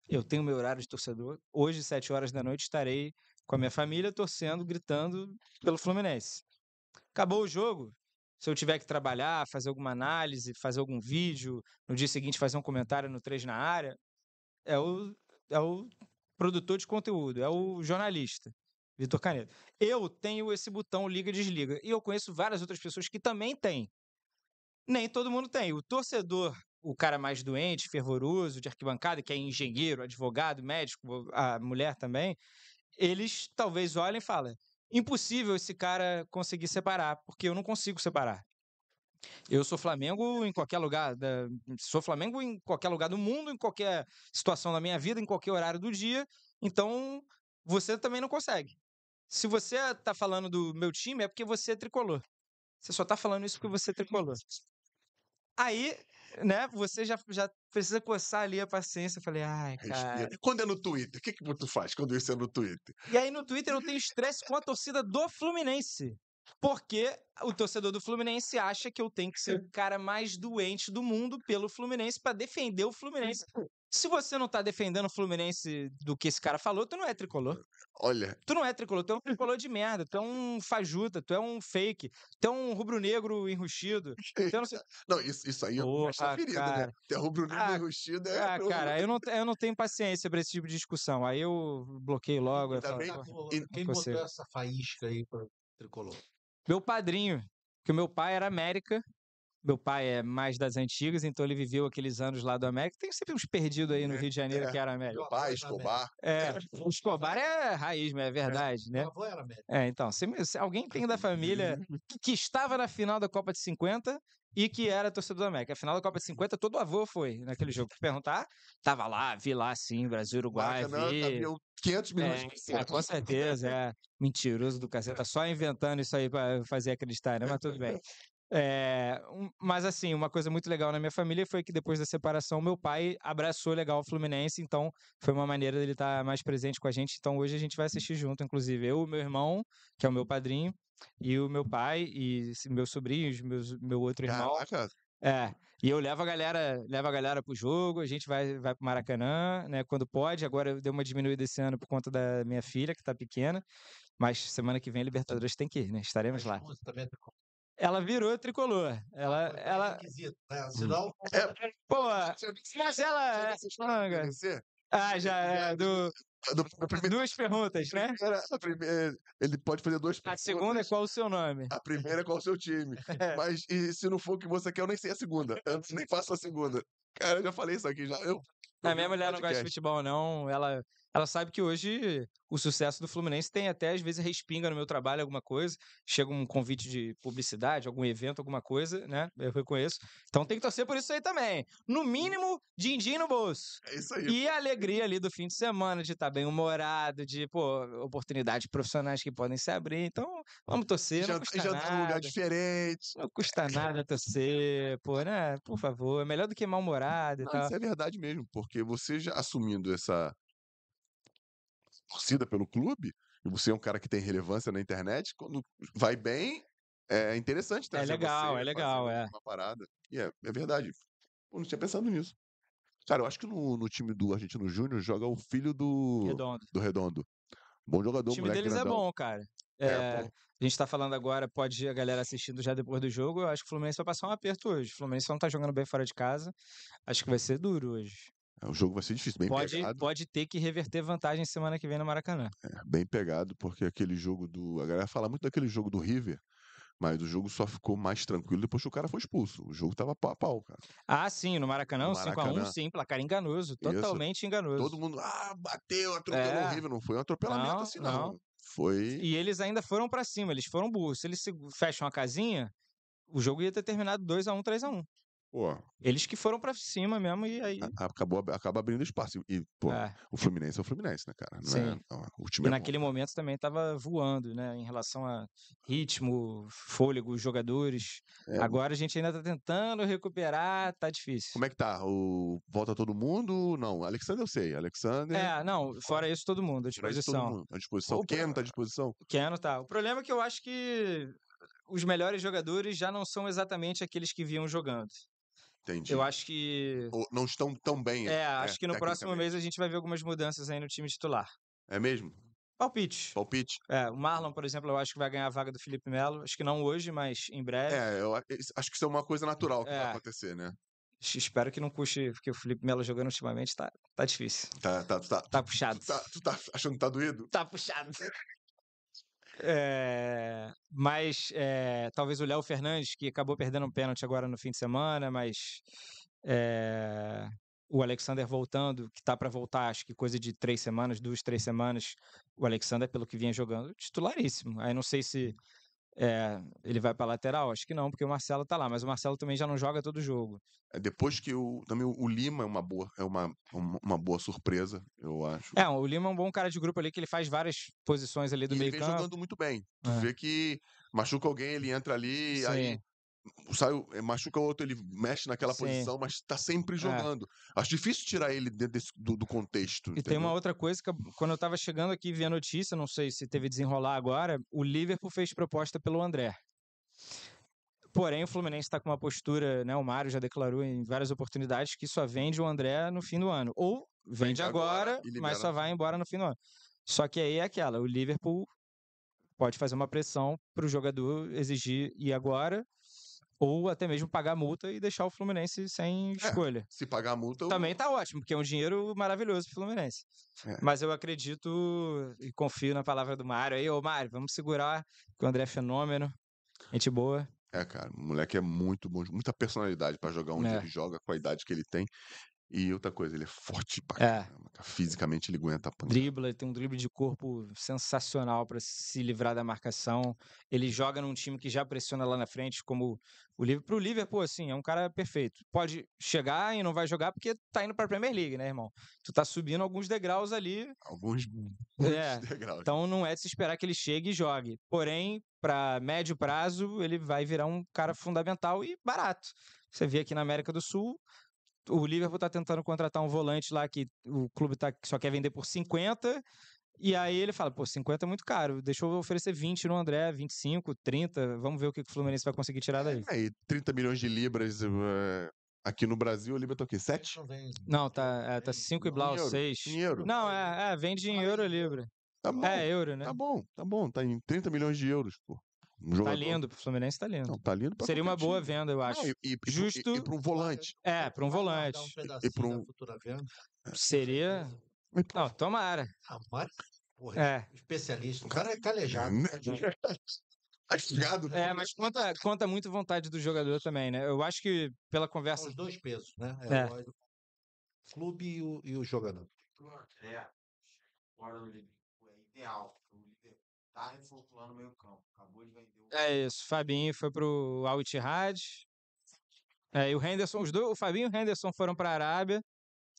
eu tenho meu horário de torcedor. Hoje, sete horas da noite, estarei com a minha família torcendo, gritando pelo Fluminense. Acabou o jogo. Se eu tiver que trabalhar, fazer alguma análise, fazer algum vídeo, no dia seguinte fazer um comentário no 3 na área, é o, é o produtor de conteúdo, é o jornalista, Vitor Canedo. Eu tenho esse botão liga e desliga. E eu conheço várias outras pessoas que também têm. Nem todo mundo tem. O torcedor, o cara mais doente, fervoroso, de arquibancada, que é engenheiro, advogado, médico, a mulher também, eles talvez olhem e falem: impossível esse cara conseguir separar, porque eu não consigo separar. Eu sou Flamengo em qualquer lugar, da- sou Flamengo em qualquer lugar do mundo, em qualquer situação da minha vida, em qualquer horário do dia. Então, você também não consegue. Se você tá falando do meu time, é porque você é tricolor. Você só tá falando isso porque você é tricolor. Aí, né, você já, já precisa coçar ali a paciência. Eu falei, ai, cara. Quando é no Twitter, o que, que tu faz quando isso é no Twitter? E aí no Twitter eu tenho estresse com a torcida do Fluminense. Porque o torcedor do Fluminense acha que eu tenho que ser o cara mais doente do mundo pelo Fluminense pra defender o Fluminense. Se você não tá defendendo o Fluminense do que esse cara falou, tu não é tricolor. Olha, Tu não é tricolor, tu é um tricolor de merda, tu é um fajuta, tu é um fake, tu é um rubro-negro enrustido. Tu é não sei... não, isso, isso aí é uma Porra, ferida, né? cara. Ter rubro-negro Ah, enrustido é. Ah, cara, eu não, eu não tenho paciência pra esse tipo de discussão. Aí eu bloqueio logo. eu Ainda falo, "Pô, Quem botou essa faísca aí para tricolor? Meu padrinho, que o meu pai era América. Meu pai é mais das antigas, então ele viveu aqueles anos lá do América. Tem sempre uns perdidos aí no Rio de Janeiro é. que era América. Meu pai, Escobar. É, o Escobar é raiz, mas é verdade, né? Meu avô era médico. É, então, se, se alguém tem da família que, que estava na final da Copa de 50 e que era torcedor do América. A final da Copa de 50, todo avô foi naquele jogo. Perguntar, tava lá, vi lá sim, Brasil, Uruguai, Maracanã, vi. cabiam 500 milhões É, de pessoas. ah, com certeza, é. Mentiroso do cacete. Tá só inventando isso aí pra fazer acreditar, né? Mas tudo bem. É, um- mas assim, uma coisa muito legal na minha família foi que depois da separação, meu pai abraçou legal o Fluminense, então foi uma maneira dele estar mais presente com a gente. Então hoje a gente vai assistir junto, inclusive eu, meu irmão, que é o meu padrinho, e o meu pai, e meus sobrinhos, meus, meu outro irmão. Caraca, É. E eu levo a galera, levo a galera pro jogo, a gente vai, vai pro Maracanã, né? Quando pode. Agora eu dei uma diminuída esse ano por conta da minha filha, que tá pequena. Mas semana que vem, Libertadores tem que ir, né? Estaremos lá. Também tá com- Ela virou tricolor. Ela, é ela, requisito, né? Senão, pô, mas ela. Você? Ah, já é. Do, Do, a primeira, duas perguntas, né? a primeira- ele pode fazer duas A perguntas. segunda é qual o seu nome? A primeira é qual o seu time. Mas e se não for o que você quer, eu nem sei a segunda. Eu nem faço a segunda. Cara, eu já falei isso aqui já. Eu, A minha mulher não gosta de podcast. futebol, não. Ela, ela sabe que hoje o sucesso do Fluminense tem até, às vezes, respinga no meu trabalho alguma coisa. Chega um convite de publicidade, algum evento, alguma coisa, né? Eu reconheço. Então tem que torcer por isso aí também. No mínimo, din-din no bolso. É isso aí. E a alegria ali do fim de semana, de estar bem humorado, de, pô, oportunidades profissionais que podem se abrir. Então, vamos torcer, não Jantar, custa jantar num lugar nada. diferente. Não custa nada torcer, pô, né? Por favor, é melhor do que mal-humorado e Não, tal. isso é verdade mesmo, porque você já assumindo essa torcida pelo clube, e você é um cara que tem relevância na internet, quando vai bem, é interessante trazer legal, você, é legal, é. uma parada. E é, é verdade. Eu não tinha pensado nisso. Cara, eu acho que no, no time do Argentino Júnior joga o filho do Redondo. do Redondo. Bom jogador, O time deles é grandão. bom, cara. É, É, a gente tá falando agora, pode ir a galera assistindo já depois do jogo. Eu acho que o Fluminense vai passar um aperto hoje. O Fluminense não tá jogando bem fora de casa. Acho que vai ser duro hoje. É, O jogo vai ser difícil, bem Pode, pegado. pode ter que reverter vantagem semana que vem no Maracanã. É, bem pegado, porque aquele jogo do. A galera fala muito daquele jogo do River, mas o jogo só ficou mais tranquilo depois que o cara foi expulso. O jogo tava pau a pau, cara. Ah, sim, no Maracanã, No um 5x1, Maracanã. sim, placar enganoso. Totalmente enganoso. Todo mundo, ah, bateu, atropelou É. o River. Não foi um atropelamento Não, assim, não. não. Foi. E eles ainda foram pra cima, eles foram burros. Se eles fecham a casinha, o jogo ia ter terminado 2x1, 3x1. Pô, Eles que foram pra cima mesmo e aí. acabou, ab- acaba abrindo espaço. E, pô, é. o Fluminense é o Fluminense, né, cara? Não Sim. É, não, o time E é bom. naquele momento também estava voando, né? Em relação a ritmo, fôlego, jogadores. É, Agora a gente ainda tá tentando recuperar, tá difícil. Como é que tá? O... Volta todo mundo? Não, Alexander eu sei. Alexander. É, não, fora isso, todo mundo à traz todo disposição. mundo à disposição. O Keno tá à disposição? Keno tá. O problema é que eu acho que os melhores jogadores já não são exatamente aqueles que vinham jogando. Entendi. Eu acho que. Ou não estão tão bem. É, acho que no próximo mês a gente vai ver algumas mudanças aí no time titular. É mesmo? Palpite. Palpite? É, o Marlon, por exemplo, eu acho que vai ganhar a vaga do Felipe Melo. Acho que não hoje, mas em breve. É, eu acho que isso é uma coisa natural que É. vai acontecer, né? Es- Espero que não custe, porque o Felipe Melo jogando ultimamente tá, tá difícil. Tá, tá, tá, Tá puxado. tu tá, tu tá achando que tá doído? Tá puxado. É, mas é, talvez o Léo Fernandes, que acabou perdendo um pênalti agora no fim de semana, mas é, o Alexander voltando, que tá para voltar, acho que coisa de três semanas, duas, três semanas. O Alexander, pelo que vinha jogando, titularíssimo. Aí não sei se é, ele vai para lateral, acho que não, porque o Marcelo tá lá, mas o Marcelo também já não joga todo jogo. É, depois que o. Também o, Lima é uma boa, é uma, uma, boa surpresa, eu acho. É, o Lima é um bom cara de grupo ali, que ele faz várias posições ali do e ele meio vem campo. jogando muito bem. Tu É. vê que machuca alguém, ele entra ali, aí Sim. Sai, eh, machuca o outro, ele mexe naquela Sim. posição, mas tá sempre É. jogando. Acho difícil tirar ele desse- do, do contexto. E tem uma entendeu? outra coisa que quando eu tava chegando aqui e vi a notícia, não sei se teve desenrolar agora, o Liverpool fez proposta pelo André. Porém, o Fluminense está com uma postura, né? O Mário já declarou em várias oportunidades que só vende o André no fim do ano. Ou vende Vende agora agora, e mas só vai embora no fim do ano. Só que aí é aquela, o Liverpool pode fazer uma pressão para o jogador exigir ir agora, ou até mesmo pagar multa e deixar o Fluminense sem escolha. Se pagar a multa, Também tá ótimo, porque é um dinheiro maravilhoso pro Fluminense. É. Mas eu acredito e confio na palavra do Mário aí. Ô, Mário, vamos segurar, que o André é fenômeno. Gente boa. É, cara, o moleque é muito bom, muita personalidade pra jogar onde É. ele joga, com a idade que ele tem. E outra coisa, ele é forte pra É. caramba. cara. Fisicamente ele aguenta a pancada. Dribla, ele tem um drible de corpo sensacional para se livrar da marcação. Ele joga num time que já pressiona lá na frente, como o Liverpool. Pro Liverpool, assim, é um cara perfeito. Pode chegar e não vai jogar porque tá indo pra Premier League, né, irmão? Tu tá subindo alguns degraus ali Alguns É, degraus. Então não é de se esperar que ele chegue e jogue. Porém, para médio prazo, ele vai virar um cara fundamental e barato. Você vê aqui na América do Sul, o Liverpool tá tentando contratar um volante lá que o clube tá, que só quer vender por 50. E aí ele fala, pô, 50 é muito caro, deixa eu oferecer 20 no André, 25, 30, vamos ver o que o Fluminense vai conseguir tirar daí. É, e 30 milhões de libras é, Aqui no Brasil, o Libra tá o quê? Isso 7? não tá, é, tá 5 e blau, Dinheiro, 6. dinheiro. Não, é, é, vende em euro livre. Tá bom, É, euro, né? tá bom, tá bom. Tá em 30 milhões de euros, pô. Um Tá jogador. lindo, pro Fluminense tá lindo. Não, tá lindo pra Seria uma boa time. venda, eu acho. Não, e, e, e Justo- E, e pra um volante. É, pra um volante. um pra da um- futura venda. Seria. E pro- Não, tomara. Ah, Mário, porra, É. especialista. O cara é calejado. Né? Advogado, né? É, mas conta, conta muito vontade do jogador também, né? Eu acho que pela São conversa. os dois pesos, né? É. É. O clube e o, e o jogador. É. Liverpool. É ideal. Tá reformulando o meio campo. Acabou de vender o. É isso. Fabinho foi pro Al Ittihad. É, e o Henderson, os dois, o Fabinho e o Henderson foram pra Arábia.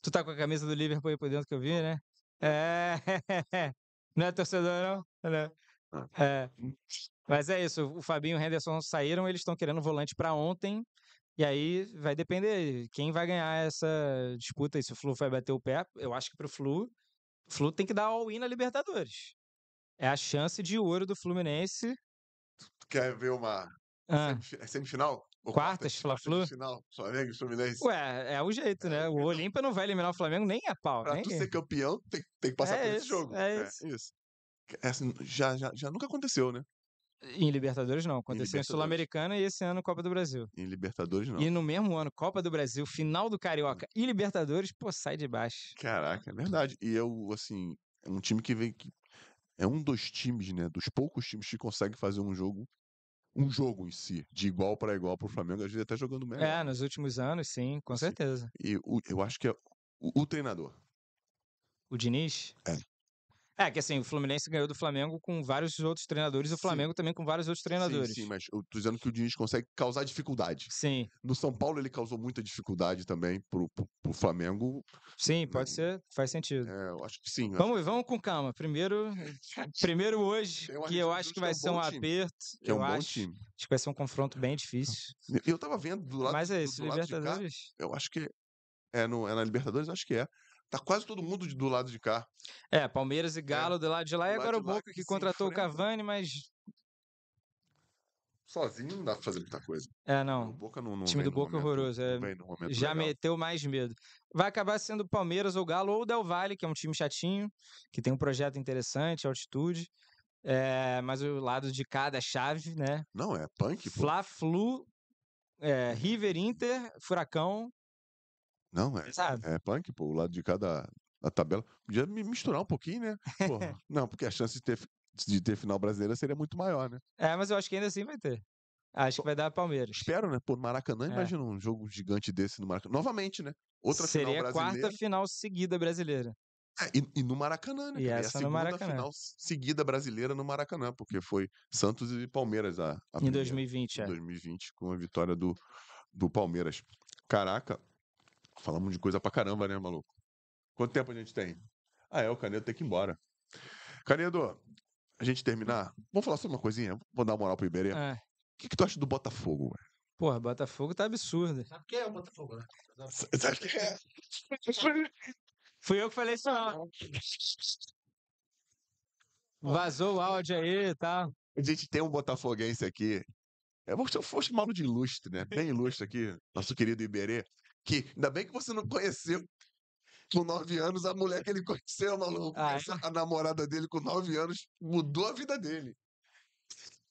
Tu tá com a camisa do Liverpool aí por dentro que eu vi, né? É. Não é torcedor, não? Não. É. Mas é isso, o Fabinho e o Henderson saíram, eles estão querendo volante pra ontem. E aí vai depender quem vai ganhar essa disputa aí. Se o Flu vai bater o pé, eu acho que pro Flu, o Flu tem que dar all-in na Libertadores. É a chance de ouro do Fluminense. Quer ver uma Ah, semifi- é semifinal? Ou Quartas, Fla-Flu? Final, Flamengo e Fluminense. ué, é o jeito, né? O Olímpia não vai eliminar o Flamengo nem a pau. Pra nem... tu ser campeão, tem, tem que passar É por esse isso, jogo. é isso. É assim, já, já, já nunca aconteceu, né? Em Libertadores não, aconteceu em Libertadores. Sul-Americana e esse ano Copa do Brasil. Em Libertadores, não. E no mesmo ano, Copa do Brasil, final do Carioca e Libertadores, pô, sai de baixo. Caraca, é verdade. E eu, assim, é um time que vem. Que é um dos times, né? Dos poucos times que consegue fazer um jogo. Um jogo em si, de igual para igual pro Flamengo, às vezes até jogando melhor. É, nos últimos anos, sim, com Sim. certeza. E o- eu acho que é o, o treinador. O Diniz? É. É, que assim, o Fluminense ganhou do Flamengo com vários outros treinadores e o Sim. Flamengo também com vários outros treinadores. Sim, sim, mas eu tô dizendo que o Diniz consegue causar dificuldade. Sim, No São Paulo ele causou muita dificuldade também pro, pro, pro Flamengo. sim, pode ser, faz sentido. É, eu acho que sim. eu Vamos, vamos com calma. Primeiro, primeiro hoje, uma que eu acho que que é vai um ser um time, aperto. acho que é um eu bom acho, time. acho que vai ser um confronto bem difícil. Eu tava vendo do lado Mas é do- isso, do lado de cá, Libertadores. eu acho que é, no, é na Libertadores, acho que é. Tá quase todo mundo do lado de cá. É, Palmeiras e Galo do lado de lá. E agora o Boca que contratou o. Cavani, mas. Sozinho não dá pra fazer muita coisa. É, O não. Boca não, não O time do Boca é momento- horroroso. é- já legal. meteu mais medo. Vai acabar sendo Palmeiras ou Galo ou o Del Valle, que é um time chatinho, que tem um projeto interessante, altitude. É, mas o lado de cada chave, né? Não, é punk, pô. Fla-Flu, é, River Inter, Furacão, Não, é, sabe? é punk, pô. O lado de cada da tabela. Podia me misturar um pouquinho, né? Porra. não, porque a chance de ter, de ter final brasileira seria muito maior, né? É, mas eu acho que ainda assim vai ter. Acho que vai dar Palmeiras. Espero, né? Pô, no Maracanã, É. imagina um jogo gigante desse no Maracanã. Novamente, né? Outra Seria final a brasileira. quarta final seguida brasileira. É, e, e no Maracanã, né? E cara? essa a no segunda Maracanã. final seguida brasileira no Maracanã, porque foi Santos e Palmeiras a, a Em primeira, 2020, em é. 2020, com a vitória do, do Palmeiras. Caraca, falamos de coisa pra caramba, né, maluco? Quanto tempo a gente tem? Ah, é, o Canedo tem que ir embora. Canedo, a gente terminar, vamos falar sobre uma coisinha? Vou dar uma moral pro Iberê. O É. que, que tu acha do Botafogo, ué? Porra, Botafogo tá absurdo. Sabe quem é o Botafogo, né? Sabe que é? Fui eu que falei isso, não. Vazou o áudio aí e tal. A gente tem um botafoguense aqui. Eu vou, eu vou chamá-lo de ilustre, né? Bem ilustre aqui, nosso querido Iberê. Que ainda bem que você não conheceu com nove anos a mulher que ele conheceu, maluco. Ah, é? A namorada dele com nove anos mudou a vida dele.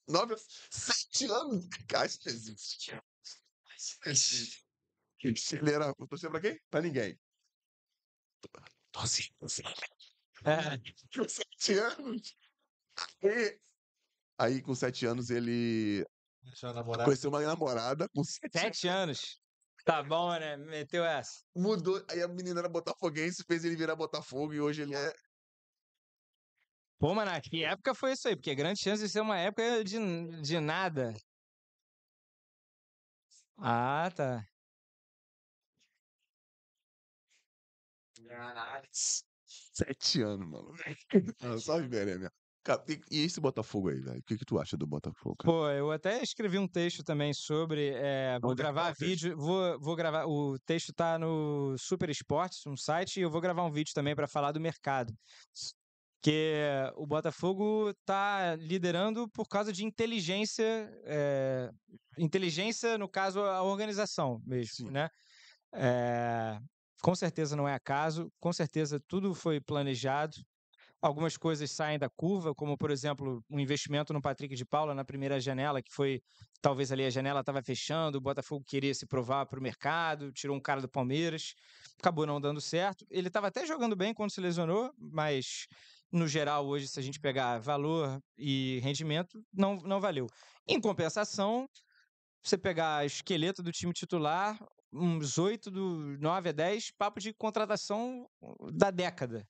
Nove, sete anos. Que existe. Ele era. Torcer pra quem? Pra ninguém. Torce. É. Com sete anos. Aí, aí, com sete anos, ele eu conheceu uma namorada. Com sete Sete anos. Tá bom, né? Meteu essa. mudou. Aí a menina era botafoguense, fez ele virar Botafogo e hoje ele é. Pô, mano, que época foi isso aí? Porque grande chance de ser uma época de, de nada. Ah, tá. Sete anos, mano. Só Iberê mesmo. Cara, e, e esse Botafogo aí, velho? O que, que tu acha do Botafogo? cara? Pô, eu até escrevi um texto também sobre. eh, vou é que tá gravar vídeo. Vou, vou gravar. O texto tá no Super Esportes, um site, e eu vou gravar um vídeo também para falar do mercado. Que o Botafogo tá liderando por causa de inteligência. eh, inteligência, no caso, a organização mesmo, Sim. né? É, com certeza não é acaso, com certeza tudo foi planejado. Algumas coisas saem da curva, como por exemplo, um investimento no Patrick de Paula na primeira janela, que foi talvez ali a janela estava fechando, o Botafogo queria se provar para o mercado, tirou um cara do Palmeiras, acabou não dando certo. Ele estava até jogando bem quando se lesionou, mas no geral hoje se a gente pegar valor e rendimento, não, não valeu. Em compensação, você pegar esqueleto do time titular, uns 8 do 9 a 10, papo de contratação da década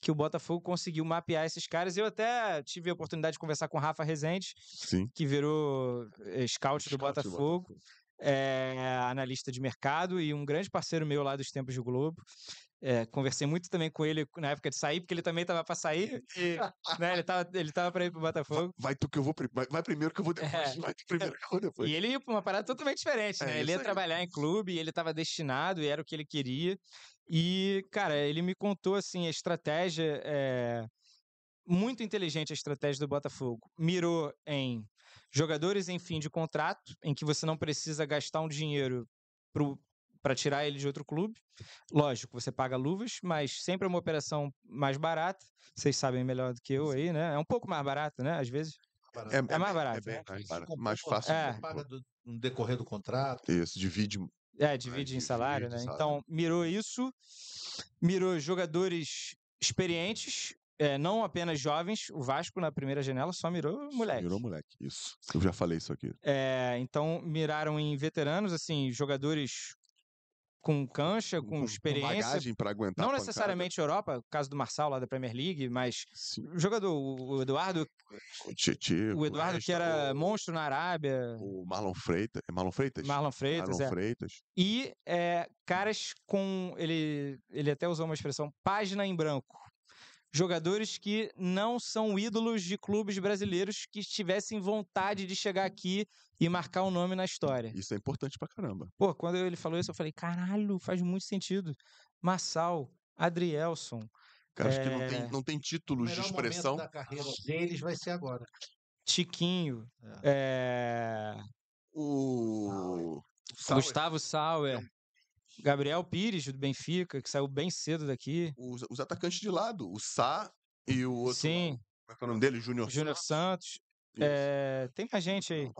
que o Botafogo conseguiu mapear esses caras. Eu até tive a oportunidade de conversar com o Rafa Rezende, Sim. que virou eh, scout, do Scout do Botafogo, é, analista de mercado e um grande parceiro meu lá dos tempos do Globo. É, conversei muito também com ele na época de sair, porque ele também estava para sair. E, né, ele estava ele tava para ir pro Botafogo. Vai tu que eu vou. Vai, vai primeiro que eu vou depois. É. Vai tu primeiro que eu vou depois. E ele ia pra uma parada totalmente diferente, É né? Ele isso ia aí. trabalhar em clube, ele estava destinado, e era o que ele queria. E, cara, ele me contou, assim, a estratégia, é, muito inteligente a estratégia do Botafogo. Mirou em jogadores em fim de contrato, em que você não precisa gastar um dinheiro para tirar ele de outro clube. Lógico, você paga luvas, mas sempre é uma operação mais barata. Vocês sabem melhor do que eu aí, né? É um pouco mais barato, né? Às vezes. É, É mais bem- barato, É bem né? mais, mais fácil. É. Paga do- no decorrer do contrato. Isso, divide. É, divide em divide, salário, né? salário. Então, mirou isso, mirou jogadores experientes, é, não apenas jovens. O Vasco, na primeira janela, só mirou moleque. Virou moleque. Isso. Eu já falei isso aqui. É, então, miraram em veteranos, assim, jogadores com cancha, com, experiência. bagagem pra aguentar. não necessariamente Europa, o caso do Marçal lá da Premier League, mas Sim. o jogador, o o Eduardo, O Tietê, o Eduardo que Esta, era o- monstro na Arábia, O Marlon Freitas. É Marlon Freitas? Marlon Freitas, Marlon é. Freitas. E é, caras com. Ele, ele até usou uma expressão, página em branco. Jogadores que não são ídolos de clubes brasileiros que tivessem vontade de chegar aqui e marcar o nome na história. Isso é importante pra caramba. Pô, quando ele falou isso, eu falei: caralho, faz muito sentido. Massal, Adrielson, Caras que não É. tem, não tem O títulos de expressão. momento da carreira deles vai ser agora. Tiquinho, é, O. Gustavo Sauer, Gabriel Pires, do Benfica, que saiu bem cedo daqui. Os, os atacantes de lado. O Sá e o outro. Sim, Como é que é o nome dele? Júnior Júnior Santos. É, tem mais gente aí.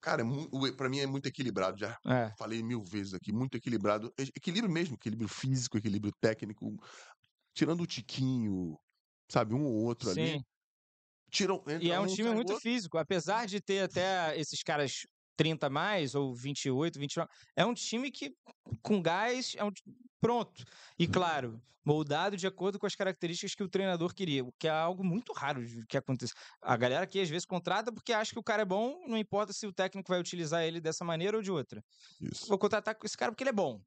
Cara, é pra mim é muito equilibrado. Já É. falei mil vezes aqui, muito equilibrado. Equilíbrio mesmo, equilíbrio físico, equilíbrio técnico. Tirando o Tiquinho, sabe, um ou outro ali. Sim. Tiram, E é um um, time muito outro. físico. Apesar de ter até esses caras 30 a mais, ou 28, 29, é um time que, com gás, é um pronto. Uhum. E claro, moldado de acordo com as características que o treinador queria, o que é algo muito raro que aconteça. A galera aqui às vezes contrata porque acha que o cara é bom, não importa se o técnico vai utilizar ele dessa maneira ou de outra. Isso. Vou contratar com esse cara porque ele é bom.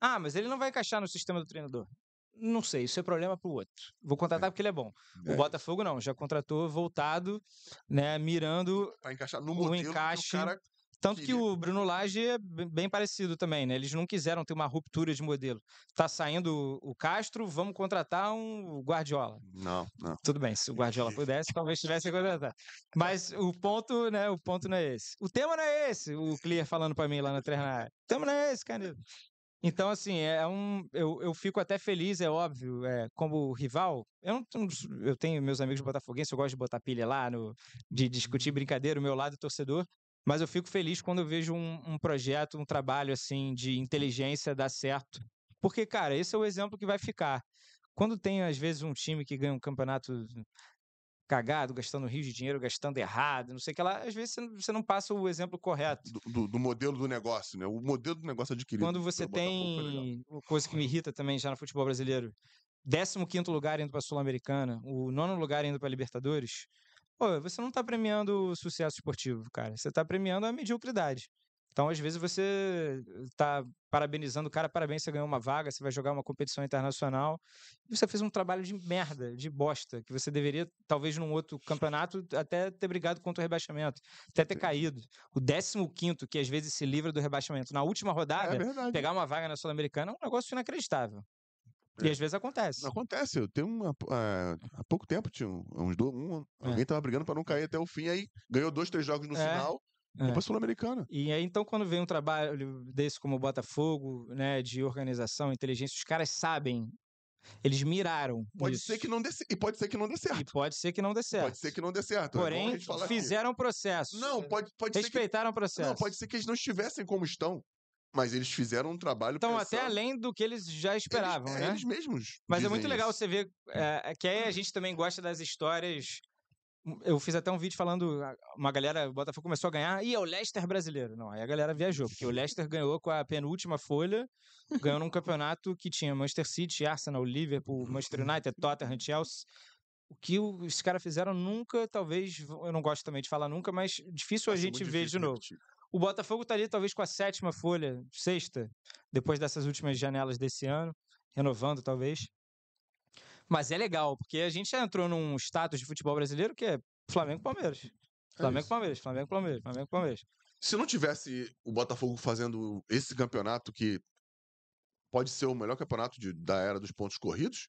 Ah, mas ele não vai encaixar no sistema do treinador. Não sei, isso é problema pro outro. Vou contratar porque ele é bom. É. O Botafogo não, já contratou voltado, né, mirando Pra encaixar no o modelo que encaixe- o cara tanto que o Bruno Lage é bem parecido também, né? Eles não quiseram ter uma ruptura de modelo. Tá saindo o Castro, vamos contratar um Guardiola. Não, não. Tudo bem, se o Guardiola pudesse, talvez tivesse que contratar. Mas o ponto, né, o ponto não é esse. O tema não é esse, o Clear falando pra mim lá na treinar. O tema não é esse, Canedo. Então, assim, é um. Eu, eu fico até feliz, é óbvio, é, como rival. Eu, não, tenho- eu tenho meus amigos botafoguenses, eu gosto de botar pilha lá, no, de discutir brincadeira, o meu lado torcedor. Mas eu fico feliz quando eu vejo um, um projeto, um trabalho assim de inteligência dar certo. Porque, cara, esse é o exemplo que vai ficar. Quando tem, às vezes, um time que ganha um campeonato cagado, gastando rios de dinheiro, gastando errado, não sei o que lá, às vezes você não- passa o exemplo correto. Do, do- do modelo do negócio, né? O modelo do negócio adquirido. Quando você tem uma coisa que me irrita também já no futebol brasileiro, 15 lugar indo para a Sul-Americana, o nono lugar indo para a Libertadores, pô, você não está premiando o sucesso esportivo, cara. Você está premiando a mediocridade. Então, às vezes, você está parabenizando o cara, parabéns, você ganhou uma vaga, você vai jogar uma competição internacional, e você fez um trabalho de merda, de bosta, que você deveria, talvez, num outro campeonato, até ter brigado contra o rebaixamento, até ter caído. O 15 que às vezes se livra do rebaixamento na última rodada, É pegar uma vaga na Sul-Americana é um negócio inacreditável. E É. às vezes acontece. Acontece. Eu tenho uma, ah, há pouco tempo, tinha um- uns dois, um, É. alguém tava brigando pra não cair até o fim, aí ganhou dois, três jogos no É. final. É. Copa Sul-Americana. E aí, então, quando vem um trabalho desse como o Botafogo, né, de organização, inteligência, os caras sabem, eles miraram Pode nisso. ser que não dê e pode ser que não dê E certo. pode ser que não dê certo. Pode ser que não dê certo. é a Porém, aqui. fizeram o processo. Não, pode, pode ser que respeitaram o processo. não, pode ser que eles não estivessem como estão, mas eles fizeram um trabalho Então, até pensando- além do que eles já Eles- esperavam, é, né? Eles mesmos. Mas é muito legal isso. você ver é, que aí a gente também gosta das histórias. Eu fiz até um vídeo falando, uma galera, o Botafogo começou a ganhar, e é o Leicester brasileiro. Não, aí a galera viajou, porque o Leicester ganhou com a penúltima folha, ganhou num campeonato que tinha Manchester City, Arsenal, Liverpool, Manchester United, Tottenham, Chelsea. O que os caras fizeram nunca, talvez, eu não gosto também de falar nunca, mas difícil a gente ver de novo. repetir. O Botafogo estaria talvez com a sétima folha, sexta, depois dessas últimas janelas desse ano, renovando talvez. Mas é legal, porque a gente já entrou num status de futebol brasileiro que é Flamengo e Palmeiras. Flamengo. Palmeiras, Flamengo Palmeiras, Flamengo Palmeiras. Se não tivesse o Botafogo fazendo esse campeonato que pode ser o melhor campeonato de- da era dos pontos corridos,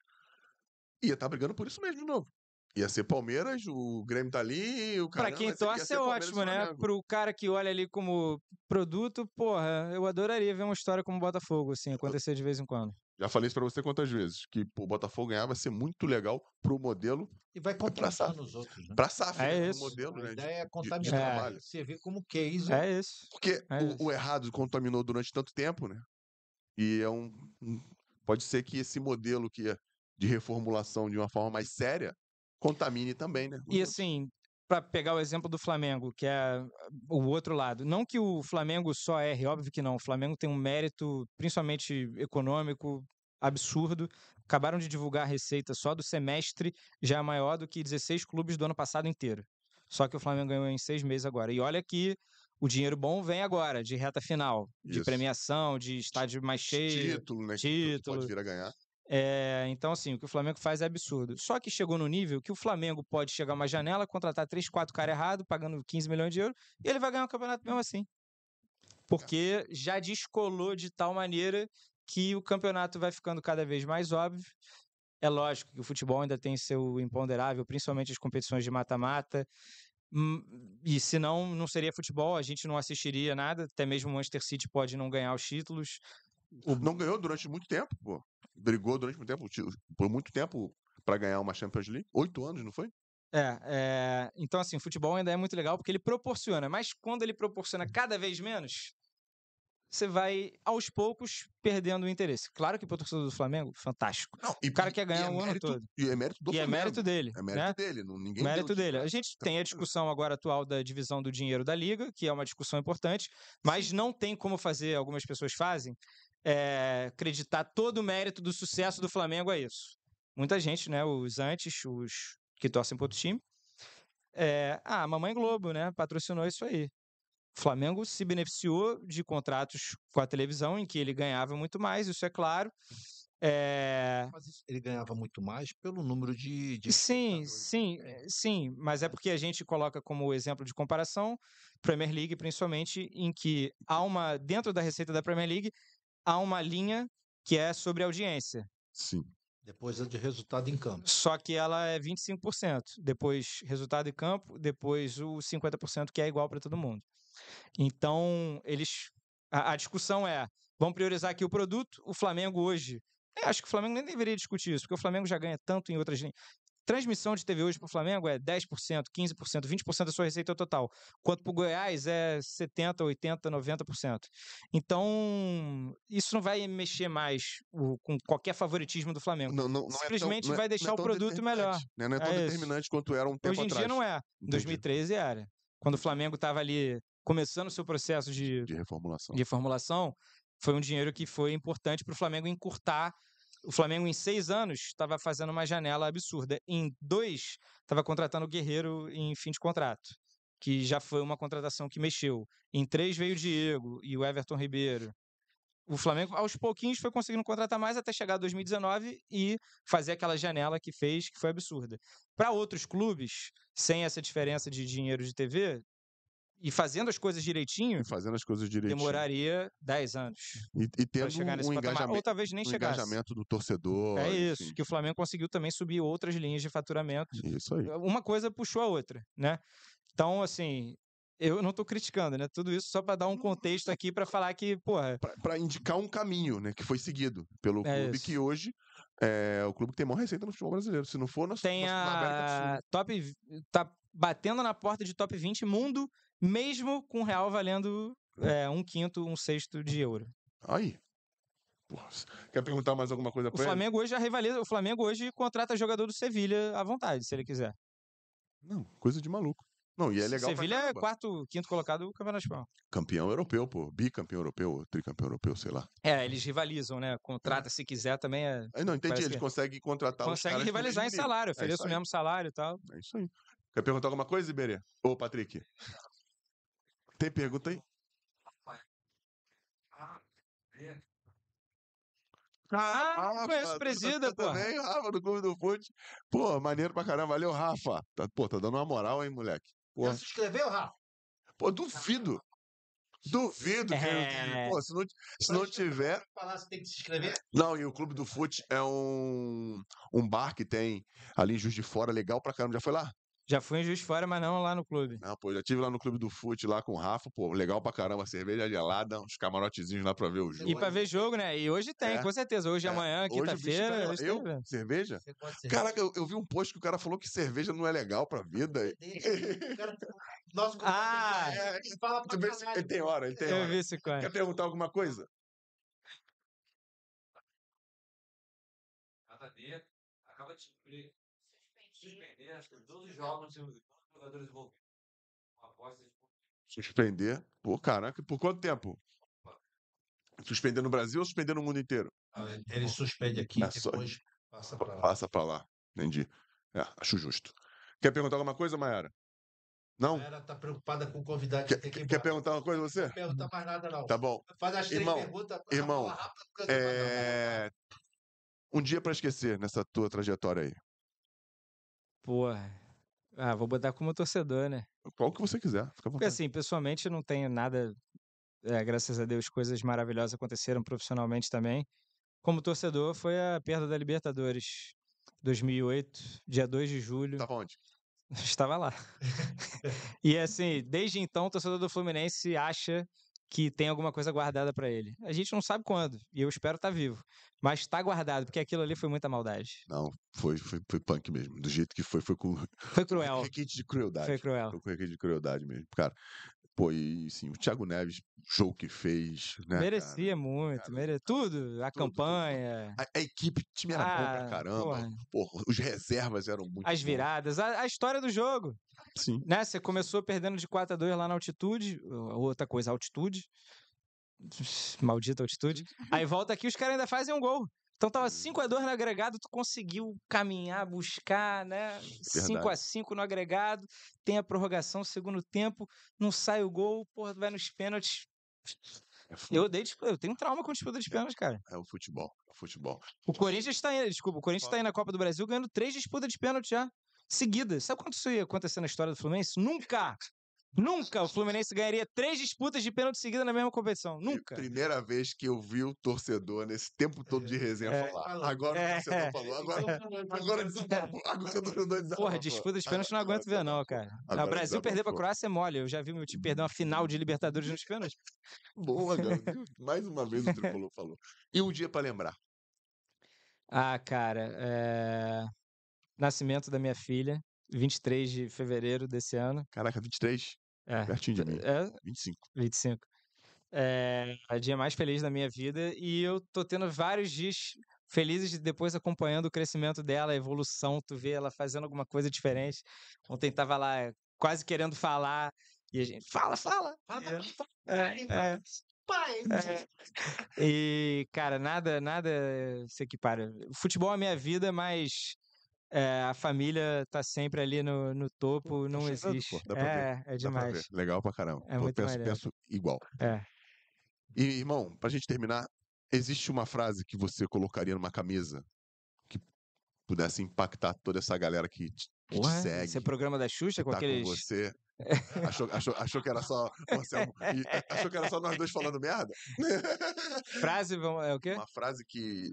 ia estar brigando por isso mesmo de novo. Ia ser Palmeiras, o Grêmio tá ali, o Pra caramba, quem torce é ótimo, né? Pro cara que olha ali como produto, porra, eu adoraria ver uma história como o Botafogo, assim, acontecer de vez em quando. Já falei isso pra você quantas vezes, que pô, o Botafogo ganhar vai ser muito legal pro modelo, E vai pra contaminar SAF. nos outros, né? pra SAF, É né, pro isso. modelo, A né? de- ideia é de contaminar. trabalho. Você vê como case. É isso. Porque É o- isso. o, errado contaminou durante tanto tempo, né? E é um. um- Pode ser que esse modelo que é de reformulação de uma forma mais séria contamine também, né? E assim, para pegar o exemplo do Flamengo, que é o outro lado, não que o Flamengo só erre, óbvio que não. O Flamengo tem um mérito, principalmente econômico, absurdo. Acabaram de divulgar a receita só do semestre, já é maior do que 16 clubes do ano passado inteiro. Só que o Flamengo ganhou em seis meses agora. E olha que o dinheiro bom vem agora, de reta final, de Isso. premiação, de estádio mais cheio. título, né? título. Pode vir a ganhar. É, então, assim, o que o Flamengo faz é absurdo. Só que chegou no nível que o Flamengo pode chegar uma janela, contratar três, quatro caras errados, pagando 15 milhões de euros, e ele vai ganhar o campeonato mesmo assim. Porque já descolou de tal maneira que o campeonato vai ficando cada vez mais óbvio. É lógico que o futebol ainda tem seu imponderável, principalmente as competições de mata-mata. Hum, E se não, não seria futebol, a gente não assistiria nada. Até mesmo o Manchester City pode não ganhar os títulos. Não ganhou durante muito tempo, pô. Brigou durante muito tempo, ti- por muito tempo pra ganhar uma Champions League. Oito anos, não foi? É, é, então assim, o futebol ainda é muito legal porque ele proporciona, mas quando ele proporciona cada vez menos, você vai aos poucos perdendo o interesse. Claro que pro torcedor do Flamengo, fantástico. Não, e, O cara quer ganhar é o ano mérito- todo. E é mérito do e é Flamengo. mérito dele, É mérito né? dele. Não, ninguém Mérito de dele. A gente tem a discussão agora atual da divisão do dinheiro da liga, que é uma discussão importante, mas não tem como fazer, algumas pessoas fazem, é, acreditar todo o mérito do sucesso do Flamengo a isso. Muita gente, né, os antes, os que torcem para outro time, é, ah, a Mamãe Globo, né, patrocinou isso aí. O Flamengo se beneficiou de contratos com a televisão, em que ele ganhava muito mais, isso é claro. É, Mas ele ganhava muito mais pelo número de. de Sim, sim, eh, sim, mas é porque a gente coloca como exemplo de comparação Premier League, principalmente, em que há uma, dentro da receita da Premier League, há uma linha que é sobre audiência, Sim. Depois é de resultado em campo. só que ela é 25%, depois resultado em campo, depois o 50% que é igual para todo mundo. Então, eles a, a discussão é, vamos priorizar aqui o produto, o Flamengo hoje, eu acho que o Flamengo nem deveria discutir isso, porque o Flamengo já ganha tanto em outras linhas. Transmissão de TV hoje para o Flamengo é 10%, 15%, 20% da sua receita total. Quanto para o Goiás é 70%, 80%, 90%. Então, isso não vai mexer mais o- com qualquer favoritismo do Flamengo. Não, não, não é tão- Simplesmente é- vai é deixar o tão produto melhor. né? Não é tão É isso. determinante quanto era um tempo Hoje em atrás. dia não é. Em Entendi. 2013 era. Quando o Flamengo estava ali começando o seu processo de, De reformulação. de formulação, foi um dinheiro que foi importante para o Flamengo encurtar. O Flamengo, em seis anos, estava fazendo uma janela absurda. Em dois, estava contratando o Guerreiro em fim de contrato, que já foi uma contratação que mexeu. Em três veio o Diego e o Everton Ribeiro. O Flamengo, aos pouquinhos, foi conseguindo contratar mais até chegar a 2019 e fazer aquela janela que fez, que foi absurda. Para outros clubes, sem essa diferença de dinheiro de TV, e fazendo as coisas direitinho, E fazendo as coisas direitinho. demoraria 10 anos E, e para tendo chegar nesse um patamar. Ou engajamento, talvez nem um chegasse. engajamento do torcedor. É isso, enfim. que o Flamengo conseguiu também subir outras linhas de faturamento. Isso aí. Uma coisa puxou a outra, né? Então, assim, Eu não tô criticando, né? Tudo isso só pra dar um contexto aqui pra falar que, porra, Pra- Pra indicar um caminho, né? Que foi seguido pelo É clube isso. que hoje é o clube que tem maior receita no futebol brasileiro. Se não for, nós tem nós- na América do Sul. a top. tá batendo na porta de top 20 mundo, mesmo com o real valendo é, um quinto, um sexto de euro. Aí. Porra, quer perguntar mais alguma coisa O pra ele? Flamengo hoje já rivaliza. O Flamengo hoje contrata jogador do Sevilha à vontade, se ele quiser. Não, coisa de maluco. Não, e é legal Sevilha é quarto, quinto colocado do Campeonato Espanhol. Campeão europeu, pô. Bicampeão europeu, ou tricampeão europeu, sei lá. É, eles rivalizam, né? Contrata se quiser também é. Aí não, entendi. Parece Eles que- conseguem contratar os Consegue do rivalizar em salário, É isso ofereça o mesmo salário e tal. É isso aí. Quer perguntar alguma coisa, Iberê? Ô, Patrick. Tem pergunta aí? Ah, conheço o tu Presida, pô. Também, Rafa, do Clube do Fute. Pô, maneiro pra caramba. Valeu, Rafa. Tá, pô, tá dando uma moral, hein, moleque? Pô, Já se inscreveu, Rafa? pô duvido. Duvido que. É. Pô, se não, se não tiver. Falar se tem que se inscrever. Não, e o Clube do Fute é um, um bar que tem ali em Juiz de Fora, legal pra caramba. Já foi lá? Já fui em Juiz Fora, mas não lá no clube. Não, pô, já tive lá no Clube do Fute, lá com o Rafa, pô, legal pra caramba. Cerveja gelada, uns camarotezinhos lá pra ver o jogo. E pra ver jogo, né? E hoje tem, É. com certeza. Hoje, É. amanhã, quinta-feira. tá- hoje Eu? tem. Cerveja? Caraca, eu, eu vi um post que o cara falou que cerveja não é legal pra vida. O cara- Nosso Ah, ele fala pra caralho. Ele tem hora, ele tem Eu hora. vi esse. Quer perguntar alguma coisa? Cada dia acaba de suspender acho que 12 jogos jogadores envolvidos. Aposta de Suspender. Pô, caraca, por quanto tempo? Suspender no Brasil ou suspender no mundo inteiro? Ele suspende aqui, É só- depois passa pra lá. Passa pra lá. Entendi. É, acho justo. Quer perguntar alguma coisa, Mayara? Não? Ela tá preocupada com o convidado Quer, que tem que quer perguntar uma coisa você? Não pergunta mais nada, não. Tá bom. Faz as três Irmão, perguntas. irmão, rápido. É... Um dia pra esquecer nessa tua trajetória aí. Porra. Ah, vou botar como torcedor, né? Qual que você quiser. Fica à Porque vontade. assim, pessoalmente eu não tenho nada. é, graças a Deus, coisas maravilhosas aconteceram profissionalmente também. Como torcedor, foi a perda da Libertadores 2008, dia 2 de julho. Tava onde? Estava lá. e assim, desde então, o torcedor do Fluminense acha que tem alguma coisa guardada pra ele. A gente não sabe quando, e eu espero estar vivo. Mas tá guardado, porque aquilo ali foi muita maldade. Não, foi, foi, foi punk mesmo. Do jeito que foi, foi com Foi cruel. requinte de crueldade. Foi cruel. Foi com requinte de crueldade mesmo. Cara, pô, e sim, o Thiago Neves, show que fez, né? cara? Merecia muito, cara, mere... tudo. A tudo, tudo. campanha, A, a equipe, o time era bom pra Ah, caramba. porra. Porra, os reservas eram muito as viradas, a, a história do jogo. Sim. Né? Você começou perdendo de 4 a 2 lá na altitude, outra coisa, altitude. Maldita altitude. Aí volta aqui, os caras ainda fazem um gol. Então tava 5 a 2 no agregado, tu conseguiu caminhar, buscar, né? 5 a Verdade. 5 no agregado, tem a prorrogação, segundo tempo, não sai o gol, porra, tu vai nos pênaltis. É, Eu, dei, eu tenho um trauma com disputa de pênaltis, cara. é o futebol. é o futebol. O Corinthians tá aí, desculpa, o Corinthians tá aí na Copa do Brasil ganhando três disputas de pênalti já, seguidas. Sabe quanto isso ia acontecer na história do Fluminense? Nunca! Nunca o Fluminense ganharia três disputas de pênalti seguidas na mesma competição. Nunca. Primeira vez que eu vi o torcedor nesse tempo todo de resenha É. falar. Agora É. o torcedor falou. Agora, agora desabafou. Agora o torcedor desabafou. Porra, disputa de pênalti não aguento ver, não, cara. Agora o Brasil perder pra. Croácia é mole. Eu já vi meu time perder uma final de Libertadores nos pênaltis. Boa, garoto. Mais uma vez o Tricolor falou. E um dia pra lembrar. Ah, cara, é... nascimento da minha filha, 23 de fevereiro desse ano. Caraca, 23. É, Pertinho de mim. é 25. 25. É o dia mais feliz da minha vida e eu tô tendo vários dias felizes depois acompanhando o crescimento dela, a evolução, tu vê ela fazendo alguma coisa diferente. Ontem tava lá quase querendo falar e a gente fala, fala. Fala, E fala, É, é, pai. é. E cara, nada, nada se equipara. O futebol é a minha vida, mas é, a família tá sempre ali no, no topo, tá não chegando, existe. pô, pra é, é pra demais. ver. Legal pra caramba. É Pô, muito penso, maneiro. penso igual. É. E, irmão, pra gente terminar, existe uma frase que você colocaria numa camisa que pudesse impactar toda essa galera que te, que te Porra, segue, esse é programa da Xuxa que com tá aqueles. com você. Achou, achou, achou que era só o Anselmo e- achou que era só nós dois falando merda? Frase, é o quê? Uma frase que,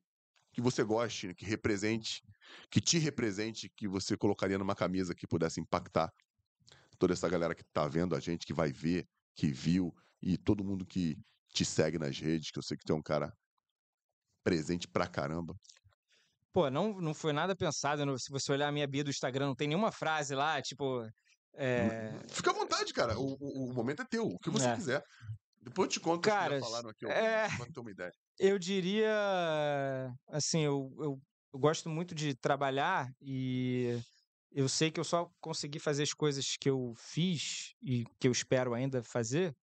que você goste, que represente, que te represente, que você colocaria numa camisa que pudesse impactar toda essa galera que tá vendo a gente, que vai ver, que viu, e todo mundo que te segue nas redes, que eu sei que tu é um cara presente pra caramba. Pô, não, não foi nada pensado. no- se você olhar a minha bio do Instagram, não tem nenhuma frase lá, tipo. é, Fica à vontade, cara. O, o- o momento é teu, o que você É. quiser. Depois eu te conto o que já falaram aqui, ó, é- uma ideia. Eu diria, assim, eu, eu, eu gosto muito de trabalhar e eu sei que eu só consegui fazer as coisas que eu fiz e que eu espero ainda fazer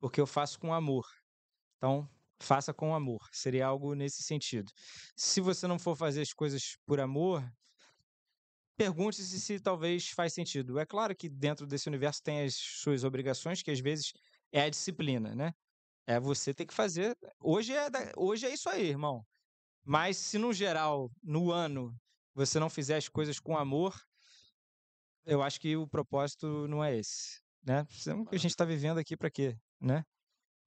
porque eu faço com amor. Então, faça com amor. Seria algo nesse sentido. Se você não for fazer as coisas por amor, pergunte-se se talvez faz sentido. É claro que dentro desse universo tem as suas obrigações, que às vezes é a disciplina, né? É você ter que fazer. Hoje é, da- hoje é isso aí, irmão. Mas se no geral, no ano, você não fizer as coisas com amor, eu acho que o propósito não é esse, né? Senão que a gente está vivendo aqui para quê, né?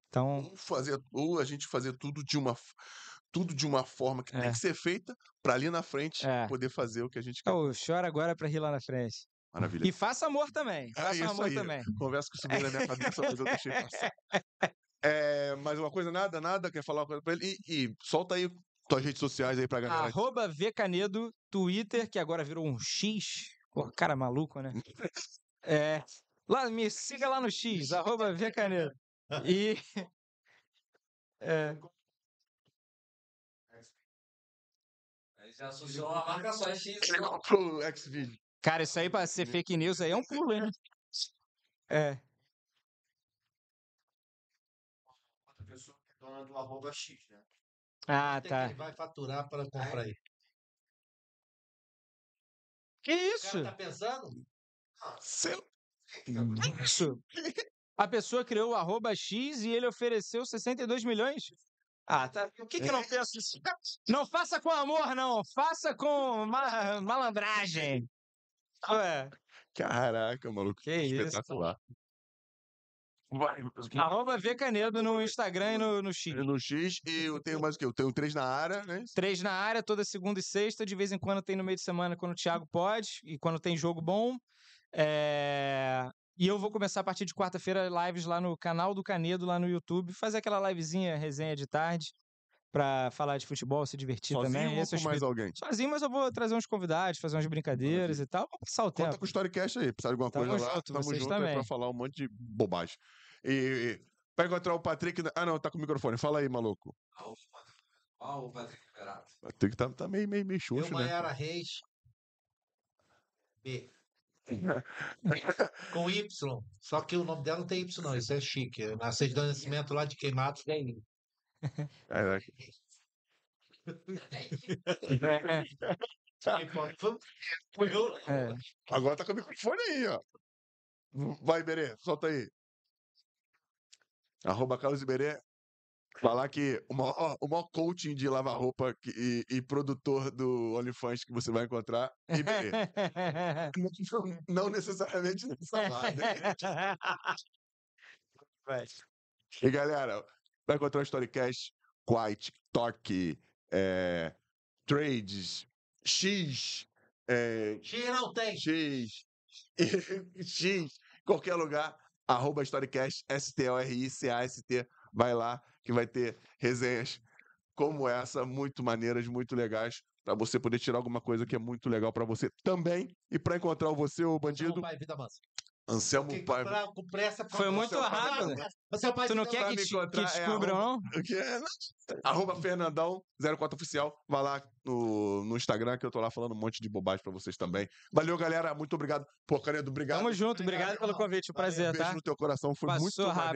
Então, Ou, fazer, ou a gente fazer tudo de uma, tudo de uma forma que tem É. que ser feita pra ali na frente É. poder fazer o que a gente quer. oh, chora agora para rir lá na frente. Maravilha. E faça amor também. Ah, Faça amor aí. também. Conversa que subiu na minha cabeça, mas eu deixei passar. É, mais uma coisa, nada, nada, quer falar uma coisa pra ele? E, e solta aí tuas redes sociais aí pra galera. Arroba Vcanedo, Twitter, que agora virou um X. Pô, cara maluco, né? É. Lá, me siga lá no X, arroba Vcanedo. E. É, Aí já associou uma marca só, é X. Pro Xvideo. cara, isso aí pra ser fake news aí é um pulo, hein? É. Outra pessoa que é dona do arroba X, né? Ah, tá. Quem vai faturar para comprar aí. Que O isso? cara tá pensando? Sei. Que isso? A pessoa criou o arroba X e ele ofereceu 62 milhões? Ah, tá. O que que eu não penso isso? Não faça com amor, não. Faça com ma- malandragem. Ué, Caraca, maluco. que isso. Vai. Arroba Vcanedo no Instagram e no, no X. No X e eu tenho mais o quê? Eu tenho três na área, né? Três na área, toda segunda e sexta. De vez em quando tem no meio de semana quando o Thiago pode e quando tem jogo bom. É, E eu vou começar a partir de quarta-feira lives lá no canal do Canedo, lá no YouTube. Fazer aquela livezinha, resenha de tarde, pra falar de futebol, se divertir Sozinho também. ou é com mais espírito. alguém? Sozinho, mas eu vou trazer uns convidados, fazer umas brincadeiras e tal. Vou passar o Conta tempo. com o Storycast aí. Precisar de alguma Tamo coisa lá, junto, tamo vocês junto aí pra também. falar um monte de bobagem. E, e pra encontrar o Patrick... na- Ah, não, tá com o microfone. Fala aí, maluco. Ó, o Patrick Liberato. O Patrick tá, tá meio, meio, meio xoxo, né? Maiara Reis. B. Com Y. Só que o nome dela não tem Y, não. Isso é chique. Na certidão de nascimento lá de Queimados tem. Caraca. É. Agora tá com o microfone aí, ó. Vai, Iberê, solta aí. Arroba Carlos Iberê. Falar que o maior, o maior coaching de lavar roupa que- e, e produtor do OnlyFans que você vai encontrar, Iberê. Não necessariamente nessa vaga. E galera, vai encontrar o Storycast, Quite, Torque, é, Trades, X, é, X não tem. X, X, qualquer lugar, arroba Storycast, S-T-O-R-I-C-A-S-T, vai lá que vai ter resenhas como essa, muito maneiras, muito legais, pra você poder tirar alguma coisa que é muito legal pra você também. E pra encontrar o você, ô bandido, Não, pai, vida mansa. Anselmo Porque Paiva. pra- com pressa. Foi muito rápido. Você é o pai Tu não quer que, te- que é descubram, não? Que é, né? Arroba Fernandão 04 Oficial. Vai lá no, no Instagram que eu tô lá falando um monte de bobagem pra vocês também. Valeu, galera. Muito obrigado. Pô, Canedo, obrigado. Tamo junto. Obrigado pelo convite. Um prazer, Beijo tá? no teu coração. Foi Passou muito rápido. maneiro.